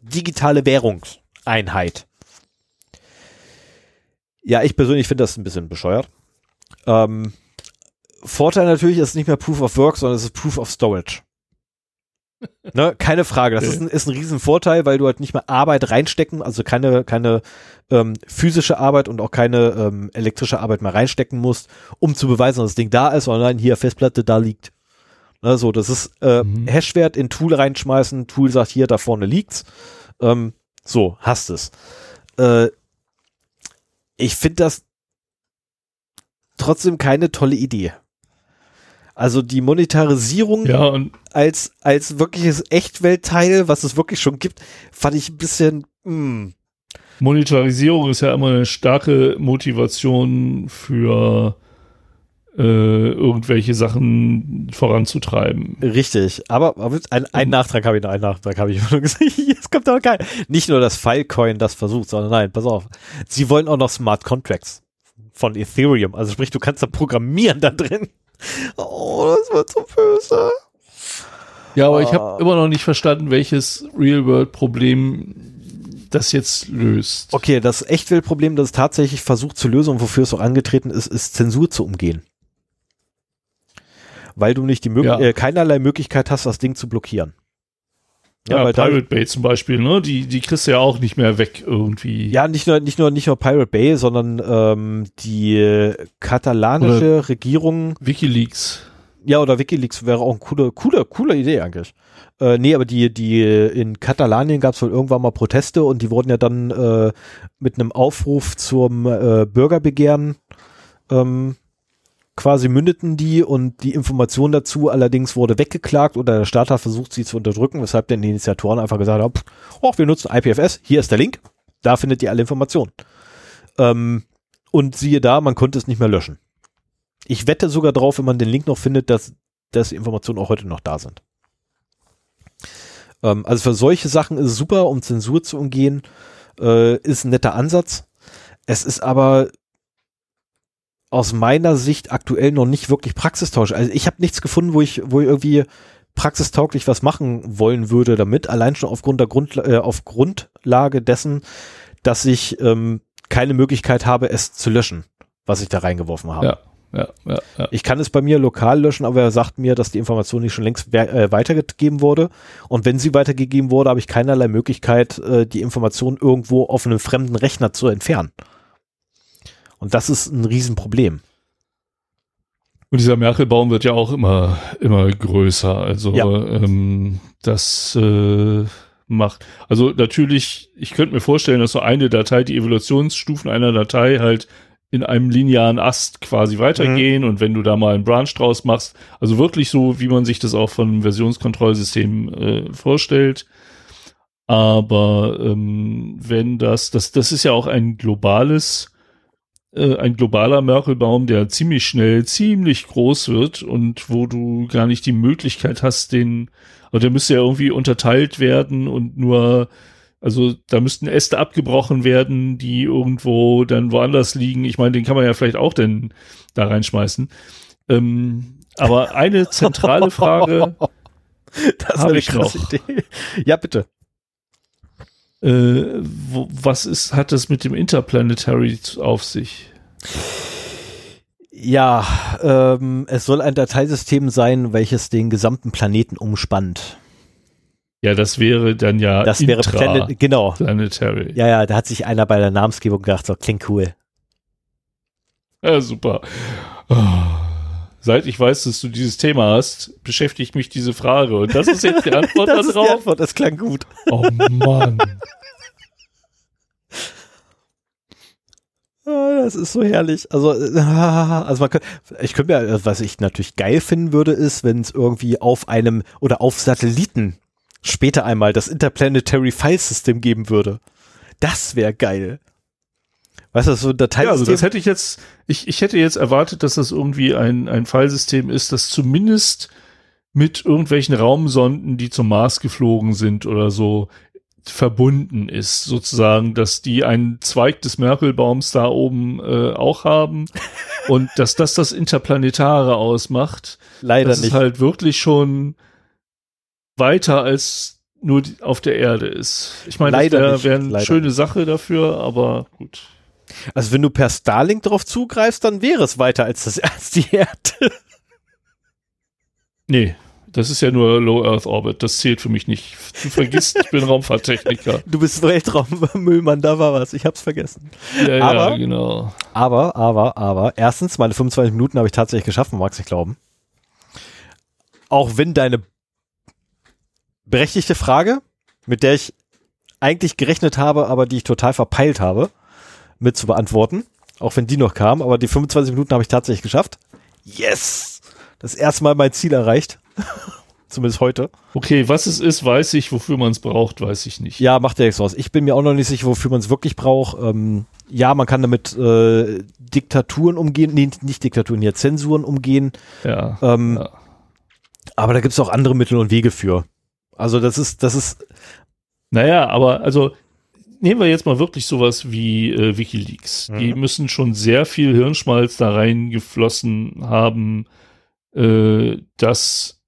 digitale Währungseinheit. Ja, ich persönlich finde das ein bisschen bescheuert. Ähm, Vorteil natürlich ist nicht mehr Proof of Work, sondern es ist Proof of Storage. Ne, keine Frage. Das ist ein, ist ein Riesenvorteil, weil du halt nicht mehr Arbeit reinstecken, also keine, keine ähm, physische Arbeit und auch keine ähm, elektrische Arbeit mehr reinstecken musst, um zu beweisen, dass das Ding da ist, sondern hier Festplatte da liegt. Ne, so, das ist äh, Mhm. Hashwert in Tool reinschmeißen, Tool sagt hier, da vorne liegt's. Ähm, so, hast es. Äh, ich finde das trotzdem keine tolle Idee. Also die Monetarisierung Ja, als, als wirkliches Echtweltteil, was es wirklich schon gibt, fand ich ein bisschen, mm, Monetarisierung ist ja immer eine starke Motivation für äh, irgendwelche Sachen voranzutreiben. richtig. Aber, aber ein, ein Nachtrag habe ich noch, einen Nachtrag habe ich noch gesehen. Jetzt kommt aber geil. Nicht nur das Filecoin das versucht, sondern nein, pass auf. Sie wollen auch noch Smart Contracts von Ethereum. Also sprich, du kannst da programmieren da drin. Oh, das wird so böse. Ja, aber ich Ah. habe immer noch nicht verstanden, welches Real-World-Problem das jetzt löst. Okay, das Echtweltproblem, das es tatsächlich versucht zu lösen und wofür es auch angetreten ist, ist Zensur zu umgehen. Weil du nicht die Mög Ja. äh, keinerlei Möglichkeit hast, das Ding zu blockieren. Ja, da- Pirate Bay zum Beispiel, ne? Die, die kriegst du ja auch nicht mehr weg irgendwie. Ja, nicht nur, nicht nur, nicht nur Pirate Bay, sondern ähm, die katalanische Regierung, Wikileaks. Ja, oder Wikileaks wäre auch eine coole, coole, coole Idee eigentlich. Äh, nee, aber die, die in Katalanien gab es wohl irgendwann mal Proteste und die wurden ja dann äh, mit einem Aufruf zum äh, Bürgerbegehren ähm, quasi mündeten die und die Information dazu allerdings wurde weggeklagt oder der Staat hat versucht, sie zu unterdrücken, weshalb dann die Initiatoren einfach gesagt haben, oh, wir nutzen IPFS, hier ist der Link, da findet ihr alle Informationen. Ähm, und siehe da, man konnte es nicht mehr löschen. Ich wette sogar drauf, wenn man den Link noch findet, dass, dass die Informationen auch heute noch da sind. Ähm, also für solche Sachen ist es super, um Zensur zu umgehen, äh, ist ein netter Ansatz. Es ist aber aus meiner Sicht aktuell noch nicht wirklich praxistauglich. Also ich habe nichts gefunden, wo ich, wo ich irgendwie praxistauglich was machen wollen würde damit, allein schon aufgrund der Grund, äh, auf Grundlage dessen, dass ich ähm, keine Möglichkeit habe, es zu löschen, was ich da reingeworfen habe. Ja. Ja, ja, ja. Ich kann es bei mir lokal löschen, aber er sagt mir, dass die Information nicht schon längst äh, weitergegeben wurde. Und wenn sie weitergegeben wurde, habe ich keinerlei Möglichkeit, äh, die Information irgendwo auf einem fremden Rechner zu entfernen. Und das ist ein Riesenproblem. Und dieser Merkelbaum wird ja auch immer, immer größer. Also ja. ähm, das äh, macht. Also natürlich, ich könnte mir vorstellen, dass so eine Datei, die Evolutionsstufen einer Datei halt in einem linearen Ast quasi weitergehen mhm. und wenn du da mal einen Branch draus machst, also wirklich so, wie man sich das auch von einem Versionskontrollsystem äh, vorstellt. Aber ähm, wenn das, das, das ist ja auch ein globales äh, ein globaler Merkelbaum, der ziemlich schnell ziemlich groß wird und wo du gar nicht die Möglichkeit hast, den, oder der müsste ja irgendwie unterteilt werden und nur, also da müssten Äste abgebrochen werden, die irgendwo dann woanders liegen. Ich meine, den kann man ja vielleicht auch denn da reinschmeißen. Ähm, aber eine zentrale Frage. das ist eine krasse. Idee. Ja, bitte. Äh, wo, was ist, hat das mit dem Interplanetary auf sich? Ja, ähm, es soll ein Dateisystem sein, welches den gesamten Planeten umspannt. Ja, das wäre dann ja das wäre Planet, genau. Planetary. Ja, ja, da hat sich einer bei der Namensgebung gedacht, so klingt cool. Ja, super. Oh. Seit ich weiß, dass du dieses Thema hast, beschäftigt mich diese Frage. Und das ist jetzt die Antwort das darauf. Ist die Antwort, das klang gut. Oh Mann. Ah, das ist so herrlich. Also, also man kann, ich könnte mir, was ich natürlich geil finden würde, ist, wenn es irgendwie auf einem oder auf Satelliten später einmal das Interplanetary File System geben würde. Das wäre geil. Weißt du, so ein Dateisystem. Ja, also das hätte ich jetzt, ich, ich hätte jetzt erwartet, dass das irgendwie ein, ein Filesystem ist, das zumindest mit irgendwelchen Raumsonden, die zum Mars geflogen sind oder so, verbunden ist, sozusagen, dass die einen Zweig des Merkelbaums da oben äh, auch haben und dass das das Interplanetare ausmacht. Leider dass nicht. es halt wirklich schon weiter als nur auf der Erde ist. Ich meine, das wäre wär eine Leider schöne. Sache dafür, aber gut. Also wenn du per Starlink drauf zugreifst, dann wäre es weiter als das als die Erde. Nee, das ist ja nur Low Earth Orbit. Das zählt für mich nicht. Du vergisst, ich bin Raumfahrttechniker. Du bist Weltraummüllmann, da war was. Ich hab's vergessen. Ja, aber, ja, genau. Aber, aber, aber, erstens, meine 25 Minuten habe ich tatsächlich geschaffen, magst du glauben. Auch wenn deine berechtigte Frage, mit der ich eigentlich gerechnet habe, aber die ich total verpeilt habe, mit zu beantworten. Auch wenn die noch kam, aber die 25 Minuten habe ich tatsächlich geschafft. Yes! Das erste Mal mein Ziel erreicht. Zumindest heute. Okay, was es ist, weiß ich. Wofür man es braucht, weiß ich nicht. Ja, macht ja nichts aus. Ich bin mir auch noch nicht sicher, wofür man es wirklich braucht. Ähm, ja, man kann damit äh, Diktaturen umgehen. Nee, nicht Diktaturen, hier Zensuren umgehen. Ja, ähm, ja. Aber da gibt es auch andere Mittel und Wege für. Also das ist, das ist. Naja, aber also nehmen wir jetzt mal wirklich sowas wie äh, Wikileaks. Mhm. Die müssen schon sehr viel Hirnschmalz da reingeflossen haben, äh, dass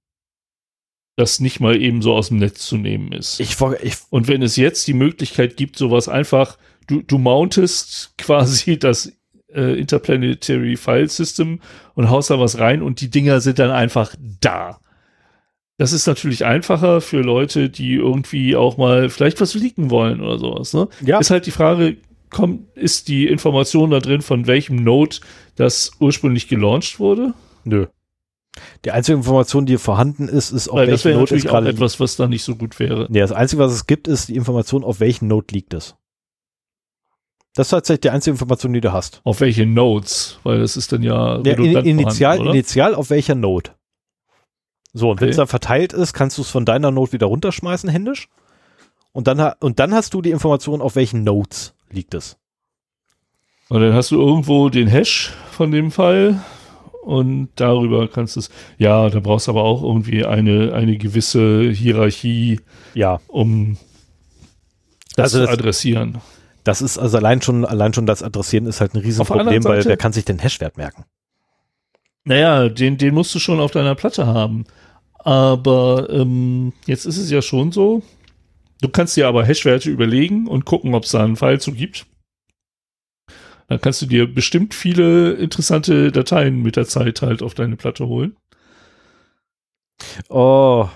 das nicht mal eben so aus dem Netz zu nehmen ist. Ich, ich, und wenn es jetzt die Möglichkeit gibt, sowas einfach, du, du mountest quasi das äh, Interplanetary File System und haust da was rein und die Dinger sind dann einfach da. Das ist natürlich einfacher für Leute, die irgendwie auch mal vielleicht was leaken wollen oder sowas. Ne? Ja. Ist halt die Frage, kommt, ist die Information da drin, von welchem Node das ursprünglich gelauncht wurde? Nö. Die einzige Information, die vorhanden ist, ist, auf Weil das wäre natürlich auch etwas, was da nicht so gut wäre. Nee, das Einzige, was es gibt, ist die Information, auf welchen Node liegt es. Das ist tatsächlich die einzige Information, die du hast. Auf welche Nodes? Weil das ist dann ja, ja in, initial, initial auf welcher Node. So, und okay. wenn es dann verteilt ist, kannst du es von deiner Node wieder runterschmeißen, händisch. Und dann, und dann hast du die Information, auf welchen Nodes liegt es. Und dann hast du irgendwo den Hash von dem Fall und darüber kannst du es. Ja, da brauchst du aber auch irgendwie eine, eine gewisse Hierarchie, ja. um das also zu adressieren. Das ist also allein schon, allein schon das Adressieren ist halt ein Riesenproblem, weil wer kann sich den Hashwert merken? Naja, den, den musst du schon auf deiner Platte haben. Aber ähm, jetzt ist es ja schon so. Du kannst dir aber Hashwerte überlegen und gucken, ob es da einen Pfeil zu gibt. Dann kannst du dir bestimmt viele interessante Dateien mit der Zeit halt auf deine Platte holen. Oh.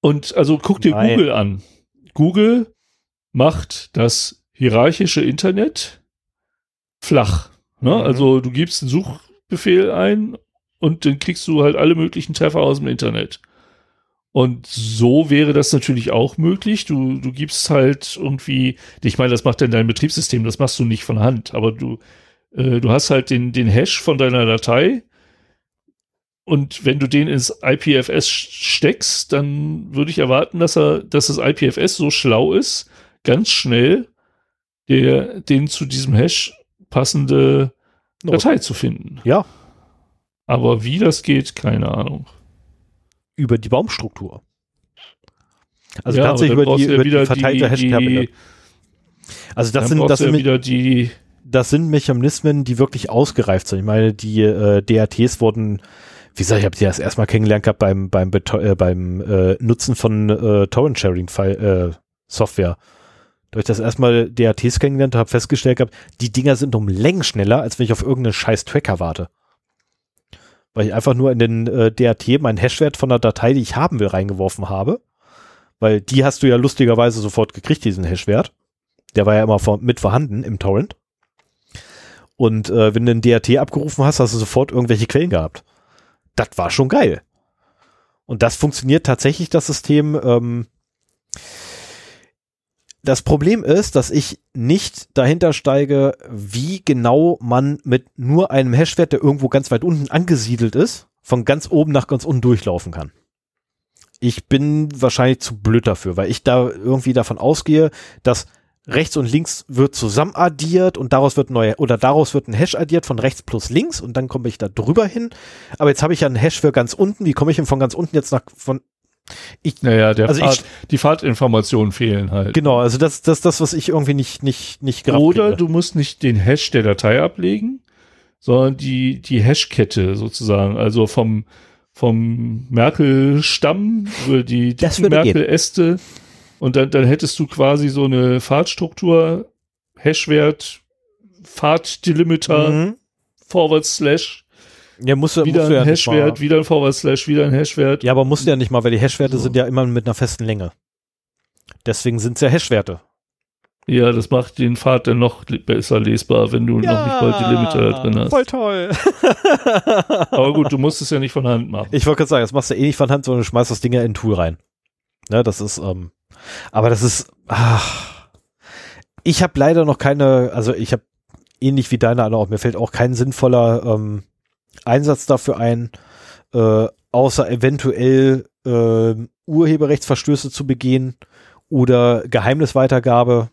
Und also guck dir Nein. Google an. Google macht das hierarchische Internet flach. Ne? Mhm. Also du gibst einen Suchbefehl ein und dann kriegst du halt alle möglichen Treffer aus dem Internet. Und so wäre das natürlich auch möglich. Du, du gibst halt irgendwie, ich meine, das macht dann dein Betriebssystem, das machst du nicht von Hand, aber du, äh, du hast halt den, den Hash von deiner Datei. Und wenn du den ins IPFS steckst, dann würde ich erwarten, dass er, dass das IPFS so schlau ist, ganz schnell der, den zu diesem Hash passende Datei zu finden. Ja, aber wie das geht, keine Ahnung. Über die Baumstruktur. Also ja, tatsächlich über die, über die verteilte Hashtabelle. Also das sind, das sind, wieder die das sind Mechanismen, die wirklich ausgereift sind. Ich meine, die äh, DATs wurden, wie gesagt, ich habe die erst erstmal kennengelernt gehabt beim beim äh, beim äh, Nutzen von äh, Torrent Sharing äh, Software. Da ich das erstmal DATs kennengelernt habe, festgestellt gehabt, die Dinger sind um Längen schneller, als wenn ich auf irgendeinen scheiß Tracker warte weil ich einfach nur in den äh, DAT meinen Hashwert von der Datei, die ich haben will, reingeworfen habe. Weil die hast du ja lustigerweise sofort gekriegt, diesen Hashwert. Der war ja immer vor, mit vorhanden im Torrent. Und äh, wenn du den DAT abgerufen hast, hast du sofort irgendwelche Quellen gehabt. Das war schon geil. Und das funktioniert tatsächlich, das System. Ähm, das Problem ist, dass ich nicht dahinter steige, wie genau man mit nur einem Hashwert, der irgendwo ganz weit unten angesiedelt ist, von ganz oben nach ganz unten durchlaufen kann. Ich bin wahrscheinlich zu blöd dafür, weil ich da irgendwie davon ausgehe, dass rechts und links wird zusammen addiert und daraus wird neue oder daraus wird ein Hash addiert von rechts plus links und dann komme ich da drüber hin. Aber jetzt habe ich ja einen Hash für ganz unten. Wie komme ich denn von ganz unten jetzt nach von ich, naja, der also Fahrt, ich, die Fahrtinformationen fehlen halt. Genau, also das, das, das, was ich irgendwie nicht, nicht, nicht Oder kriege. du musst nicht den Hash der Datei ablegen, sondern die, die Hashkette sozusagen, also vom, vom Merkel-Stamm über die, die Merkel-Äste und dann, dann hättest du quasi so eine Fahrtstruktur, Hashwert, Fahrtdelimiter, mhm. Forward Slash ja, musst du, wieder musst ein ja Hashwert, wieder ein Forward Slash, wieder ein Hashwert. Ja, aber musst du ja nicht mal, weil die Hashwerte so. sind ja immer mit einer festen Länge. Deswegen sind es ja Hashwerte. Ja, das macht den Pfad dann noch besser lesbar, wenn du ja, noch nicht bald die Limiter drin hast. Voll toll. aber gut, du musst es ja nicht von Hand machen. Ich wollte gerade sagen, das machst du eh nicht von Hand, sondern du schmeißt das Ding ja in ein Tool rein. Ne, das ist, ähm, aber das ist, ach, ich habe leider noch keine, also ich habe ähnlich wie deine auch, mir fällt auch kein sinnvoller ähm, Einsatz dafür ein, äh, außer eventuell äh, Urheberrechtsverstöße zu begehen oder Geheimnisweitergabe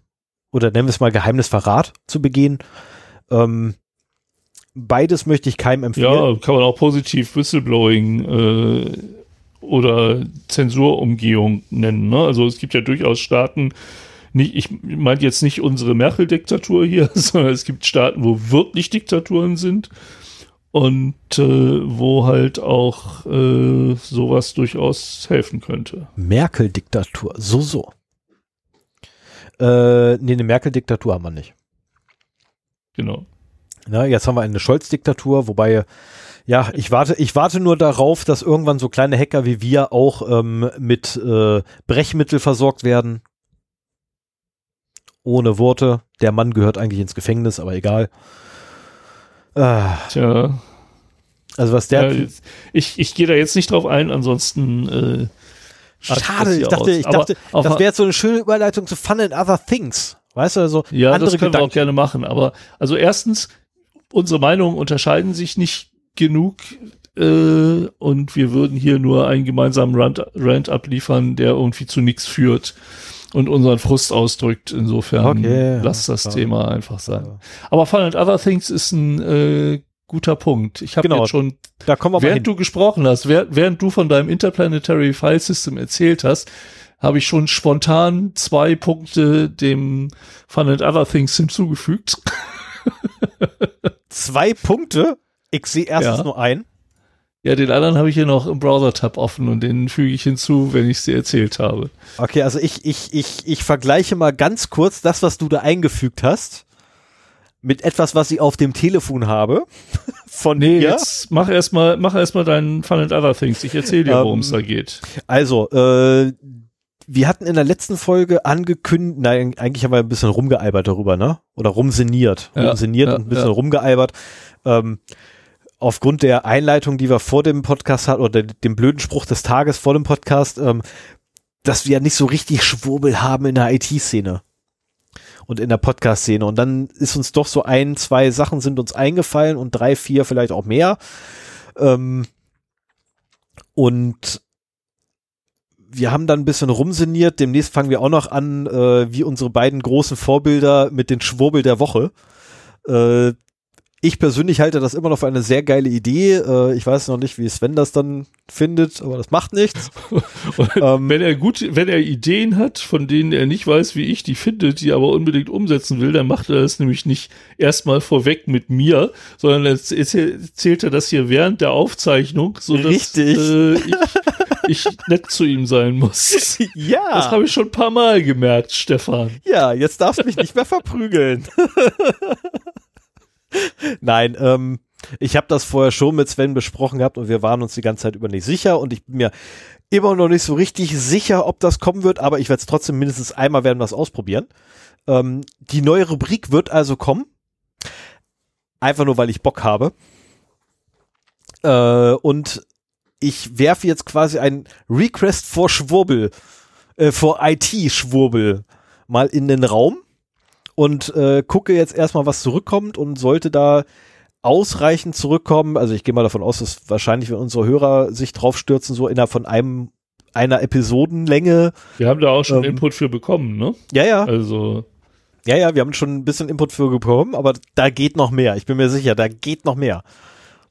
oder nennen wir es mal Geheimnisverrat zu begehen. Ähm, beides möchte ich keinem empfehlen. Ja, kann man auch positiv Whistleblowing äh, oder Zensurumgehung nennen. Ne? Also es gibt ja durchaus Staaten, nicht, ich meine jetzt nicht unsere Merkel-Diktatur hier, sondern es gibt Staaten, wo wirklich Diktaturen sind und äh, wo halt auch äh, sowas durchaus helfen könnte. Merkel-Diktatur, so, so. Äh, nee, eine Merkel-Diktatur haben wir nicht. Genau. Na, jetzt haben wir eine Scholz-Diktatur, wobei, ja, ich warte, ich warte nur darauf, dass irgendwann so kleine Hacker wie wir auch ähm, mit äh, Brechmittel versorgt werden. Ohne Worte. Der Mann gehört eigentlich ins Gefängnis, aber egal. Ah. Tja. Also was der. Ja, ich ich gehe da jetzt nicht drauf ein, ansonsten. Äh, Schade, ich dachte, ich dachte, das wäre jetzt so eine schöne Überleitung zu Fun and Other Things. Weißt du, also ja, andere das können Gedanken. wir auch gerne machen. Aber also erstens, unsere Meinungen unterscheiden sich nicht genug äh, und wir würden hier nur einen gemeinsamen Rant, Rant abliefern, der irgendwie zu nichts führt und unseren Frust ausdrückt. Insofern okay, lass das ja. Thema einfach sein. Aber Fun and Other Things ist ein äh, guter Punkt. Ich habe genau, jetzt schon, da kommen wir während du gesprochen hast, während, während du von deinem Interplanetary File System erzählt hast, habe ich schon spontan zwei Punkte dem Fun and Other Things hinzugefügt. zwei Punkte? Ich sehe erstens ja. nur ein. Ja, den anderen habe ich hier noch im Browser-Tab offen und den füge ich hinzu, wenn ich sie erzählt habe. Okay, also ich, ich, ich, ich vergleiche mal ganz kurz das, was du da eingefügt hast, mit etwas, was ich auf dem Telefon habe. Von nee, mir. jetzt mach erstmal, mach erstmal deinen Fun and Other Things. Ich erzähle dir, worum es ähm, da geht. Also, äh, wir hatten in der letzten Folge angekündigt, nein, eigentlich haben wir ein bisschen rumgealbert darüber, ne? Oder rumseniert. Ja, rumseniert ja, und ein bisschen ja. rumgealbert. Ähm, aufgrund der Einleitung, die wir vor dem Podcast hatten, oder dem blöden Spruch des Tages vor dem Podcast, ähm, dass wir nicht so richtig Schwurbel haben in der IT-Szene und in der Podcast-Szene. Und dann ist uns doch so ein, zwei Sachen sind uns eingefallen und drei, vier vielleicht auch mehr. Ähm, und wir haben dann ein bisschen rumseniert. Demnächst fangen wir auch noch an, äh, wie unsere beiden großen Vorbilder mit den Schwurbel der Woche. Äh, ich persönlich halte das immer noch für eine sehr geile Idee. Äh, ich weiß noch nicht, wie Sven das dann findet, aber das macht nichts. ähm, wenn er gut, wenn er Ideen hat, von denen er nicht weiß, wie ich die findet, die aber unbedingt umsetzen will, dann macht er das nämlich nicht erstmal vorweg mit mir, sondern erzählt er das hier während der Aufzeichnung, so dass äh, ich, ich nett zu ihm sein muss. Ja. Das habe ich schon ein paar Mal gemerkt, Stefan. Ja, jetzt darfst du mich nicht mehr verprügeln. Nein, ähm, ich habe das vorher schon mit Sven besprochen gehabt und wir waren uns die ganze Zeit über nicht sicher und ich bin mir immer noch nicht so richtig sicher, ob das kommen wird, aber ich werde es trotzdem mindestens einmal werden was ausprobieren. Ähm, die neue Rubrik wird also kommen. Einfach nur, weil ich Bock habe. Äh, und ich werfe jetzt quasi ein Request vor Schwurbel, äh, vor IT-Schwurbel mal in den Raum und äh, gucke jetzt erstmal, was zurückkommt und sollte da ausreichend zurückkommen, also ich gehe mal davon aus, dass wahrscheinlich, wenn unsere Hörer sich drauf stürzen, so innerhalb von einem einer Episodenlänge. Wir haben da auch schon ähm, Input für bekommen, ne? Ja, ja. Also. Ja, ja, wir haben schon ein bisschen Input für bekommen, aber da geht noch mehr. Ich bin mir sicher, da geht noch mehr.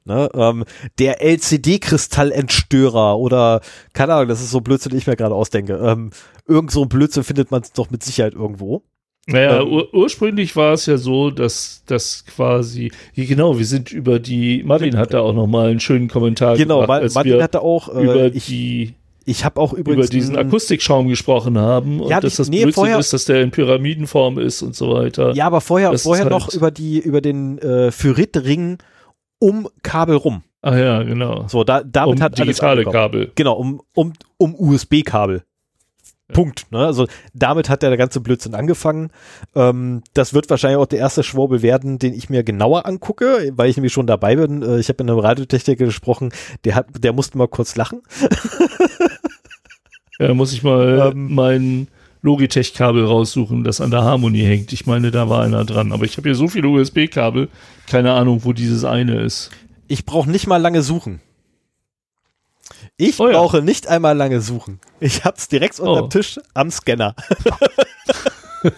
Ne? Ähm, der LCD-Kristallentstörer oder, keine Ahnung, das ist so Blödsinn, den ich mir gerade ausdenke. Ähm, irgend so ein Blödsinn findet man doch mit Sicherheit irgendwo. Naja, ähm, ur ursprünglich war es ja so, dass das quasi, genau, wir sind über die, Martin hat da auch nochmal einen schönen Kommentar genau, gemacht. Genau, Martin hat da auch äh, über ich, die ich habe auch übrigens über diesen Akustikschaum gesprochen haben und ja, dass das nee, Blödsinn vorher, ist, dass der in Pyramidenform ist und so weiter. Ja, aber vorher, vorher halt noch über die über den äh, Ferritring um Kabel rum. Ah ja, genau. So, da, damit um hat digitale Kabel. Genau, um um um USB-Kabel. Punkt. Ne? Also damit hat der ganze Blödsinn angefangen. Ähm, das wird wahrscheinlich auch der erste Schwurbel werden, den ich mir genauer angucke, weil ich nämlich schon dabei bin. Äh, ich habe mit einem Radiotechniker gesprochen, der hat, der musste mal kurz lachen. ja, muss ich mal ähm, mein Logitech-Kabel raussuchen, das an der Harmonie hängt. Ich meine, da war einer dran. Aber ich habe hier so viele USB-Kabel, keine Ahnung, wo dieses eine ist. Ich brauche nicht mal lange suchen. Ich oh, brauche ja. nicht einmal lange suchen. Ich hab's direkt unter dem oh. Tisch am Scanner.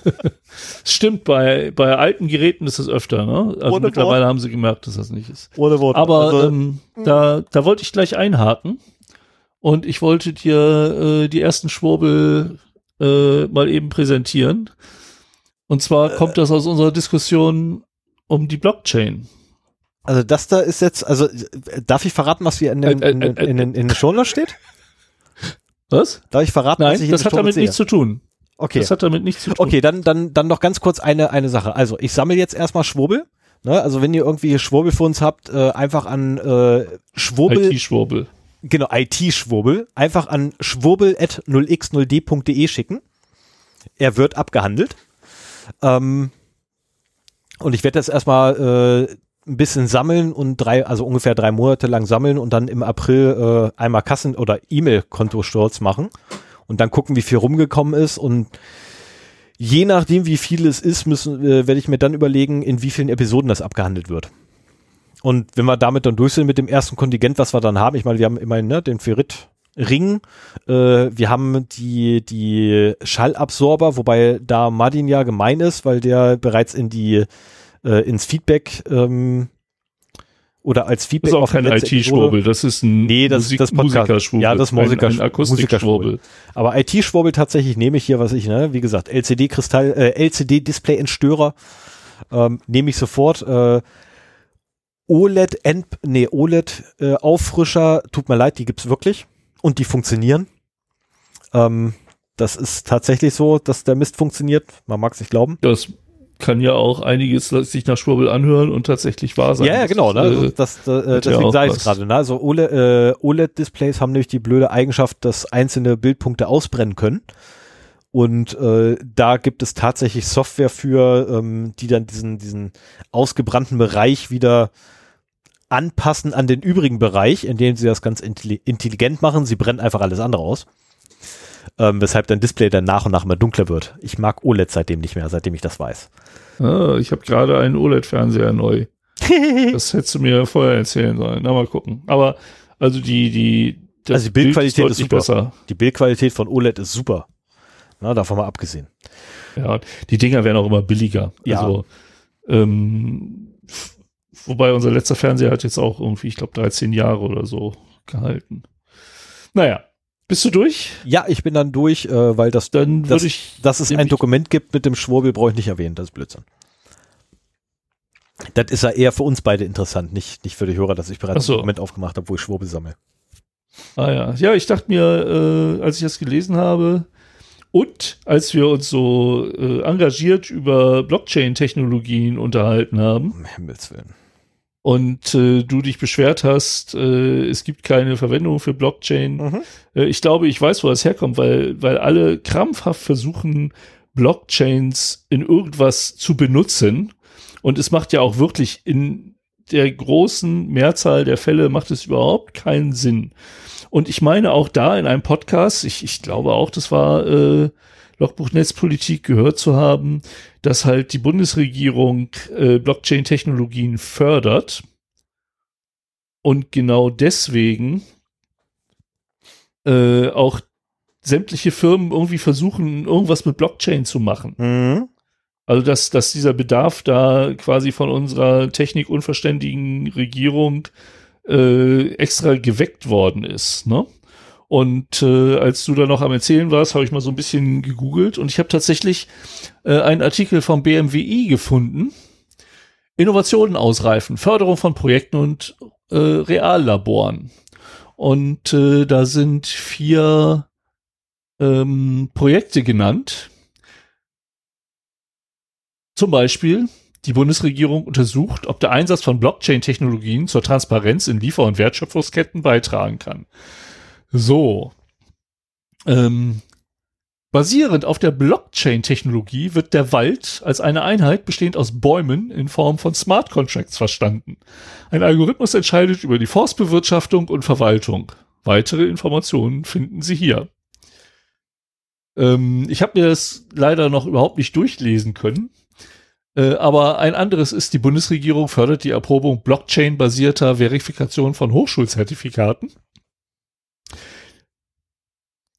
Stimmt, bei, bei alten Geräten ist es öfter, ne? Also Ohne mittlerweile Wort. haben sie gemerkt, dass das nicht ist. Ohne Wort. Aber also, ähm, da, da wollte ich gleich einhaken. Und ich wollte dir äh, die ersten Schwurbel äh, mal eben präsentieren. Und zwar äh, kommt das aus unserer Diskussion um die Blockchain. Also das da ist jetzt, also darf ich verraten, was hier in den, in, in, in, in, in den Shownotes steht? Was? Darf ich verraten, Nein, was ich das hat damit sehe? nichts zu tun. Okay. Das hat damit nichts zu tun. Okay, dann, dann, dann noch ganz kurz eine, eine Sache. Also ich sammle jetzt erstmal Schwurbel. Ne? Also wenn ihr irgendwie Schwurbel für uns habt, äh, einfach an äh, Schwurbel. IT-Schwurbel. Genau, IT-Schwurbel. Einfach an schwurbel.0x0d.de schicken. Er wird abgehandelt. Ähm, und ich werde jetzt erstmal äh, ein bisschen sammeln und drei, also ungefähr drei Monate lang sammeln und dann im April äh, einmal Kassen- oder E-Mail-Kontosturz machen und dann gucken, wie viel rumgekommen ist und je nachdem, wie viel es ist, müssen, äh, werde ich mir dann überlegen, in wie vielen Episoden das abgehandelt wird. Und wenn wir damit dann durch sind mit dem ersten Kontingent, was wir dann haben, ich meine, wir haben immerhin ne, den Ferrit Ring. Äh, wir haben die, die Schallabsorber, wobei da Martin ja gemein ist, weil der bereits in die, äh, ins Feedback, ähm, oder als Feedback. Das ist auch kein IT-Schwurbel, das ist ein nee, das, Musik das Musikerschwurbel. Ja, das Musiker, ein, ein Akustikschwurbel. Aber IT-Schwurbel tatsächlich nehme ich hier, was ich, ne, wie gesagt, LCD-Kristall, äh, LCD-Display-Entstörer, ähm, nehme ich sofort, äh, OLED, End, nee, OLED äh, Auffrischer, tut mir leid, die gibt's wirklich und die funktionieren. Ähm, das ist tatsächlich so, dass der Mist funktioniert. Man mag es nicht glauben. Das kann ja auch einiges sich nach Schwurbel anhören und tatsächlich wahr sein. Ja, ja genau. Ne? Also das, das, äh, deswegen ja sage ich es gerade. Ne? Also OLED-Displays äh, haben nämlich die blöde Eigenschaft, dass einzelne Bildpunkte ausbrennen können. Und äh, da gibt es tatsächlich Software für, ähm, die dann diesen, diesen ausgebrannten Bereich wieder anpassen an den übrigen Bereich, indem sie das ganz intelligent machen. Sie brennen einfach alles andere aus. Ähm, weshalb dein Display dann nach und nach immer dunkler wird. Ich mag OLED seitdem nicht mehr, seitdem ich das weiß. Ah, ich habe gerade einen OLED-Fernseher neu. das hättest du mir vorher erzählen sollen. Na, mal gucken. Aber also die, die, also die Bildqualität Bild ist, ist super. Besser. Die Bildqualität von OLED ist super. Na, davon mal abgesehen. Ja, die Dinger werden auch immer billiger. Ja. Also, ähm, Wobei unser letzter Fernseher hat jetzt auch irgendwie, ich glaube, 13 Jahre oder so gehalten. Naja, bist du durch? Ja, ich bin dann durch, äh, weil das, dann das, ich, dass es ein Dokument gibt mit dem Schwurbel, brauche ich nicht erwähnen, das ist Blödsinn. Das ist ja eher für uns beide interessant, nicht, nicht für die Hörer, dass ich bereits so. ein Dokument aufgemacht habe, wo ich Schwurbel sammle. Ah ja, ja, ich dachte mir, äh, als ich das gelesen habe, und als wir uns so äh, engagiert über Blockchain-Technologien unterhalten haben, um Himmels Willen und äh, du dich beschwert hast, äh, es gibt keine Verwendung für Blockchain. Mhm. Äh, ich glaube, ich weiß, wo das herkommt, weil, weil alle krampfhaft versuchen, Blockchains in irgendwas zu benutzen. Und es macht ja auch wirklich in der großen Mehrzahl der Fälle macht es überhaupt keinen Sinn. Und ich meine auch da in einem Podcast, ich, ich glaube auch, das war äh, Logbuch Netzpolitik gehört zu haben, dass halt die Bundesregierung äh, Blockchain-Technologien fördert und genau deswegen äh, auch sämtliche Firmen irgendwie versuchen, irgendwas mit Blockchain zu machen. Mhm. Also, dass, dass dieser Bedarf da quasi von unserer technikunverständigen Regierung äh, extra geweckt worden ist. Ne? Und äh, als du da noch am Erzählen warst, habe ich mal so ein bisschen gegoogelt und ich habe tatsächlich äh, einen Artikel vom BMWI gefunden. Innovationen ausreifen, Förderung von Projekten und äh, Reallaboren. Und äh, da sind vier ähm, Projekte genannt. Zum Beispiel die Bundesregierung untersucht, ob der Einsatz von Blockchain-Technologien zur Transparenz in Liefer- und Wertschöpfungsketten beitragen kann. So. Ähm, basierend auf der Blockchain-Technologie wird der Wald als eine Einheit bestehend aus Bäumen in Form von Smart Contracts verstanden. Ein Algorithmus entscheidet über die Forstbewirtschaftung und Verwaltung. Weitere Informationen finden Sie hier. Ähm, ich habe mir das leider noch überhaupt nicht durchlesen können. Äh, aber ein anderes ist, die Bundesregierung fördert die Erprobung Blockchain-basierter Verifikation von Hochschulzertifikaten.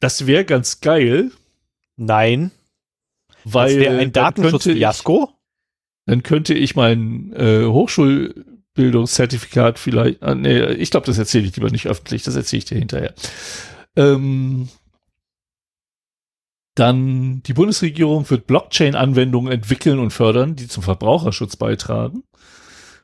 Das wäre ganz geil. Nein. Weil das wäre ein Datenschutzfiasko. Dann könnte ich mein äh, Hochschulbildungszertifikat vielleicht. Ah, nee, ich glaube, das erzähle ich lieber nicht öffentlich. Das erzähle ich dir hinterher. Ähm, dann die Bundesregierung wird Blockchain-Anwendungen entwickeln und fördern, die zum Verbraucherschutz beitragen.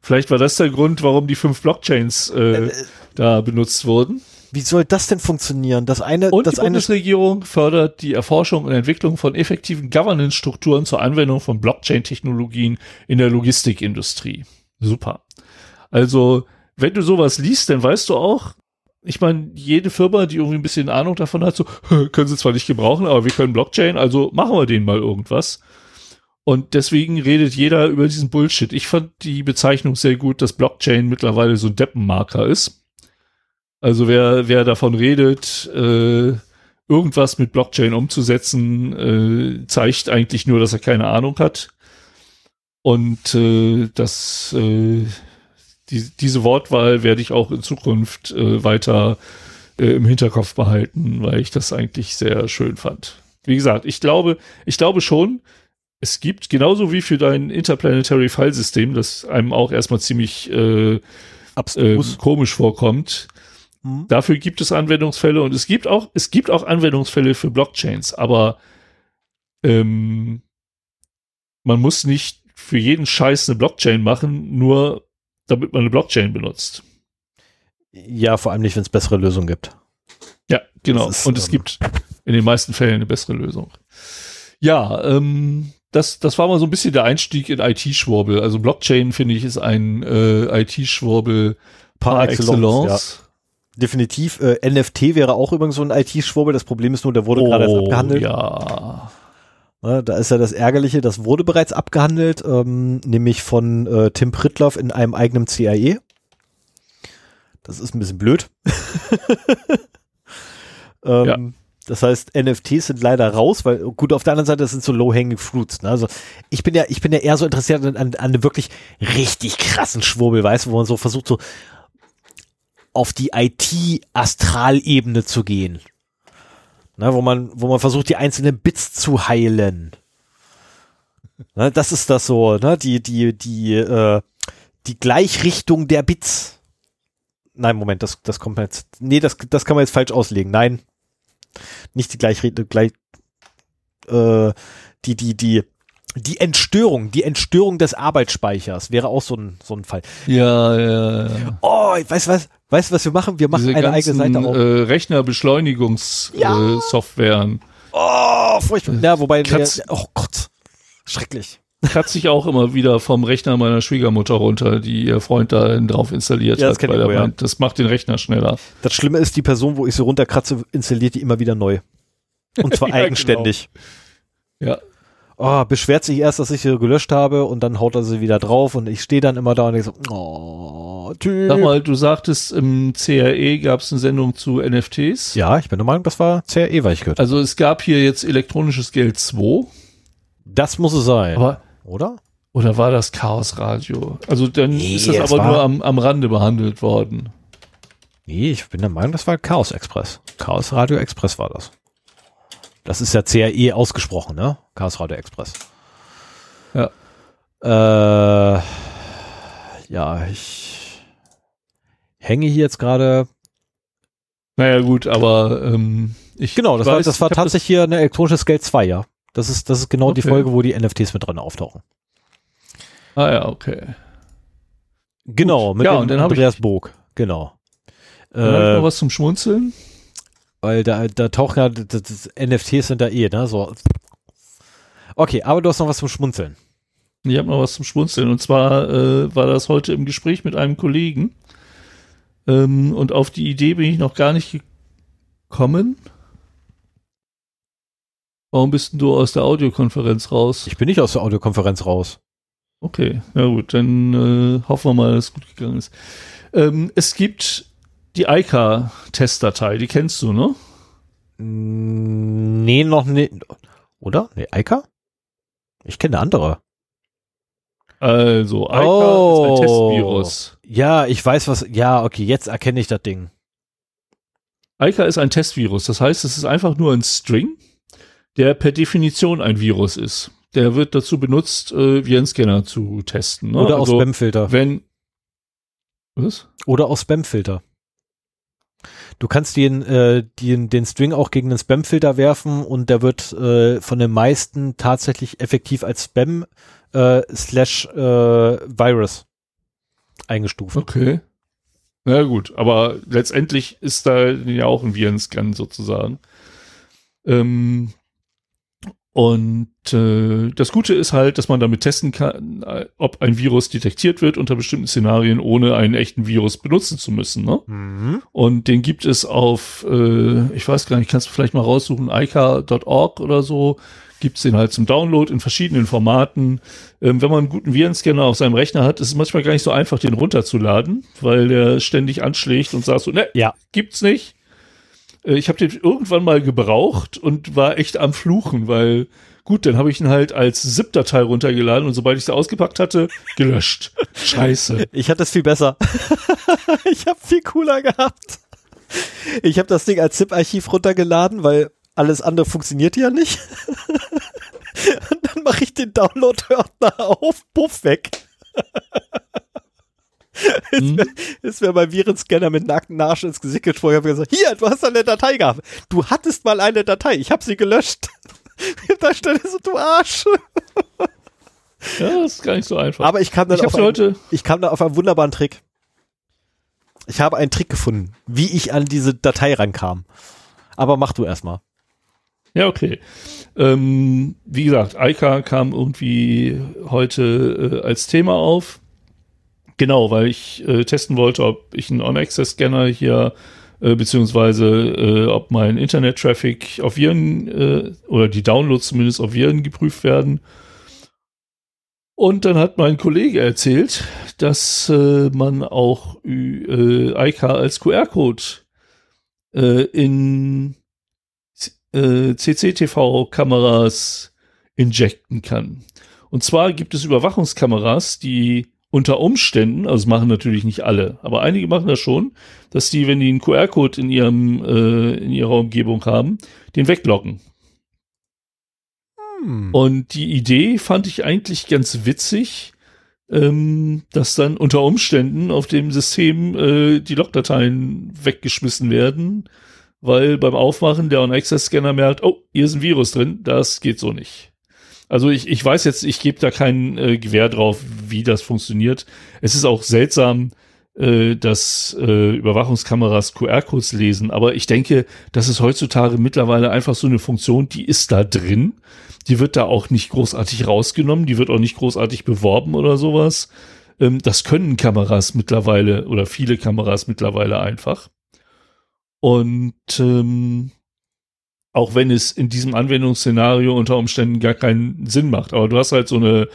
Vielleicht war das der Grund, warum die fünf Blockchains äh, äh, da benutzt wurden. Wie soll das denn funktionieren? Das eine, und das die Bundesregierung fördert die Erforschung und Entwicklung von effektiven Governance-Strukturen zur Anwendung von Blockchain-Technologien in der Logistikindustrie. Super. Also, wenn du sowas liest, dann weißt du auch, ich meine, jede Firma, die irgendwie ein bisschen Ahnung davon hat, so, können sie zwar nicht gebrauchen, aber wir können Blockchain, also machen wir denen mal irgendwas. Und deswegen redet jeder über diesen Bullshit. Ich fand die Bezeichnung sehr gut, dass Blockchain mittlerweile so ein Deppenmarker ist. Also wer, wer davon redet, äh, irgendwas mit Blockchain umzusetzen, äh, zeigt eigentlich nur, dass er keine Ahnung hat. Und äh, das, äh, die, diese Wortwahl werde ich auch in Zukunft äh, weiter äh, im Hinterkopf behalten, weil ich das eigentlich sehr schön fand. Wie gesagt, ich glaube, ich glaube schon, es gibt genauso wie für dein Interplanetary File System, das einem auch erstmal ziemlich äh, äh, komisch vorkommt. Mhm. Dafür gibt es Anwendungsfälle und es gibt auch, es gibt auch Anwendungsfälle für Blockchains, aber ähm, man muss nicht für jeden Scheiß eine Blockchain machen, nur damit man eine Blockchain benutzt. Ja, vor allem nicht, wenn es bessere Lösungen gibt. Ja, genau. Ist, und es ähm, gibt in den meisten Fällen eine bessere Lösung. Ja, ähm, das, das war mal so ein bisschen der Einstieg in IT-Schwurbel. Also Blockchain, finde ich, ist ein äh, IT-Schwurbel par, par excellence. excellence. Definitiv. Äh, NFT wäre auch übrigens so ein IT-Schwurbel. Das Problem ist nur, der wurde oh, gerade erst abgehandelt. Ja. ja. Da ist ja das Ärgerliche, das wurde bereits abgehandelt, ähm, nämlich von äh, Tim Pritloff in einem eigenen CAE. Das ist ein bisschen blöd. ähm, ja. Das heißt, NFTs sind leider raus, weil gut, auf der anderen Seite das sind so low-hanging fruits. Ne? Also ich bin ja, ich bin ja eher so interessiert an, an, an einem wirklich richtig krassen Schwurbel, weißt du, wo man so versucht, so auf die IT-Astralebene zu gehen. Ne, wo man, wo man versucht, die einzelnen Bits zu heilen. Ne, das ist das so, ne, die, die, die, äh, die Gleichrichtung der Bits. Nein, Moment, das, das kommt jetzt. Nee, das, das kann man jetzt falsch auslegen. Nein, nicht die Gleichrede, gleich, äh, die, die, die, die Entstörung, die Entstörung des Arbeitsspeichers wäre auch so ein, so ein Fall. Ja, ja, ja. Oh, weißt du was? Weißt du, was wir machen? Wir machen Diese eine eigene Seite auf. Äh, Rechnerbeschleunigungssoftwaren. Ja. Äh, oh, furchtbar. Ja, wobei, wir, oh Gott, schrecklich kratze ich auch immer wieder vom Rechner meiner Schwiegermutter runter, die ihr Freund da drauf installiert ja, hat, weil er meint, das macht den Rechner schneller. Das Schlimme ist, die Person, wo ich sie runterkratze, installiert die immer wieder neu. Und zwar ja, eigenständig. Genau. Ja. Oh, beschwert sich erst, dass ich sie gelöscht habe und dann haut er sie wieder drauf und ich stehe dann immer da und ich so, oh, Typ. Sag mal, du sagtest, im CRE gab es eine Sendung zu NFTs. Ja, ich bin der Meinung, das war CRE, weil ich gehört Also es gab hier jetzt elektronisches Geld 2. Das muss es sein. Aber oder? Oder war das Chaos Radio? Also dann nee, ist das aber nur am, am Rande behandelt worden. Nee, ich bin der Meinung, das war Chaos Express. Chaos Radio Express war das. Das ist ja CRE ausgesprochen, ne? Chaos Radio Express. Ja. Äh, ja, ich hänge hier jetzt gerade. Naja, gut, aber ähm, ich. Genau, das weiß, war, das war tatsächlich das hier eine elektronische Scale 2, ja. Das ist, das ist genau okay. die Folge, wo die NFTs mit dran auftauchen. Ah ja, okay. Genau, mit ja, und dann Andreas ich, Bog, genau. Dann äh, ich noch was zum Schmunzeln. Weil da, da tauchen ja, das, das NFTs sind da eh, ne? So. Okay, aber du hast noch was zum Schmunzeln. Ich habe noch was zum Schmunzeln. Und zwar äh, war das heute im Gespräch mit einem Kollegen. Ähm, und auf die Idee bin ich noch gar nicht gekommen. Warum bist du aus der Audiokonferenz raus? Ich bin nicht aus der Audiokonferenz raus. Okay, ja gut, dann äh, hoffen wir mal, dass es gut gegangen ist. Ähm, es gibt die Eika-Testdatei, die kennst du, ne? Mm, nee, noch nicht. Oder? Nee, Eika? Ich kenne eine andere. Also, Eika oh, ist ein Testvirus. Ja, ich weiß was. Ja, okay, jetzt erkenne ich das Ding. Eika ist ein Testvirus. Das heißt, es ist einfach nur ein String der per Definition ein Virus ist. Der wird dazu benutzt, äh, Virenscanner zu testen. Ne? Oder also, aus Spamfilter. Wenn was? Oder aus Spamfilter. Du kannst den, äh, den, den String auch gegen den Spamfilter werfen und der wird äh, von den meisten tatsächlich effektiv als Spam äh, slash äh, Virus eingestuft. Okay. Na gut, aber letztendlich ist da ja auch ein Virenscan sozusagen. Ähm, Und äh, das Gute ist halt, dass man damit testen kann, äh, ob ein Virus detektiert wird unter bestimmten Szenarien, ohne einen echten Virus benutzen zu müssen. Ne? Mhm. Und den gibt es auf, äh, ich weiß gar nicht, kannst du vielleicht mal raussuchen, ica.org oder so, gibt's den halt zum Download in verschiedenen Formaten. Ähm, wenn man einen guten Virenscanner auf seinem Rechner hat, ist es manchmal gar nicht so einfach, den runterzuladen, weil der ständig anschlägt und sagt so, ne, ja. gibt's nicht. Äh, ich habe den irgendwann mal gebraucht und war echt am Fluchen, weil gut, dann habe ich ihn halt als ZIP-Datei runtergeladen und sobald ich sie ausgepackt hatte, gelöscht. Scheiße. Ich hatte es viel besser. ich habe viel cooler gehabt. Ich habe das Ding als ZIP-Archiv runtergeladen, weil alles andere funktioniert ja nicht. und dann mache ich den Download-Ordner auf, puff weg. Mhm. Ist mir beim Virenscanner mit nackten Arsch ins Gesicht gesprungen. Ich habe gesagt, hier, du hast eine Datei gehabt. Du hattest mal eine Datei. Ich habe sie gelöscht. da stelle so, du Arsch. ja, das ist gar nicht so einfach. Aber ich kam dann ich auf, einen, ich kam da auf einen wunderbaren Trick. Ich habe einen Trick gefunden, wie ich an diese Datei rankam. Aber mach du erstmal. Ja, okay. Ähm, wie gesagt, Eika kam irgendwie heute äh, als Thema auf. Genau, weil ich äh, testen wollte, ob ich einen On-Access-Scanner hier äh, beziehungsweise äh, ob mein Internet-Traffic auf Viren äh, oder die Downloads zumindest auf Viren geprüft werden. Und dann hat mein Kollege erzählt, dass äh, man auch äh, IK als QR-Code äh, in CCTV-Kameras injecten kann. Und zwar gibt es Überwachungskameras, die unter Umständen, also machen natürlich nicht alle, aber einige machen das schon, dass die, wenn die einen QR-Code in ihrem äh, in ihrer Umgebung haben, den weglocken. Hm. Und die Idee fand ich eigentlich ganz witzig, ähm, dass dann unter Umständen auf dem System äh, die Logdateien weggeschmissen werden, weil beim Aufmachen der On-Access-Scanner merkt, oh, hier ist ein Virus drin, das geht so nicht. Also ich, ich weiß jetzt, ich gebe da kein äh, Gewehr drauf, wie das funktioniert. Es ist auch seltsam, äh, dass äh, Überwachungskameras QR-Codes lesen, aber ich denke, das ist heutzutage mittlerweile einfach so eine Funktion, die ist da drin. Die wird da auch nicht großartig rausgenommen, die wird auch nicht großartig beworben oder sowas. Ähm, das können Kameras mittlerweile oder viele Kameras mittlerweile einfach. Und ähm, auch wenn es in diesem Anwendungsszenario unter Umständen gar keinen Sinn macht. Aber du hast halt so eine,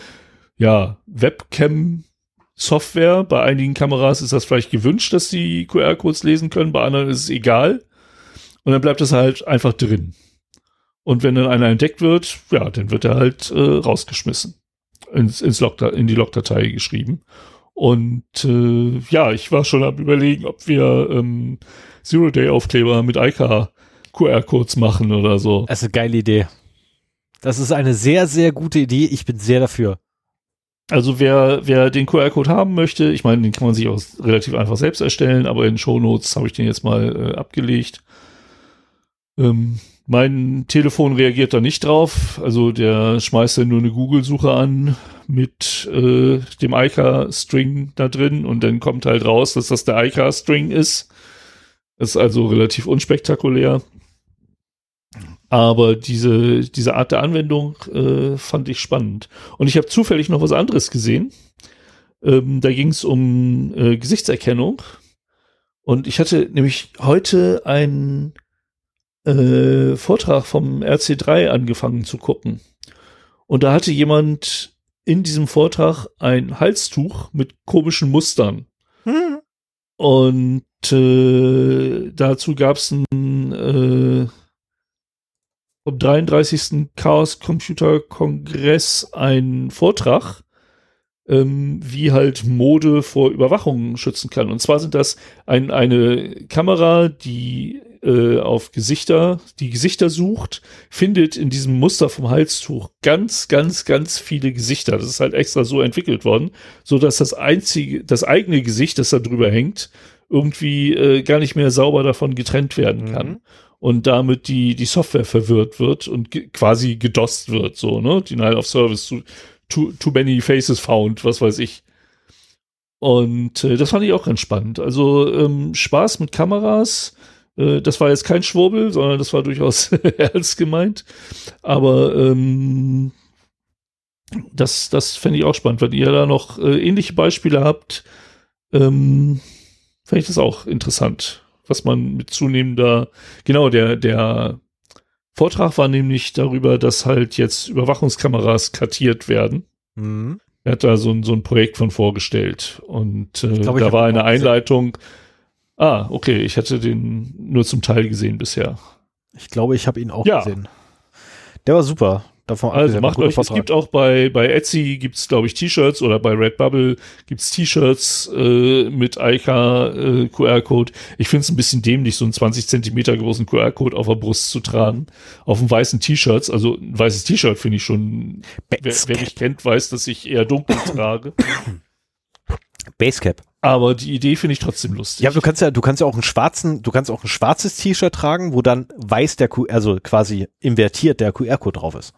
ja, Webcam-Software. Bei einigen Kameras ist das vielleicht gewünscht, dass die QR-Codes lesen können, bei anderen ist es egal. Und dann bleibt das halt einfach drin. Und wenn dann einer entdeckt wird, ja, dann wird er halt äh, rausgeschmissen. Ins, ins Log in die Logdatei geschrieben. Und äh, ja, ich war schon am überlegen, ob wir ähm, Zero-Day-Aufkleber mit ICA QR-Codes machen oder so. Das ist eine geile Idee. Das ist eine sehr, sehr gute Idee. Ich bin sehr dafür. Also wer, wer den QR-Code haben möchte, ich meine, den kann man sich auch relativ einfach selbst erstellen, aber in Show Notes habe ich den jetzt mal äh, abgelegt. Ähm, mein Telefon reagiert da nicht drauf. Also der schmeißt dann nur eine Google-Suche an mit äh, dem ICA-String da drin und dann kommt halt raus, dass das der ICA-String ist. Das ist also relativ unspektakulär. Aber diese, diese Art der Anwendung äh, fand ich spannend. Und ich habe zufällig noch was anderes gesehen. Ähm, da ging es um äh, Gesichtserkennung. Und ich hatte nämlich heute einen äh, Vortrag vom RC3 angefangen zu gucken. Und da hatte jemand in diesem Vortrag ein Halstuch mit komischen Mustern. Hm. Und äh, dazu gab es ein äh, vom 33. Chaos Computer Kongress einen Vortrag, ähm, wie halt Mode vor Überwachung schützen kann. Und zwar sind das ein, eine Kamera, die äh, auf Gesichter, die Gesichter sucht, findet in diesem Muster vom Halstuch ganz, ganz, ganz viele Gesichter. Das ist halt extra so entwickelt worden, so dass das einzige, das eigene Gesicht, das da drüber hängt, irgendwie äh, gar nicht mehr sauber davon getrennt werden kann. Mhm und damit die, die Software verwirrt wird und ge quasi gedost wird, so, ne? Denial of Service, too, too, many faces found, was weiß ich. Und äh, das fand ich auch ganz spannend. Also ähm, Spaß mit Kameras, Äh, das war jetzt kein Schwurbel, sondern das war durchaus ernst gemeint. Aber ähm, das, das fände ich auch spannend. Wenn ihr da noch äh, ähnliche Beispiele habt, ähm, fände ich das auch interessant, was man mit zunehmender, genau, der, der Vortrag war nämlich darüber, dass halt jetzt Überwachungskameras kartiert werden. Mhm. Er hat da so ein, so ein Projekt von vorgestellt und äh, glaub, da war eine Einleitung. Ah, okay, ich hätte den nur zum Teil gesehen bisher. Ich glaube, ich habe ihn auch ja. gesehen. Der war super. Davon also macht euch, es gibt auch bei, bei Etsy gibt es, glaube ich, T-Shirts oder bei Redbubble gibt es T-Shirts äh, mit Ica äh, QR-Code. Ich finde es ein bisschen dämlich, so einen 20 Zentimeter großen QR-Code auf der Brust zu tragen. Auf einem weißen T-Shirts, also ein weißes T-Shirt finde ich schon, wer, wer mich kennt, weiß, dass ich eher dunkel trage. Basecap. Aber die Idee finde ich trotzdem lustig. Ja, du kannst ja, du kannst ja auch einen schwarzen, du kannst auch ein schwarzes T-Shirt tragen, wo dann weiß der Q, also quasi invertiert der QR-Code drauf ist.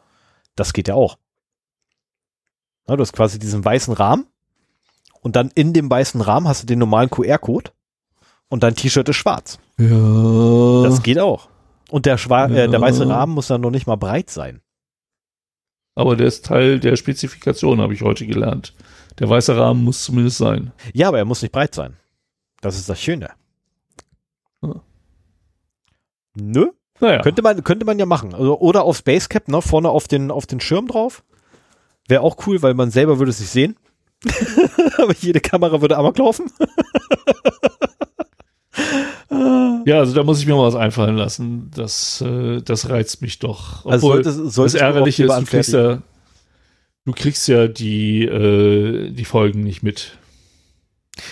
Das geht ja auch. Ja, du hast quasi diesen weißen Rahmen und dann in dem weißen Rahmen hast du den normalen QR-Code und dein T-Shirt ist schwarz. Ja. Das geht auch. Und der, Schwa ja. äh, der weiße Rahmen muss dann noch nicht mal breit sein. Aber der ist Teil der Spezifikation, habe ich heute gelernt. Der weiße Rahmen muss zumindest sein. Ja, aber er muss nicht breit sein. Das ist das Schöne. Hm. Nö, naja. Könnte man, könnte man ja machen. Also, oder auf Spacecap, ne, vorne auf den, auf den Schirm drauf. Wäre auch cool, weil man selber würde es nicht sehen. Aber jede Kamera würde amok laufen. ja, also da muss ich mir mal was einfallen lassen. Das, äh, das reizt mich doch. Also Obwohl also sollte, sollte das Ärgerliche ist, du kriegst ja, du kriegst ja die, äh, die Folgen nicht mit.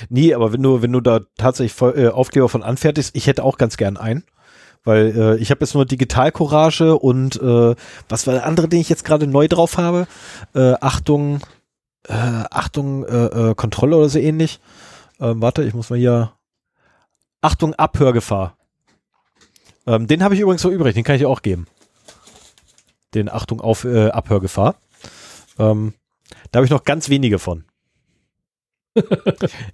Nee, aber wenn du, wenn du da tatsächlich äh, Aufkleber von anfertigst, ich hätte auch ganz gern einen. Weil äh, ich habe jetzt nur Digital Courage und äh, was war der andere, den ich jetzt gerade neu drauf habe? Äh, Achtung, äh, Achtung, äh, äh, Kontrolle oder so ähnlich. Ähm, warte, ich muss mal hier. Achtung, Abhörgefahr. Ähm, den habe ich übrigens so übrig, den kann ich auch geben. Den Achtung auf äh, Abhörgefahr. Ähm, da habe ich noch ganz wenige von.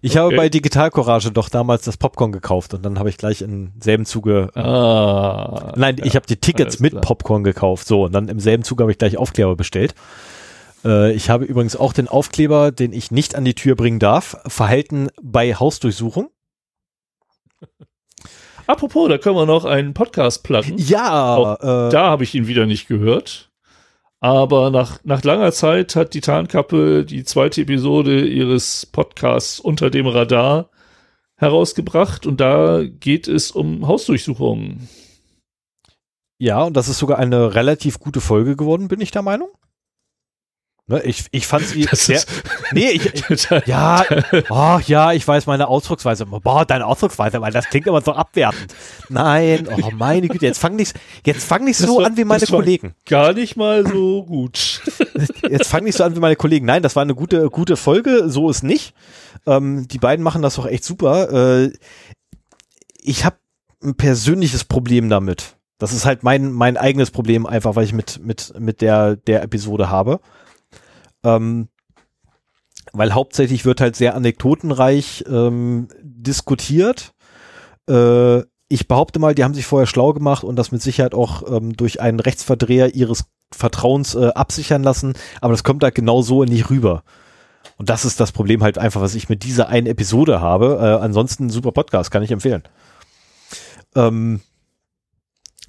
Ich habe okay. bei Digital Courage doch damals das Popcorn gekauft und dann habe ich gleich im selben Zuge. Ah, nein, ja, ich habe die Tickets mit Popcorn gekauft. So, und dann im selben Zuge habe ich gleich Aufkleber bestellt. Äh, ich habe übrigens auch den Aufkleber, den ich nicht an die Tür bringen darf. Verhalten bei Hausdurchsuchung. Apropos, da können wir noch einen Podcast platten. Ja, äh, da habe ich ihn wieder nicht gehört. Aber nach, nach langer Zeit hat die Tarnkappe die zweite Episode ihres Podcasts Unter dem Radar herausgebracht und da geht es um Hausdurchsuchungen. Ja, und das ist sogar eine relativ gute Folge geworden, bin ich der Meinung. Ne, ich, ich fand sie sehr, nee, ich, ich ja, oh, ja, ich weiß meine Ausdrucksweise. Boah, deine Ausdrucksweise, weil das klingt immer so abwertend. Nein, oh meine Güte, jetzt fang nicht, jetzt fang nicht so war, an wie meine Kollegen. Gar nicht mal so gut. Jetzt fang nicht so an wie meine Kollegen. Nein, das war eine gute, gute Folge, so ist nicht. Ähm, die beiden machen das doch echt super. Äh, ich habe ein persönliches Problem damit. Das ist halt mein, mein eigenes Problem, einfach weil ich mit, mit, mit der, der Episode habe. Ähm, weil hauptsächlich wird halt sehr anekdotenreich ähm, diskutiert. Äh, ich behaupte mal, die haben sich vorher schlau gemacht und das mit Sicherheit auch ähm, durch einen Rechtsverdreher ihres Vertrauens äh, absichern lassen, aber das kommt da genau so nicht rüber. Und das ist das Problem halt einfach, was ich mit dieser einen Episode habe. Äh, ansonsten super Podcast, kann ich empfehlen. Ähm,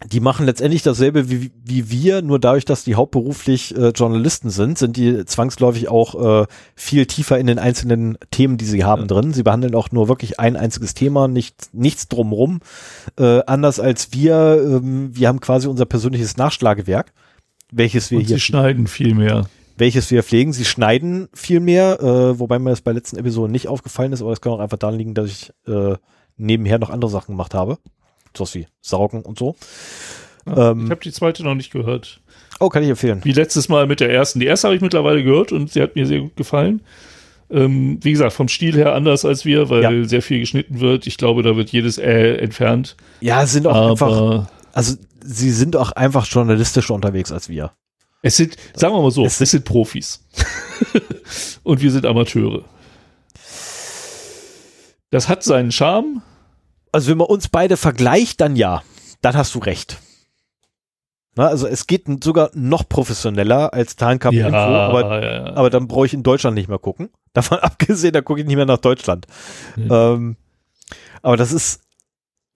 die machen letztendlich dasselbe wie, wie wir, nur dadurch, dass die hauptberuflich äh, Journalisten sind, sind die zwangsläufig auch äh, viel tiefer in den einzelnen Themen, die sie haben, ja. drin. Sie behandeln auch nur wirklich ein einziges Thema, nicht, nichts drumrum. Äh, anders als wir, ähm, wir haben quasi unser persönliches Nachschlagewerk, welches wir Und hier. Sie schneiden viel mehr. Welches wir pflegen. Sie schneiden viel mehr, äh, wobei mir das bei letzten Episoden nicht aufgefallen ist, aber das kann auch einfach daran liegen, dass ich äh, nebenher noch andere Sachen gemacht habe sowas wie Saugen und so. Ja, ähm, ich habe die zweite noch nicht gehört. Oh, kann ich empfehlen. Wie letztes Mal mit der ersten. Die erste habe ich mittlerweile gehört und sie hat mir sehr gut gefallen. Ähm, wie gesagt, vom Stil her anders als wir, weil ja. sehr viel geschnitten wird. Ich glaube, da wird jedes Äh entfernt. Ja, sind auch Aber einfach, also sie sind auch einfach journalistischer unterwegs als wir. Es sind, sagen wir mal so, es, es sind Profis. und wir sind Amateure. Das hat seinen Charme, Also wenn man uns beide vergleicht, dann ja. Dann hast du recht. Na, also es geht sogar noch professioneller als Tarnkampf Ja, Info, aber, ja, ja. aber dann brauche ich in Deutschland nicht mehr gucken. Davon abgesehen, da gucke ich nicht mehr nach Deutschland. Mhm. Ähm, aber das ist,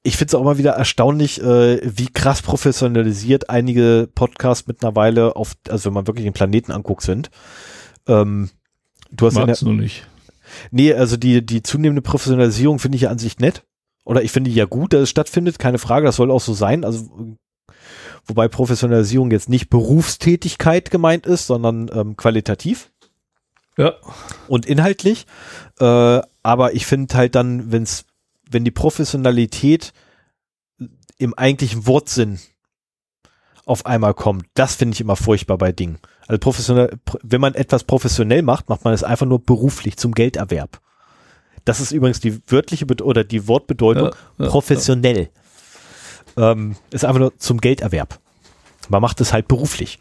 ich finde es auch immer wieder erstaunlich, äh, wie krass professionalisiert einige Podcasts mittlerweile auf, also wenn man wirklich den Planeten anguckt, sind. Ähm, du hast Magst du nicht. Nee, also die, die zunehmende Professionalisierung finde ich ja an sich nett. Oder ich finde ja gut, dass es stattfindet, keine Frage, das soll auch so sein. Also, wobei Professionalisierung jetzt nicht Berufstätigkeit gemeint ist, sondern ähm, qualitativ Ja. und inhaltlich. Äh, aber ich finde halt dann, wenn's, wenn die Professionalität im eigentlichen Wortsinn auf einmal kommt, das finde ich immer furchtbar bei Dingen. Also professionell, pr- wenn man etwas professionell macht, macht man es einfach nur beruflich zum Gelderwerb. Das ist übrigens die wörtliche Bet oder die Wortbedeutung Ja, ja, professionell. Ähm, ist einfach nur zum Gelderwerb. Man macht es halt beruflich.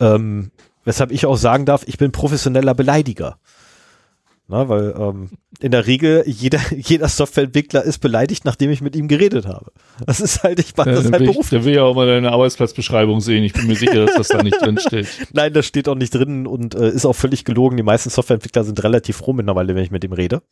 Ähm, weshalb ich auch sagen darf, ich bin professioneller Beleidiger. Na, weil ähm, in der Regel jeder, jeder Softwareentwickler ist beleidigt, nachdem ich mit ihm geredet habe. Das ist halt, ich mache Ja, das halt ich, beruflich. der will ja auch mal deine Arbeitsplatzbeschreibung sehen. Ich bin mir sicher, dass das da nicht drin steht. Nein, das steht auch nicht drin und äh, ist auch völlig gelogen. Die meisten Softwareentwickler sind relativ froh mittlerweile, wenn ich mit ihm rede.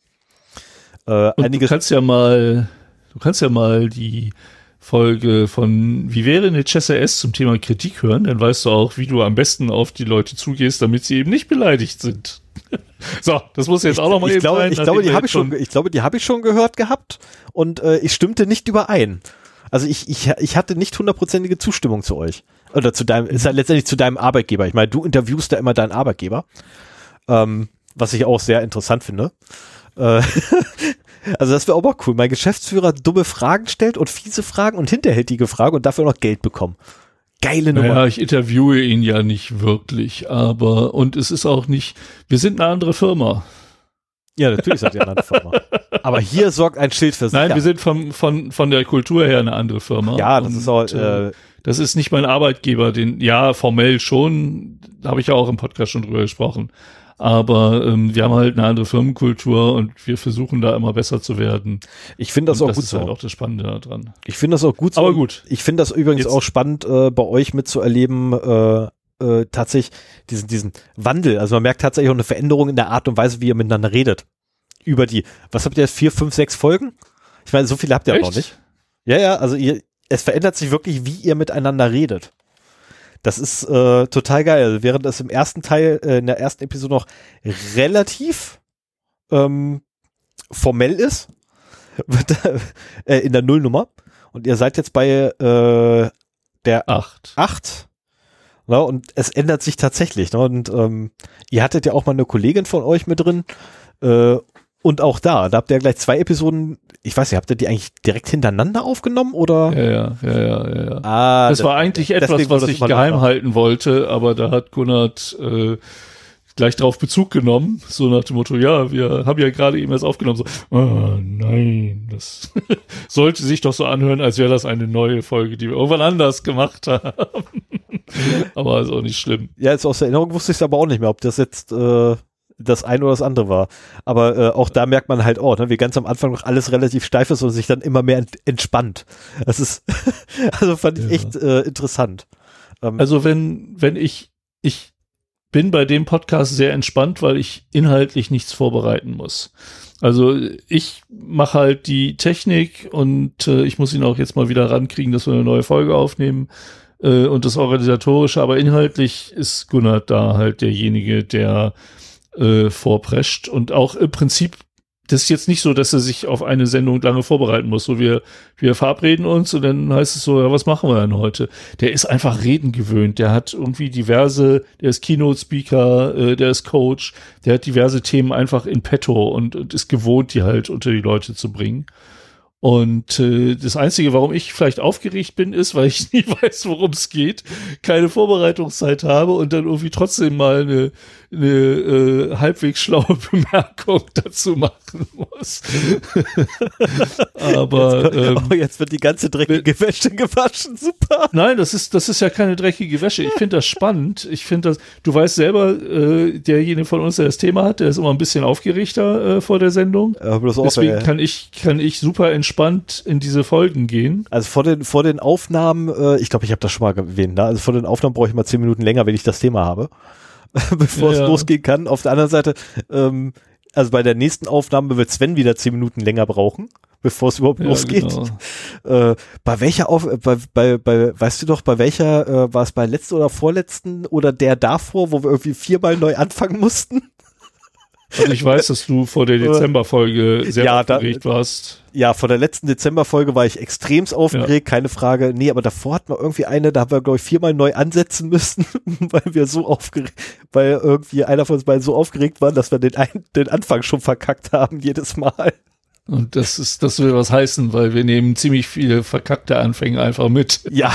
Äh, du kannst ja mal, du kannst ja mal die Folge von Wie wäre eine ChessRS zum Thema Kritik hören, dann weißt du auch, wie du am besten auf die Leute zugehst, damit sie eben nicht beleidigt sind. so, das muss jetzt auch noch mal ich eben glaube, sein, ich glaube, die habe ich schon, ich glaube, die habe ich schon gehört gehabt und äh, ich stimmte nicht überein. Also ich, ich, ich hatte nicht hundertprozentige Zustimmung zu euch. Oder zu deinem, ist ja letztendlich zu deinem Arbeitgeber. Ich meine, du interviewst da immer deinen Arbeitgeber. Ähm, was ich auch sehr interessant finde. Äh, also das wäre auch mal cool. Mein Geschäftsführer dumme Fragen stellt und fiese Fragen und hinterhältige Fragen und dafür noch Geld bekommen. Geile Nummer. Naja, ich interviewe ihn ja nicht wirklich, aber und es ist auch nicht, wir sind eine andere Firma. Ja, natürlich seid ihr eine andere Firma. Aber hier sorgt ein Schild für Nein, sicher. wir sind vom, von, von der Kultur her eine andere Firma. Ja, das Und, ist auch, äh, äh, Das ist nicht mein Arbeitgeber, den, ja, formell schon, da habe ich ja auch im Podcast schon drüber gesprochen. Aber ähm, wir haben halt eine andere Firmenkultur und wir versuchen da immer besser zu werden. ich finde das und auch das gut ist so. halt auch das Spannende daran. Ich finde das auch gut so. Aber gut. Ich finde das übrigens Jetzt- auch spannend, äh, bei euch mitzuerleben, äh, äh, tatsächlich diesen, diesen Wandel. Also man merkt tatsächlich auch eine Veränderung in der Art und Weise, wie ihr miteinander redet. Über die, was habt ihr jetzt, vier, fünf, sechs Folgen? Ich meine, so viele habt ihr auch noch nicht. Ja, ja, also ihr, es verändert sich wirklich, wie ihr miteinander redet. Das ist äh, total geil. Während es im ersten Teil, äh, in der ersten Episode noch relativ ähm, formell ist, wird, äh, in der Nullnummer. Und ihr seid jetzt bei äh, der Acht. 8. Ne, und es ändert sich tatsächlich. Ne, und ähm, ihr hattet ja auch mal eine Kollegin von euch mit drin. Äh, und auch da, da habt ihr gleich zwei Episoden, ich weiß nicht, habt ihr die eigentlich direkt hintereinander aufgenommen oder? Ja, ja, ja, ja, ja. Ah, das war eigentlich etwas, was das ich geheim halten wollte, aber da hat Gunnard äh, gleich drauf Bezug genommen, so nach dem Motto, ja, wir haben ja gerade eben erst aufgenommen, so, oh, nein, das sollte sich doch so anhören, als wäre das eine neue Folge, die wir irgendwann anders gemacht haben. aber ist auch nicht schlimm. Ja, jetzt aus der Erinnerung wusste ich es aber auch nicht mehr, ob das jetzt äh, das eine oder das andere war. Aber äh, auch da merkt man halt, oh, ne, wie ganz am Anfang noch alles relativ steif ist und sich dann immer mehr ent entspannt. Das ist, also fand ich Ja. echt äh, interessant. Ähm, Also wenn, wenn ich, ich bin bei dem Podcast sehr entspannt, weil ich inhaltlich nichts vorbereiten muss. Also ich mache halt die Technik und äh, ich muss ihn auch jetzt mal wieder rankriegen, dass wir eine neue Folge aufnehmen äh, und das Organisatorische, aber inhaltlich ist Gunnar da halt derjenige, der äh, vorprescht und auch im Prinzip das ist jetzt nicht so, dass er sich auf eine Sendung lange vorbereiten muss. So wir, wir verabreden uns und dann heißt es so, ja, was machen wir denn heute? Der ist einfach reden gewöhnt. Der hat irgendwie diverse, der ist Keynote-Speaker, äh, der ist Coach, der hat diverse Themen einfach in petto und, und ist gewohnt, die halt unter die Leute zu bringen. Und äh, das Einzige, warum ich vielleicht aufgeregt bin, ist, weil ich nie weiß, worum es geht, keine Vorbereitungszeit habe und dann irgendwie trotzdem mal eine, eine äh, halbwegs schlaue Bemerkung dazu machen muss. Aber ähm, oh, jetzt wird die ganze dreckige Wäsche gewaschen, super. Nein, das ist, das ist ja keine dreckige Wäsche. Ich finde das spannend. Ich finde das, du weißt selber, äh, derjenige von uns, der das Thema hat, der ist immer ein bisschen aufgeregter äh, vor der Sendung. Ja, bloß auch, Deswegen äh, kann ich, kann ich super entspannt entspannt in diese Folgen gehen. Also vor den, vor den Aufnahmen, äh, ich glaube, ich habe das schon mal erwähnt, ne? also vor den Aufnahmen brauche ich mal zehn Minuten länger, wenn ich das Thema habe, bevor es Ja. losgehen kann. Auf der anderen Seite, ähm, also bei der nächsten Aufnahme wird Sven wieder zehn Minuten länger brauchen, bevor es überhaupt Ja, losgeht. genau. Äh, bei welcher Auf, bei, bei, bei, weißt du doch, bei welcher, äh, war es bei letzten oder vorletzten oder der davor, wo wir irgendwie viermal neu anfangen mussten? Also ich weiß, dass du vor der Dezemberfolge sehr Ja, da- aufgeregt warst. Ja, vor der letzten Dezemberfolge war ich extremst aufgeregt, keine Frage. Nee, aber davor hatten wir irgendwie eine, da haben wir, glaube ich, viermal neu ansetzen müssen, weil wir so aufgeregt, weil irgendwie einer von uns beiden so aufgeregt war, dass wir den, ein, den Anfang schon verkackt haben, jedes Mal. Und das ist, das will was heißen, weil wir nehmen ziemlich viele verkackte Anfänge einfach mit. Ja.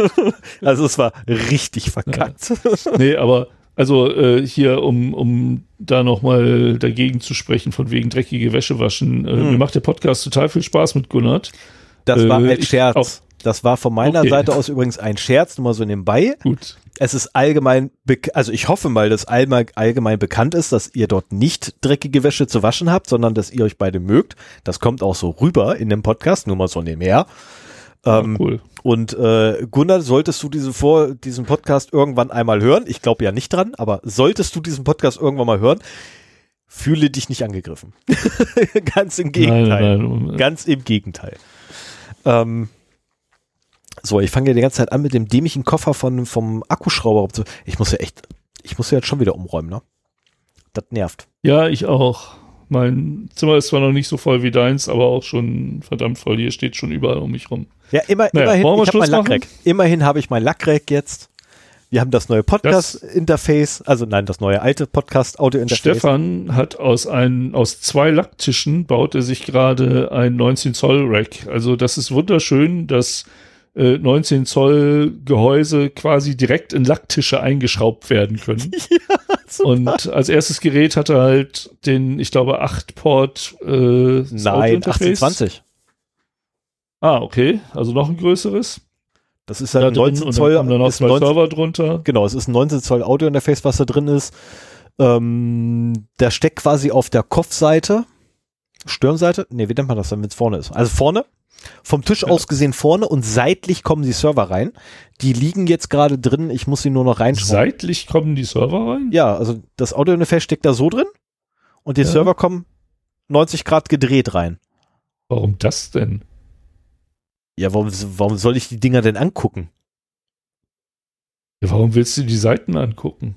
also es war richtig verkackt. Nee, aber also äh, hier, um, um da nochmal dagegen zu sprechen, von wegen dreckige Wäsche waschen. Äh, Hm. Mir macht der Podcast total viel Spaß mit Gunnert. Das war Äh, ein Scherz. auch. Das war von meiner Okay. Seite aus übrigens ein Scherz, nur mal so nebenbei. Gut. Es ist allgemein, also ich hoffe mal, dass allgemein, allgemein bekannt ist, dass ihr dort nicht dreckige Wäsche zu waschen habt, sondern dass ihr euch beide mögt. Das kommt auch so rüber in dem Podcast, nur mal so nebenher. Ähm, Ja, cool. Und äh, Gunnar, solltest du diese vor, diesen Podcast irgendwann einmal hören, ich glaube ja nicht dran, aber solltest du diesen Podcast irgendwann mal hören, fühle dich nicht angegriffen. Ganz im Gegenteil. Nein, nein, Ganz im Gegenteil. Ähm, so, ich fange ja die ganze Zeit an mit dem dämlichen Koffer von, vom Akkuschrauber. Ich muss ja echt, ich muss ja jetzt schon wieder umräumen, ne? Das nervt. Ja, ich auch. Mein Zimmer ist zwar noch nicht so voll wie deins, aber auch schon verdammt voll. Hier steht schon überall um mich rum. Ja, immer, Naja, immerhin, ich habe mein? Lackrack. Immerhin habe ich mein Lackrack jetzt. Wir haben das neue Podcast-Interface, also nein, das neue alte Podcast-Audio-Interface. Stefan hat aus ein, aus zwei Lacktischen baut er sich gerade ein 19 Zoll Rack. Also das ist wunderschön, dass äh, 19 Zoll Gehäuse quasi direkt in Lacktische eingeschraubt werden können. Und als erstes Gerät hat er halt den, ich glaube, 8-Port äh, Nein, Audiointerface. 1820. Ah, okay. Also noch ein größeres. Das ist Da halt ein drin 19 und Zoll. dann kommen da noch zwei 19, Server drunter. genau, es ist ein 19 Zoll Audio-Interface, was da drin ist. Ähm, der steckt quasi auf der Kopfseite. Stirnseite? Nee, wie nennt man das dann, wenn es vorne ist? Also vorne. Vom Tisch Ja. aus gesehen vorne und seitlich kommen die Server rein. Die liegen jetzt gerade drin, ich muss sie nur noch reinschrauben. Seitlich kommen die Server rein? Ja, also das Audio-Interface steckt da so drin und die Ja. Server kommen 90 Grad gedreht rein. Warum das denn? Ja, warum, warum soll ich die Dinger denn angucken? Ja, warum willst du die Seiten angucken?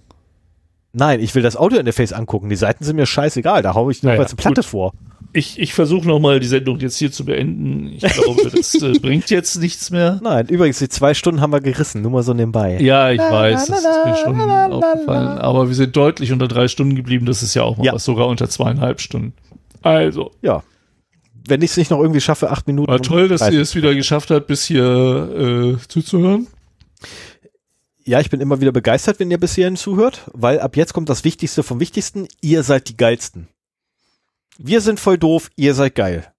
Nein, ich will das Audio-Interface angucken. Die Seiten sind mir scheißegal. Da hau ich Naja, jedenfalls eine Platte gut. vor. Ich, ich versuche nochmal die Sendung jetzt hier zu beenden. Ich glaube, das äh, bringt jetzt nichts mehr. Nein, übrigens, die zwei Stunden haben wir gerissen. Nur mal so nebenbei. Ja, ich La, weiß, la, das la, ist mir schon aufgefallen. Aber wir sind deutlich unter drei Stunden geblieben. Das ist ja auch mal Ja. was, sogar unter zweieinhalb Stunden. Also, Ja. Wenn ich es nicht noch irgendwie schaffe, acht Minuten. war toll, dass 30. ihr es wieder geschafft habt, bis hier äh, zuzuhören. Ja, ich bin immer wieder begeistert, wenn ihr bis hierhin zuhört, weil ab jetzt kommt das Wichtigste vom Wichtigsten. Ihr seid die Geilsten. Wir sind voll doof, ihr seid geil.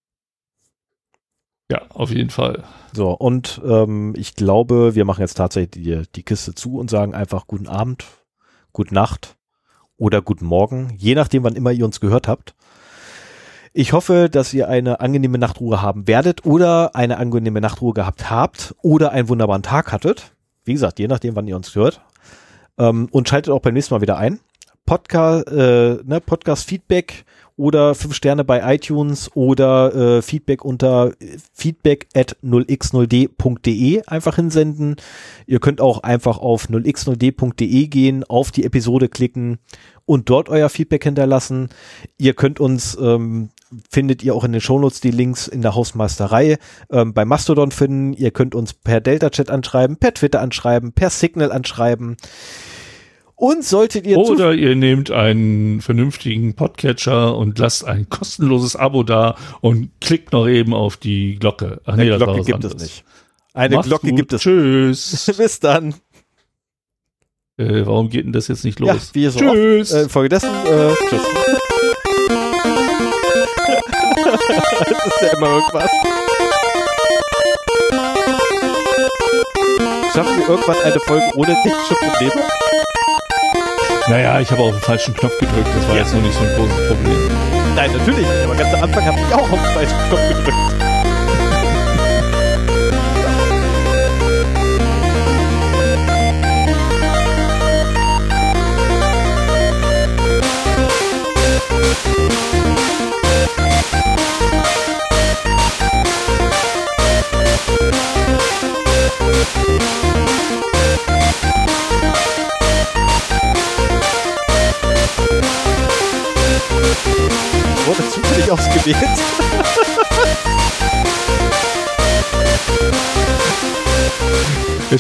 Ja, auf jeden Fall. So, und ähm, ich glaube, wir machen jetzt tatsächlich die, die Kiste zu und sagen einfach guten Abend, gute Nacht oder guten Morgen, je nachdem, wann immer ihr uns gehört habt. Ich hoffe, dass ihr eine angenehme Nachtruhe haben werdet oder eine angenehme Nachtruhe gehabt habt oder einen wunderbaren Tag hattet. Wie gesagt, je nachdem, wann ihr uns hört. Ähm, und schaltet auch beim nächsten Mal wieder ein. Podcast, äh, ne, Podcast Feedback oder fünf Sterne bei iTunes oder äh, Feedback unter äh, feedback at 0x0d.de einfach hinsenden. Ihr könnt auch einfach auf 0x0d.de gehen, auf die Episode klicken und dort euer Feedback hinterlassen. Ihr könnt uns, ähm, findet ihr auch in den Shownotes die Links in der Hausmeisterei ähm, bei Mastodon finden. Ihr könnt uns per Delta-Chat anschreiben, per Twitter anschreiben, per Signal anschreiben. Und solltet ihr Oder ihr nehmt einen vernünftigen Podcatcher und lasst ein kostenloses Abo da und klickt noch eben auf die Glocke. Ach Eine Glocke gibt es anderes. nicht. Eine Macht's Glocke gut. gibt es. Tschüss. Bis dann. äh, warum geht denn das jetzt nicht los? Ja, wie so Tschüss. Oft, äh, infolgedessen, äh, tschüss. Das ist ja immer irgendwas. Schaffen wir irgendwann eine Folge ohne technische Probleme? Naja, ich habe auf den falschen Knopf gedrückt. Das war Ja. jetzt noch nicht so ein großes Problem. Nein, natürlich. Aber ganz am Anfang habe ich auch auf den falschen Knopf gedrückt.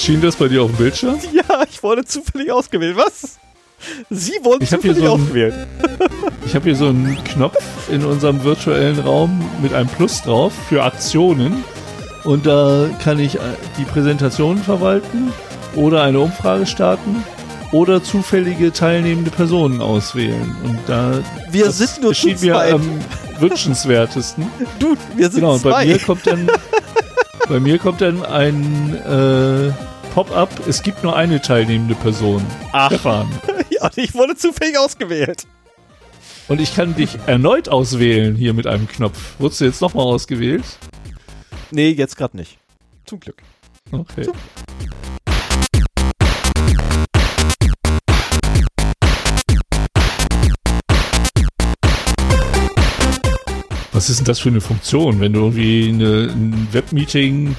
Erschien das bei dir auf dem Bildschirm? Ja, ich wurde zufällig ausgewählt. Was? Sie wurden zufällig so ausgewählt. Ich habe hier so einen Knopf in unserem virtuellen Raum mit einem Plus drauf für Aktionen. Und da kann ich äh, die Präsentation verwalten oder eine Umfrage starten oder zufällige teilnehmende Personen auswählen. Und da Wir sind nur erschien mir am wünschenswertesten. Du, wir sind Genau, und bei zwei. mir kommt dann, bei mir kommt dann ein äh, Pop-up, es gibt nur eine teilnehmende Person. Ach. Stefan. ja, ich wurde zufällig ausgewählt. Und ich kann dich erneut auswählen hier mit einem Knopf. Wurdest du jetzt nochmal ausgewählt? Nee, jetzt gerade nicht. Zum Glück. Okay. Was ist denn das für eine Funktion, wenn du irgendwie eine, ein Webmeeting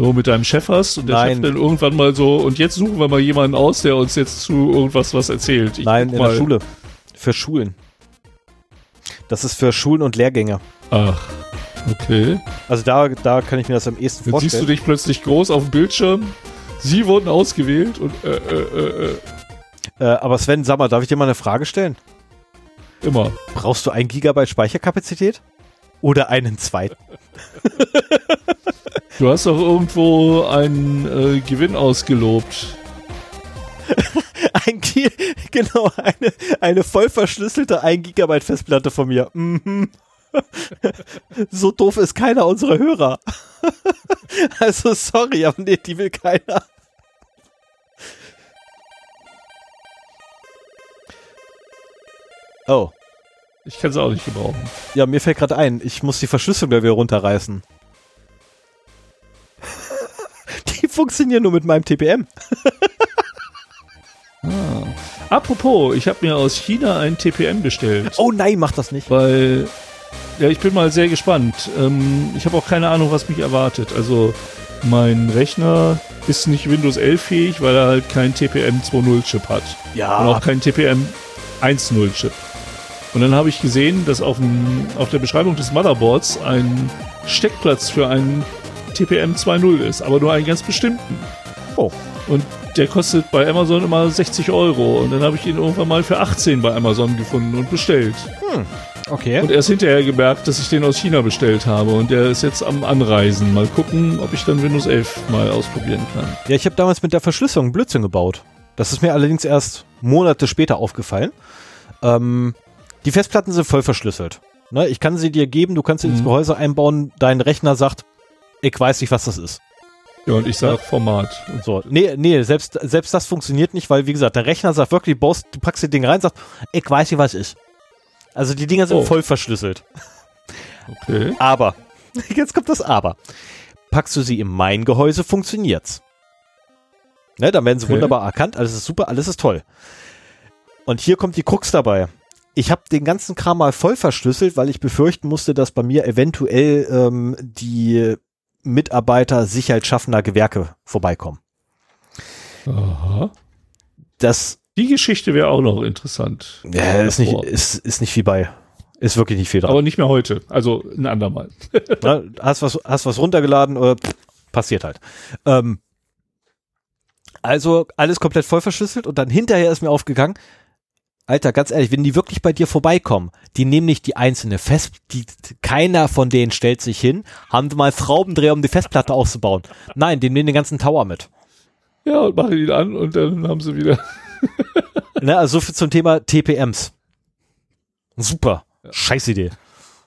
so mit deinem Chef hast und der Nein. Chef dann irgendwann mal so, und jetzt suchen wir mal jemanden aus, der uns jetzt zu irgendwas was erzählt. Ich Nein, in mal. der Schule. Für Schulen. Das ist für Schulen und Lehrgänge. Ach, okay. Also da, da kann ich mir das am ehesten Dann siehst du vorstellen. dich plötzlich groß auf dem Bildschirm. Sie wurden ausgewählt und äh, äh, äh, äh, Äh, aber Sven, sag mal, darf ich dir mal eine Frage stellen? immer. Brauchst du ein Gigabyte Speicherkapazität? Oder einen zweiten? Du hast doch irgendwo einen äh, Gewinn ausgelobt. Ein Gi genau, eine, eine voll verschlüsselte 1 Gigabyte Festplatte von mir. Mhm. so doof ist keiner unserer Hörer. also sorry, aber nee, die will keiner. Oh, Ich kann sie auch nicht gebrauchen. ja, mir fällt gerade ein, ich muss die Verschlüsselung da wieder runterreißen. Funktionieren nur mit meinem TPM. Apropos, ich habe mir aus China ein TPM bestellt. Oh nein, mach das nicht. Weil, ja, ich bin mal sehr gespannt. Ähm, ich habe auch keine Ahnung, was mich erwartet. Also, mein Rechner ist nicht Windows 11 fähig, weil er halt keinen TPM 2.0 Chip hat. Und auch Ja, keinen TPM 1.0 Chip. Und dann habe ich gesehen, dass auf, dem, auf der Beschreibung des Motherboards ein Steckplatz für einen TPM 2.0 ist, aber nur einen ganz bestimmten. Oh. Und der kostet bei Amazon immer 60 Euro. Und dann habe ich ihn irgendwann mal für 18 bei Amazon gefunden und bestellt. okay. Und erst hinterher gemerkt, dass ich den aus China bestellt habe. Und der ist jetzt am Anreisen. Mal gucken, ob ich dann Windows 11 mal ausprobieren kann. Ja, ich habe damals mit der Verschlüsselung Blödsinn gebaut. Das ist mir allerdings erst Monate später aufgefallen. Ähm, die Festplatten sind voll verschlüsselt. Ne, ich kann sie dir geben, du kannst sie ins Mhm. Gehäuse einbauen, dein Rechner sagt, ich weiß nicht, was das ist. Ja, und ich sage Format. Und so. Nee, nee, selbst, selbst das funktioniert nicht, weil, wie gesagt, der Rechner sagt wirklich, du, baust, du packst die Dinge rein, sagt, ich weiß nicht, was ist. Also die Dinger sind Oh. voll verschlüsselt. Okay. Aber, jetzt kommt das Aber. Packst du sie in mein Gehäuse, funktioniert's. Ne, dann werden sie Okay. wunderbar erkannt, alles ist super, alles ist toll. Und hier kommt die Krux dabei. Ich habe den ganzen Kram mal voll verschlüsselt, weil ich befürchten musste, dass bei mir eventuell ähm, die Mitarbeiter sicherheitsschaffender Gewerke vorbeikommen. Aha. Das Die Geschichte wäre auch noch interessant. ja, ist, nicht, ist, ist nicht viel bei. Ist wirklich nicht viel dran. Aber nicht mehr heute. Also ein andermal. Ne? Hast was, hast was runtergeladen oder pff, passiert halt. Ähm, also alles komplett voll verschlüsselt und dann hinterher ist mir aufgegangen, Alter, ganz ehrlich, wenn die wirklich bei dir vorbeikommen, die nehmen nicht die einzelne Fest, die, keiner von denen stellt sich hin, haben mal Schraubendreher, um die Festplatte auszubauen. Nein, die nehmen den ganzen Tower mit. Ja, und machen ihn an und dann haben sie wieder. Ne, also so viel zum Thema TPMs. Super. Scheiß Idee.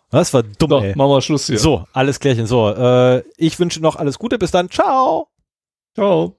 Das war dumm, So, ey. machen wir Schluss hier. So, alles klärchen. So, äh, ich wünsche noch alles Gute. Bis dann. Ciao. Ciao.